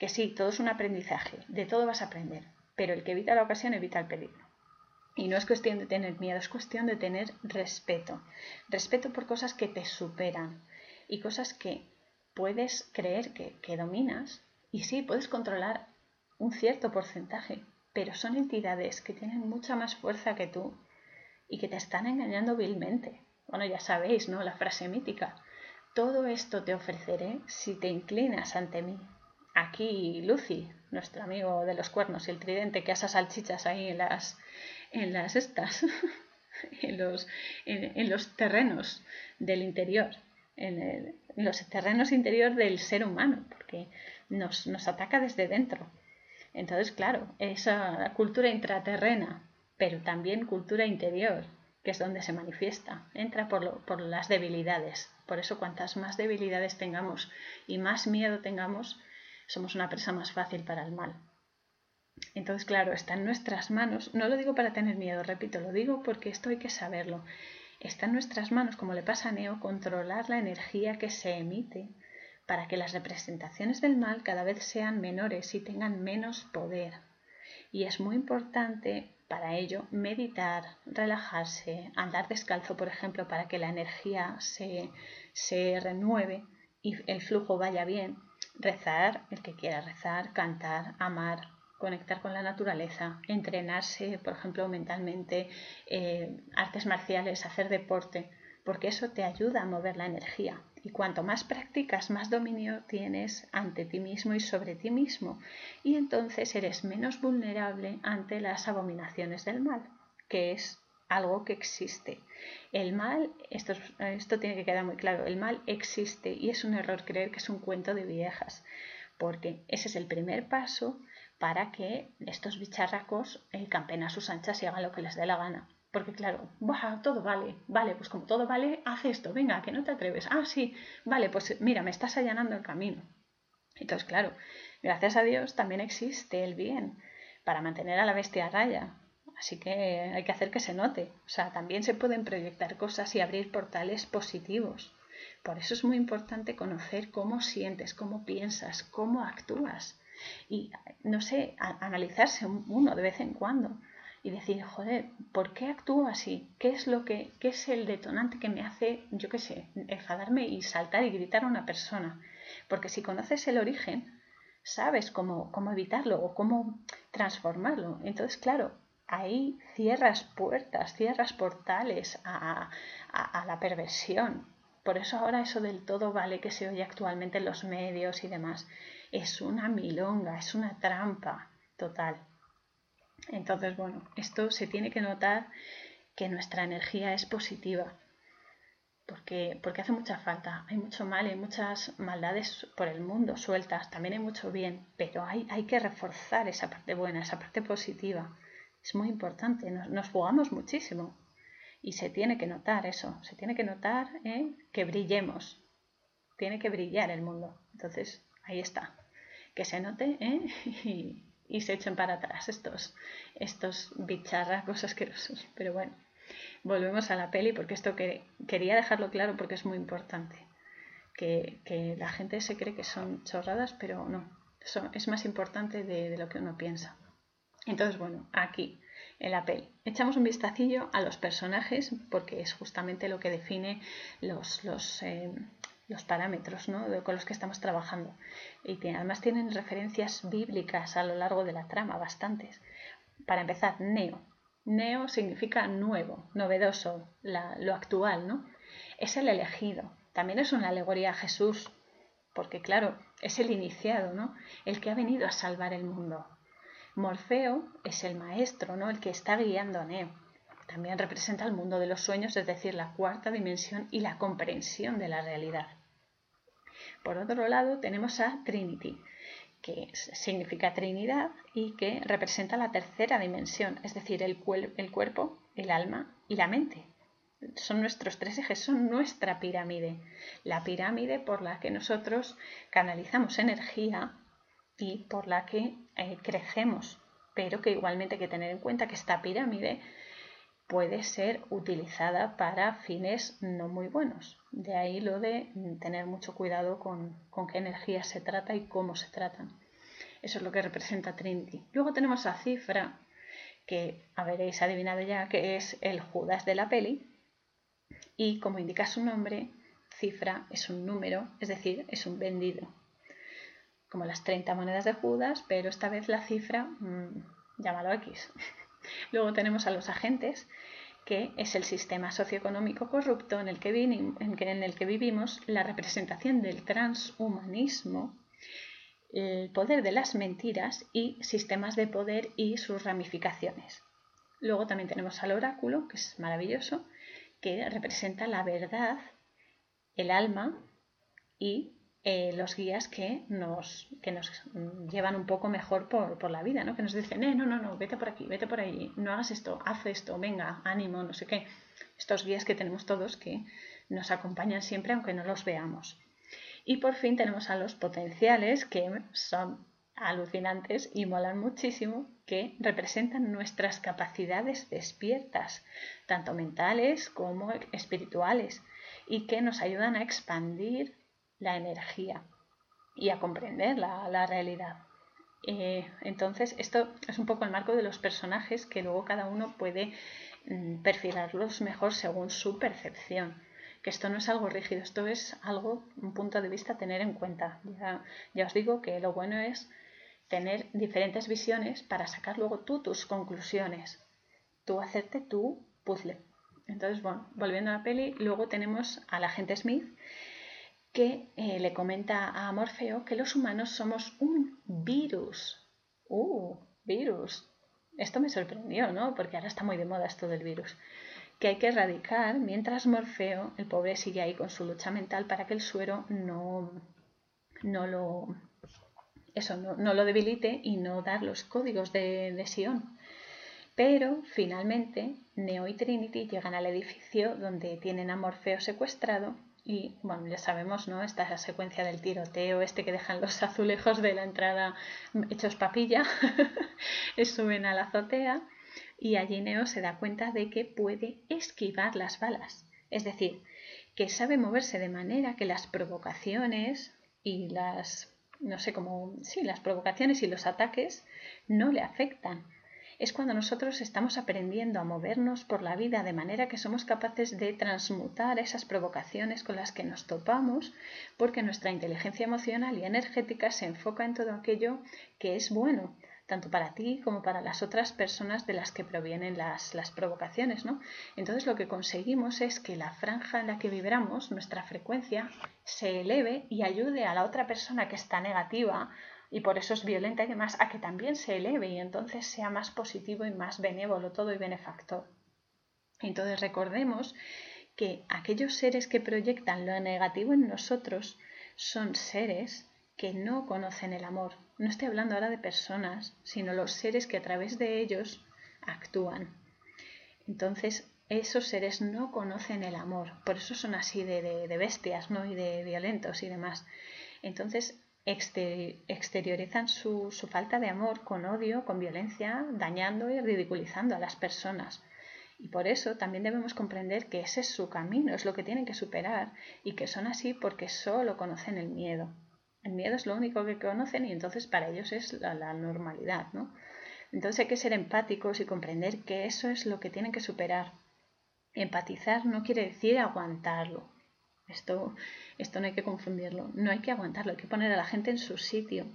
Que sí, todo es un aprendizaje, de todo vas a aprender, pero el que evita la ocasión evita el peligro. Y no es cuestión de tener miedo, es cuestión de tener respeto. Respeto por cosas que te superan y cosas que puedes creer que, dominas y sí, puedes controlar un cierto porcentaje, pero son entidades que tienen mucha más fuerza que tú y que te están engañando vilmente. Bueno, ya sabéis, ¿no? La frase mítica. Todo esto te ofreceré si te inclinas ante mí. Aquí Lucy, nuestro amigo de los cuernos y el tridente que asa salchichas ahí en las, en las estas, en los, en los terrenos del interior en, los terrenos interiores del ser humano, porque nos, nos ataca desde dentro. Entonces, claro, esa cultura intraterrena, pero también cultura interior, que es donde se manifiesta, entra por, por las debilidades. Por eso, cuantas más debilidades tengamos y más miedo tengamos, somos una presa más fácil para el mal. Entonces, claro, está en nuestras manos. No lo digo para tener miedo, repito, lo digo porque esto hay que saberlo. Está en nuestras manos, como le pasa a Neo, controlar la energía que se emite para que las representaciones del mal cada vez sean menores y tengan menos poder. Y es muy importante para ello meditar, relajarse, andar descalzo, por ejemplo, para que la energía se, se renueve y el flujo vaya bien, rezar, el que quiera rezar, cantar, amar, conectar con la naturaleza, entrenarse, por ejemplo, mentalmente, eh, artes marciales, hacer deporte, porque eso te ayuda a mover la energía. Y cuanto más practicas, más dominio tienes ante ti mismo y sobre ti mismo. Y entonces eres menos vulnerable ante las abominaciones del mal, que es algo que existe. El mal, esto, esto tiene que quedar muy claro, el mal existe y es un error creer que es un cuento de viejas, porque ese es el primer paso para que estos bicharracos eh, campen a sus anchas y hagan lo que les dé la gana. Porque claro, todo vale, vale, pues como todo vale, haz esto, venga, que no te atreves. Ah, sí, vale, pues mira, me estás allanando el camino. Entonces, claro, gracias a Dios también existe el bien para mantener a la bestia a raya. Así que hay que hacer que se note. O sea, también se pueden proyectar cosas y abrir portales positivos. Por eso es muy importante conocer cómo sientes, cómo piensas, cómo actúas. Y, no sé, analizarse uno de vez en cuando y decir, joder, ¿por qué actúo así? ¿Qué es lo que, qué es el detonante que me hace, yo qué sé, enfadarme y saltar y gritar a una persona? Porque si conoces el origen, sabes cómo, cómo evitarlo o cómo transformarlo. Entonces, claro, ahí cierras puertas, cierras portales a, la perversión. Por eso ahora eso del todo vale que se oye actualmente en los medios y demás. Es una milonga, es una trampa total. Entonces, bueno, esto se tiene que notar que nuestra energía es positiva. Porque, porque hace mucha falta. Hay mucho mal, hay muchas maldades por el mundo sueltas, también hay mucho bien, pero hay, hay que reforzar esa parte buena, esa parte positiva. Es muy importante, nos, jugamos muchísimo y se tiene que notar eso, se tiene que notar ¿eh? que brillemos, tiene que brillar el mundo. Entonces, ahí está, que se note ¿eh? y, se echen para atrás estos, estos bicharracos asquerosos. Pero bueno, volvemos a la peli porque esto que, quería dejarlo claro porque es muy importante. Que, la gente se cree que son chorradas, pero no, es más importante de lo que uno piensa. Entonces, bueno, aquí en la. Echamos un vistacillo a los personajes porque es justamente lo que define los, los, eh, los parámetros ¿no? con los que estamos trabajando. Y además tienen referencias bíblicas a lo largo de la trama, bastantes. Para empezar, Neo. Neo significa nuevo, novedoso, lo actual, ¿no? Es el elegido. También es una alegoría a Jesús, porque claro, es el iniciado, ¿no? El que ha venido a salvar el mundo. Morfeo es el maestro, ¿no? el que está guiando a Neo. También representa el mundo de los sueños, es decir, la cuarta dimensión y la comprensión de la realidad. Por otro lado, tenemos a Trinity, que significa Trinidad y que representa la tercera dimensión, es decir, el, el cuerpo, el alma y la mente. Son nuestros tres ejes, son nuestra pirámide. La pirámide por la que nosotros canalizamos energía y por la que eh, crecemos, pero que igualmente hay que tener en cuenta que esta pirámide puede ser utilizada para fines no muy buenos. De ahí lo de tener mucho cuidado con, con qué energías se trata y cómo se tratan. Eso es lo que representa Trinity. Luego tenemos a Cifra, que habréis adivinado ya que es el Judas de la peli. Y como indica su nombre, Cifra es un número, es decir, es un vendido como las 30 monedas de Judas, pero esta vez la cifra, mmm, llámalo X. Luego tenemos a los agentes, que es el sistema socioeconómico corrupto en el que, en el que vivimos, la representación del transhumanismo, el poder de las mentiras y sistemas de poder y sus ramificaciones. Luego también tenemos al oráculo, que es maravilloso, que representa la verdad, el alma y eh, los guías que nos, que nos llevan un poco mejor por, la vida, ¿no? Que nos dicen, eh, no, no, no, vete por aquí, vete por ahí, no hagas esto, haz esto, venga, ánimo, no sé qué. Estos guías que tenemos todos que nos acompañan siempre aunque no los veamos. Y por fin tenemos a los potenciales que son alucinantes y molan muchísimo, que representan nuestras capacidades despiertas, tanto mentales como espirituales, y que nos ayudan a expandir la energía. y a comprender la, realidad. Eh, entonces, esto es un poco el marco de los personajes que luego cada uno puede mm, perfilarlos mejor según su percepción. Que esto no es algo rígido, esto es algo, un punto de vista a tener en cuenta. Ya, ya os digo que lo bueno es tener diferentes visiones para sacar luego tú tus conclusiones, tú hacerte tu puzzle. Entonces, bueno, volviendo a la peli, luego tenemos al agente Smith que eh, le comenta a Morfeo que los humanos somos un virus. ¡Uh! Virus. Esto me sorprendió, ¿no? Porque ahora está muy de moda esto del virus. Que hay que erradicar mientras Morfeo, el pobre, sigue ahí con su lucha mental para que el suero no, no lo eso no, lo debilite y no dar los códigos de, de Sion. Pero finalmente Neo y Trinity llegan al edificio donde tienen a Morfeo secuestrado y bueno, ya sabemos, ¿no? Esta secuencia del tiroteo, este que dejan los azulejos de la entrada hechos papilla, suben a la azotea y allí Neo se da cuenta de que puede esquivar las balas. Es decir, que sabe moverse de manera que las provocaciones y las no sé cómo, sí, las provocaciones y los ataques no le afectan. Es cuando nosotros estamos aprendiendo a movernos por la vida de manera que somos capaces de transmutar esas provocaciones con las que nos topamos, porque nuestra inteligencia emocional y energética se enfoca en todo aquello que es bueno, tanto para ti como para las otras personas de las que provienen las, las provocaciones, ¿no? Entonces lo que conseguimos es que la franja en la que vibramos, nuestra frecuencia, se eleve y ayude a la otra persona que está negativa y por eso es violenta y demás, a que también se eleve y entonces sea más positivo y más benévolo todo y benefactor. Entonces recordemos que aquellos seres que proyectan lo negativo en nosotros son seres que no conocen el amor. No estoy hablando ahora de personas, sino los seres que a través de ellos actúan. Entonces, esos seres no conocen el amor, por eso son así de, bestias ¿no? y de violentos y demás. Entonces, exteriorizan su, falta de amor con odio, con violencia, dañando y ridiculizando a las personas. Y por eso también debemos comprender que ese es su camino, es lo que tienen que superar y que son así porque solo conocen el miedo. El miedo es lo único que conocen y entonces para ellos es la, normalidad, ¿no? Entonces hay que ser empáticos y comprender que eso es lo que tienen que superar. Empatizar no quiere decir aguantarlo. Esto, esto no hay que confundirlo. No hay que aguantarlo, hay que poner a la gente en su sitio,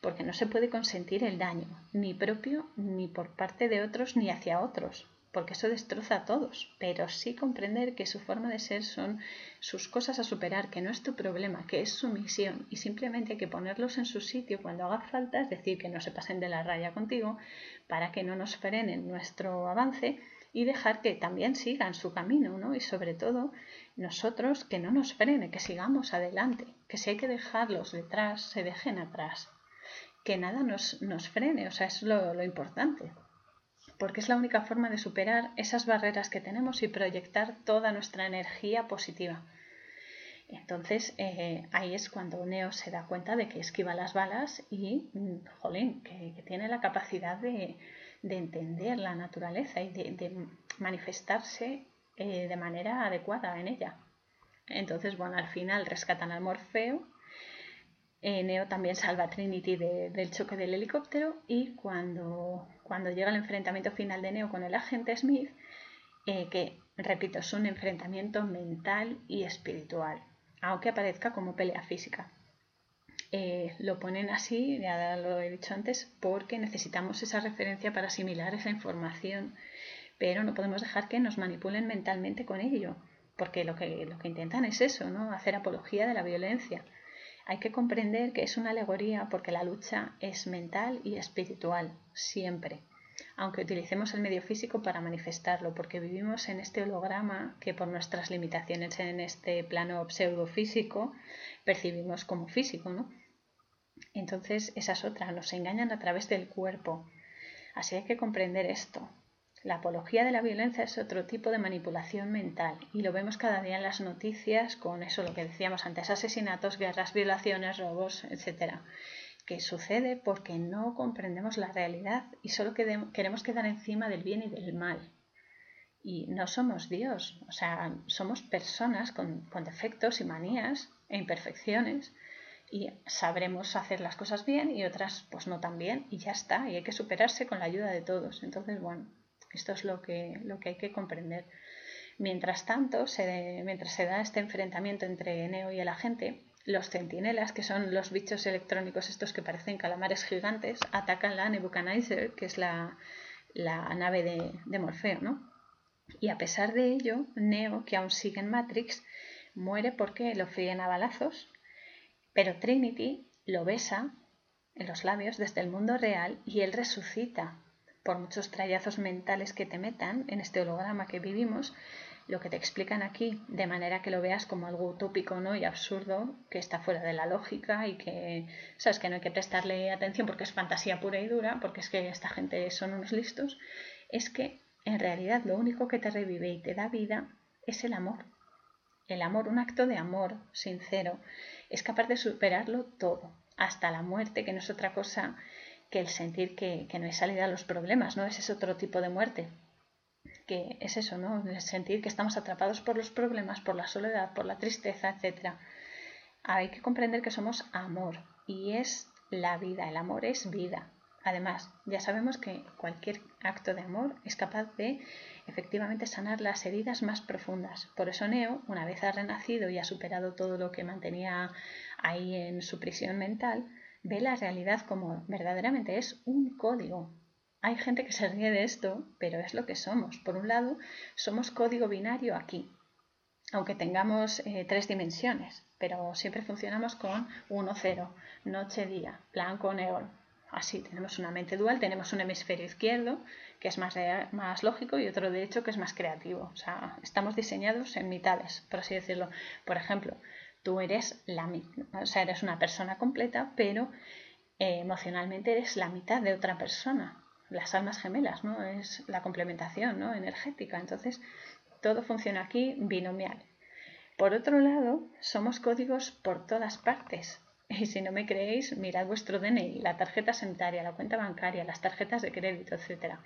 porque no se puede consentir el daño, ni propio, ni por parte de otros, ni hacia otros porque eso destroza a todos, pero sí comprender que su forma de ser son sus cosas a superar, que no es tu problema, que es su misión y simplemente hay que ponerlos en su sitio cuando haga falta, es decir, que no se pasen de la raya contigo para que no nos frenen nuestro avance y dejar que también sigan su camino, ¿no? Y sobre todo nosotros que no nos frene, que sigamos adelante, que si hay que dejarlos detrás, se dejen atrás, que nada nos, nos frene, o sea, es lo, lo importante porque es la única forma de superar esas barreras que tenemos y proyectar toda nuestra energía positiva. Entonces eh, ahí es cuando Neo se da cuenta de que esquiva las balas y, mm, jolín, que, tiene la capacidad de, entender la naturaleza y de, manifestarse eh, de manera adecuada en ella. Entonces, bueno, al final rescatan al Morfeo eh, Neo también salva a Trinity del choque del helicóptero y cuando, cuando, llega el enfrentamiento final de Neo con el agente Smith, eh, que, repito, es un enfrentamiento mental y espiritual, aunque aparezca como pelea física. Lo ponen así, ya lo he dicho antes, porque necesitamos esa referencia para asimilar esa información, pero no podemos dejar que nos manipulen mentalmente con ello, porque lo que, lo que intentan es eso, ¿no? hacer apología de la violencia hay que comprender que es una alegoría porque la lucha es mental y espiritual, siempre, aunque utilicemos el medio físico para manifestarlo, porque vivimos en este holograma que por nuestras limitaciones en este plano pseudofísico percibimos como físico, ¿no? Entonces, esa es otra, nos engañan a través del cuerpo. Así hay que comprender esto. La apología de la violencia es otro tipo de manipulación mental y lo vemos cada día en las noticias con eso, lo que decíamos antes, asesinatos, guerras, violaciones, robos, etc. Que sucede porque no comprendemos la realidad y solo queremos quedar encima del bien y del mal. Y no somos Dios, o sea, somos personas con, con defectos y manías e imperfecciones y sabremos hacer las cosas bien y otras pues no tan bien y ya está y hay que superarse con la ayuda de todos entonces bueno esto es lo que, lo que hay que comprender mientras tanto mientras se da este enfrentamiento entre Neo y el agente los centinelas, que son los bichos electrónicos estos que parecen calamares gigantes, atacan la Nebuchadnezzar, que es la, nave de, de Morfeo, ¿no? Y a pesar de ello, Neo, que aún sigue en Matrix, muere porque lo fríen a balazos pero Trinity lo besa en los labios desde el mundo real y él resucita. Por muchos trayazos mentales que te metan en este holograma que vivimos, lo que te explican aquí, de manera que lo veas como algo utópico ¿no? y absurdo, que está fuera de la lógica y que, sabes, que no hay que prestarle atención porque es fantasía pura y dura, porque es que esta gente son unos listos, es que en realidad lo único que te revive y te da vida es el amor. El amor, un acto de amor sincero es capaz de superarlo todo, hasta la muerte, que no es otra cosa que el sentir que, no hay salida a los problemas, ¿no? Ese es otro tipo de muerte, que es eso, ¿no? El sentir que estamos atrapados por los problemas, por la soledad, por la tristeza, etc. Hay que comprender que somos amor y es la vida, el amor es vida. Además, ya sabemos que cualquier acto de amor es capaz de efectivamente sanar las heridas más profundas. Por eso Neo, una vez ha renacido y ha superado todo lo que mantenía ahí en su prisión mental, ve la realidad como verdaderamente es un código. Hay gente que se ríe de esto, pero es lo que somos. Por un lado, somos código binario aquí, aunque tengamos eh, tres dimensiones, pero siempre funcionamos con 1-0, noche-día, blanco-negro, así, tenemos una mente dual, tenemos un hemisferio izquierdo que es más, más lógico y otro de hecho que es más creativo. O sea, estamos diseñados en mitades, por así decirlo. Por ejemplo, tú eres la o sea, eres una persona completa, pero eh, emocionalmente eres la mitad de otra persona. Las almas gemelas, ¿no? Es la complementación ¿no? energética. Entonces, todo funciona aquí binomial. Por otro lado, somos códigos por todas partes. Y si no me creéis, mirad vuestro DNI, la tarjeta sanitaria, la cuenta bancaria, las tarjetas de crédito, etc.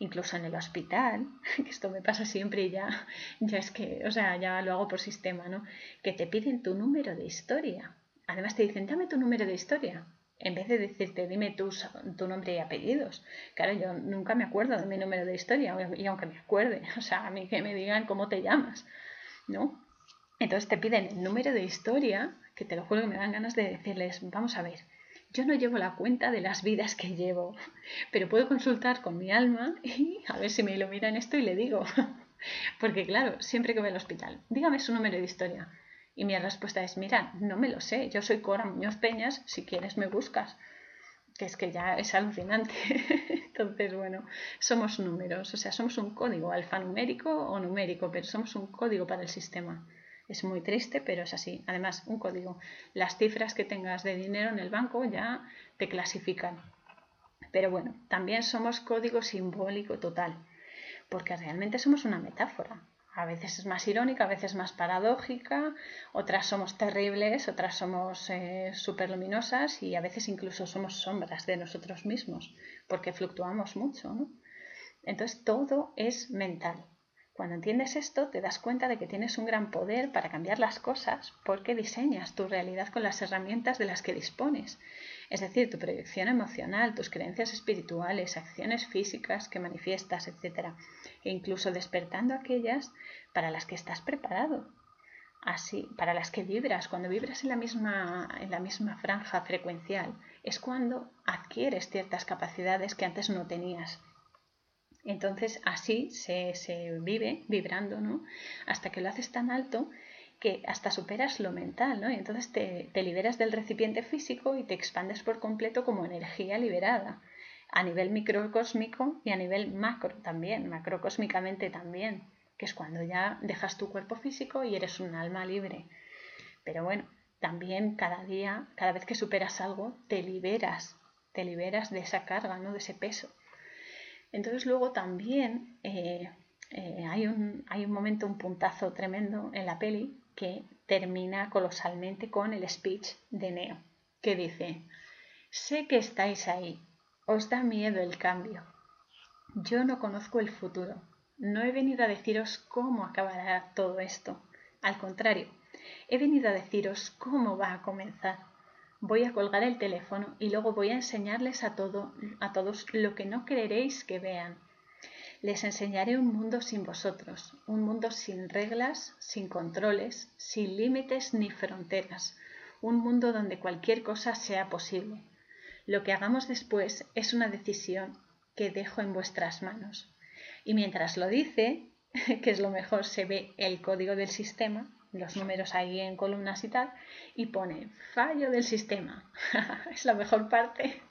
Incluso en el hospital, que esto me pasa siempre y ya, ya es que, o sea, ya lo hago por sistema, ¿no? Que te piden tu número de historia. Además te dicen, dame tu número de historia. En vez de decirte, dime tu, tu nombre y apellidos. Claro, yo nunca me acuerdo de mi número de historia, y aunque me acuerde, o sea, a mí que me digan cómo te llamas, ¿no? Entonces te piden el número de historia que te lo juro que me dan ganas de decirles, vamos a ver, yo no llevo la cuenta de las vidas que llevo, pero puedo consultar con mi alma y a ver si me ilumina en esto y le digo. Porque claro, siempre que voy al hospital, dígame su número de historia. Y mi respuesta es, mira, no me lo sé, yo soy Cora Muñoz Peñas, si quieres me buscas. Que es que ya es alucinante. Entonces, bueno, somos números, o sea, somos un código alfanumérico o numérico, pero somos un código para el sistema. Es muy triste, pero es así. Además, un código. Las cifras que tengas de dinero en el banco ya te clasifican. Pero bueno, también somos código simbólico total, porque realmente somos una metáfora. A veces es más irónica, a veces más paradójica, otras somos terribles, otras somos eh, súper luminosas y a veces incluso somos sombras de nosotros mismos, porque fluctuamos mucho. ¿no? Entonces todo es mental. Cuando entiendes esto, te das cuenta de que tienes un gran poder para cambiar las cosas porque diseñas tu realidad con las herramientas de las que dispones. Es decir, tu proyección emocional, tus creencias espirituales, acciones físicas que manifiestas, etc. E incluso despertando aquellas para las que estás preparado. Así, para las que vibras, cuando vibras en la misma, en la misma franja frecuencial, es cuando adquieres ciertas capacidades que antes no tenías entonces así se, vive vibrando, ¿no? Hasta que lo haces tan alto que hasta superas lo mental, ¿no? Y entonces te, te, liberas del recipiente físico y te expandes por completo como energía liberada, a nivel microcósmico y a nivel macro también, macrocósmicamente también, que es cuando ya dejas tu cuerpo físico y eres un alma libre. Pero bueno, también cada día, cada vez que superas algo, te liberas, te liberas de esa carga, ¿no? De ese peso. Entonces luego también eh, eh, hay, un, hay un momento, un puntazo tremendo en la peli que termina colosalmente con el speech de Neo, que dice, sé que estáis ahí, os da miedo el cambio. Yo no conozco el futuro, no he venido a deciros cómo acabará todo esto. Al contrario, he venido a deciros cómo va a comenzar. Voy a colgar el teléfono y luego voy a enseñarles a, todo, a todos lo que no creeréis que vean. Les enseñaré un mundo sin vosotros, un mundo sin reglas, sin controles, sin límites ni fronteras, un mundo donde cualquier cosa sea posible. Lo que hagamos después es una decisión que dejo en vuestras manos. Y mientras lo dice, que es lo mejor, se ve el código del sistema, los números ahí en columnas y tal, y pone fallo del sistema. es la mejor parte.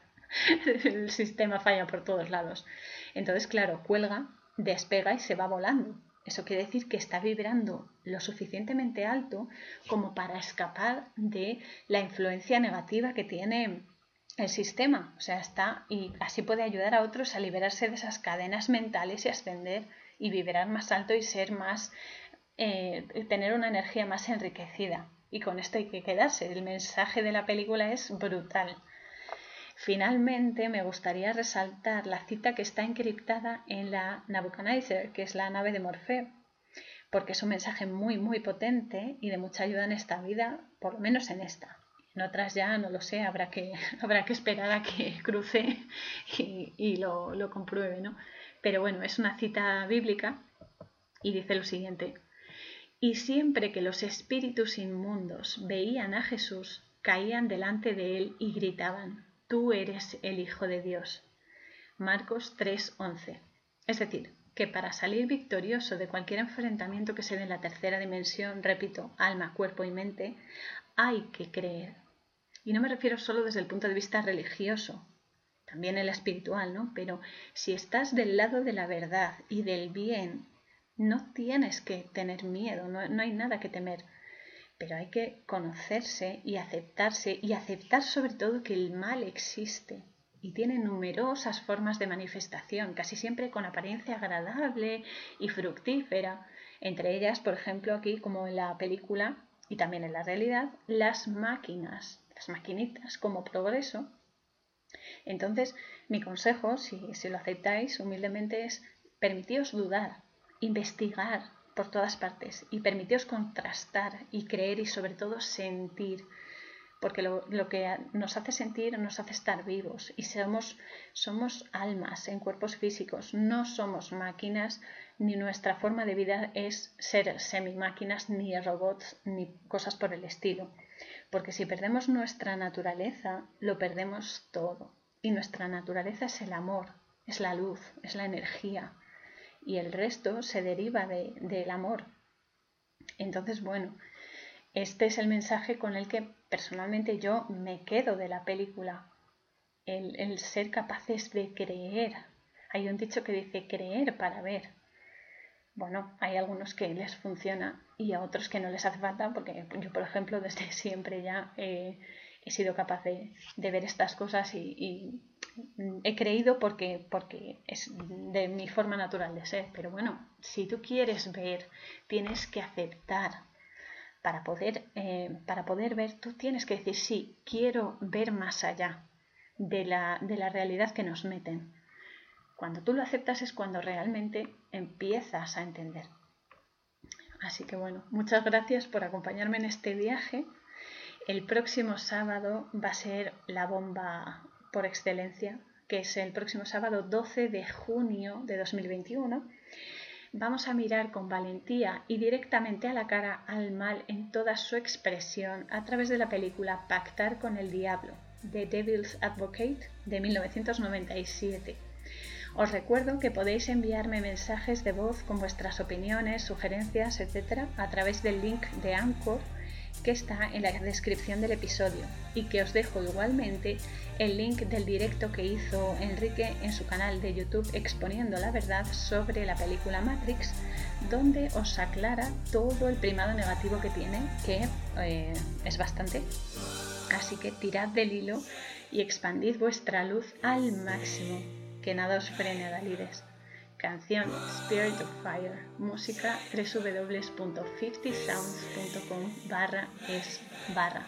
el sistema falla por todos lados. Entonces, claro, cuelga, despega y se va volando. Eso quiere decir que está vibrando lo suficientemente alto como para escapar de la influencia negativa que tiene el sistema. O sea, está y así puede ayudar a otros a liberarse de esas cadenas mentales y ascender y vibrar más alto y ser más, eh, tener una energía más enriquecida. Y con esto hay que quedarse. El mensaje de la película es brutal. Finalmente, me gustaría resaltar la cita que está encriptada en la Nabucodonosor, que es la nave de Morfeo, porque es un mensaje muy, muy potente y de mucha ayuda en esta vida, por lo menos en esta. En otras ya no lo sé, habrá que, habrá que esperar a que cruce y, y lo, lo compruebe, ¿no? Pero bueno, es una cita bíblica y dice lo siguiente. Y siempre que los espíritus inmundos veían a Jesús, caían delante de él y gritaban, Tú eres el Hijo de Dios. Marcos 3:11. Es decir, que para salir victorioso de cualquier enfrentamiento que se dé en la tercera dimensión, repito, alma, cuerpo y mente, hay que creer. Y no me refiero solo desde el punto de vista religioso, también el espiritual, ¿no? Pero si estás del lado de la verdad y del bien, no tienes que tener miedo, no, no hay nada que temer. Pero hay que conocerse y aceptarse y aceptar sobre todo que el mal existe y tiene numerosas formas de manifestación, casi siempre con apariencia agradable y fructífera. Entre ellas, por ejemplo, aquí como en la película y también en la realidad, las máquinas, las maquinitas como progreso entonces, mi consejo, si, lo aceptáis humildemente, es permitíos dudar, investigar por todas partes y permitíos contrastar y creer y sobre todo sentir, porque lo, que nos hace sentir nos hace estar vivos y somos, somos almas en cuerpos físicos, no somos máquinas, ni nuestra forma de vida es ser semi-máquinas, ni robots, ni cosas por el estilo. Porque si perdemos nuestra naturaleza, lo perdemos todo. Y nuestra naturaleza es el amor, es la luz, es la energía. Y el resto se deriva del amor. Entonces, bueno, este es el mensaje con el que personalmente yo me quedo de la película. El, el ser capaces de creer. Hay un dicho que dice creer para ver. Bueno, hay algunos que les funciona y a otros que no les hace falta, porque yo, por ejemplo, desde siempre ya he sido capaz de, ver estas cosas y, he creído porque, porque es de mi forma natural de ser. Pero bueno, si tú quieres ver, tienes que aceptar. Para poder, eh, para poder ver, tú tienes que decir, sí, quiero ver más allá de la, de la realidad que nos meten. Cuando tú lo aceptas es cuando realmente empiezas a entender. Así que bueno, muchas gracias por acompañarme en este viaje. El próximo sábado va a ser la bomba por excelencia, que es el próximo sábado 12 de junio de 2021. Vamos a mirar con valentía y directamente a la cara al mal en toda su expresión a través de la película Pactar con el Diablo, de Devil's Advocate de 1997. Os recuerdo que podéis enviarme mensajes de voz con vuestras opiniones, sugerencias, etc. a través del link de Anchor que está en la descripción del episodio y que os dejo igualmente el link del directo que hizo Enrique en su canal de YouTube exponiendo la verdad sobre la película Matrix, donde os aclara todo el primado negativo que tiene, que eh, es bastante. Así que tirad del hilo y expandid vuestra luz al máximo que nada os frene, Dalides. Canción Spirit of Fire. Música www.50sounds.com barra es barra.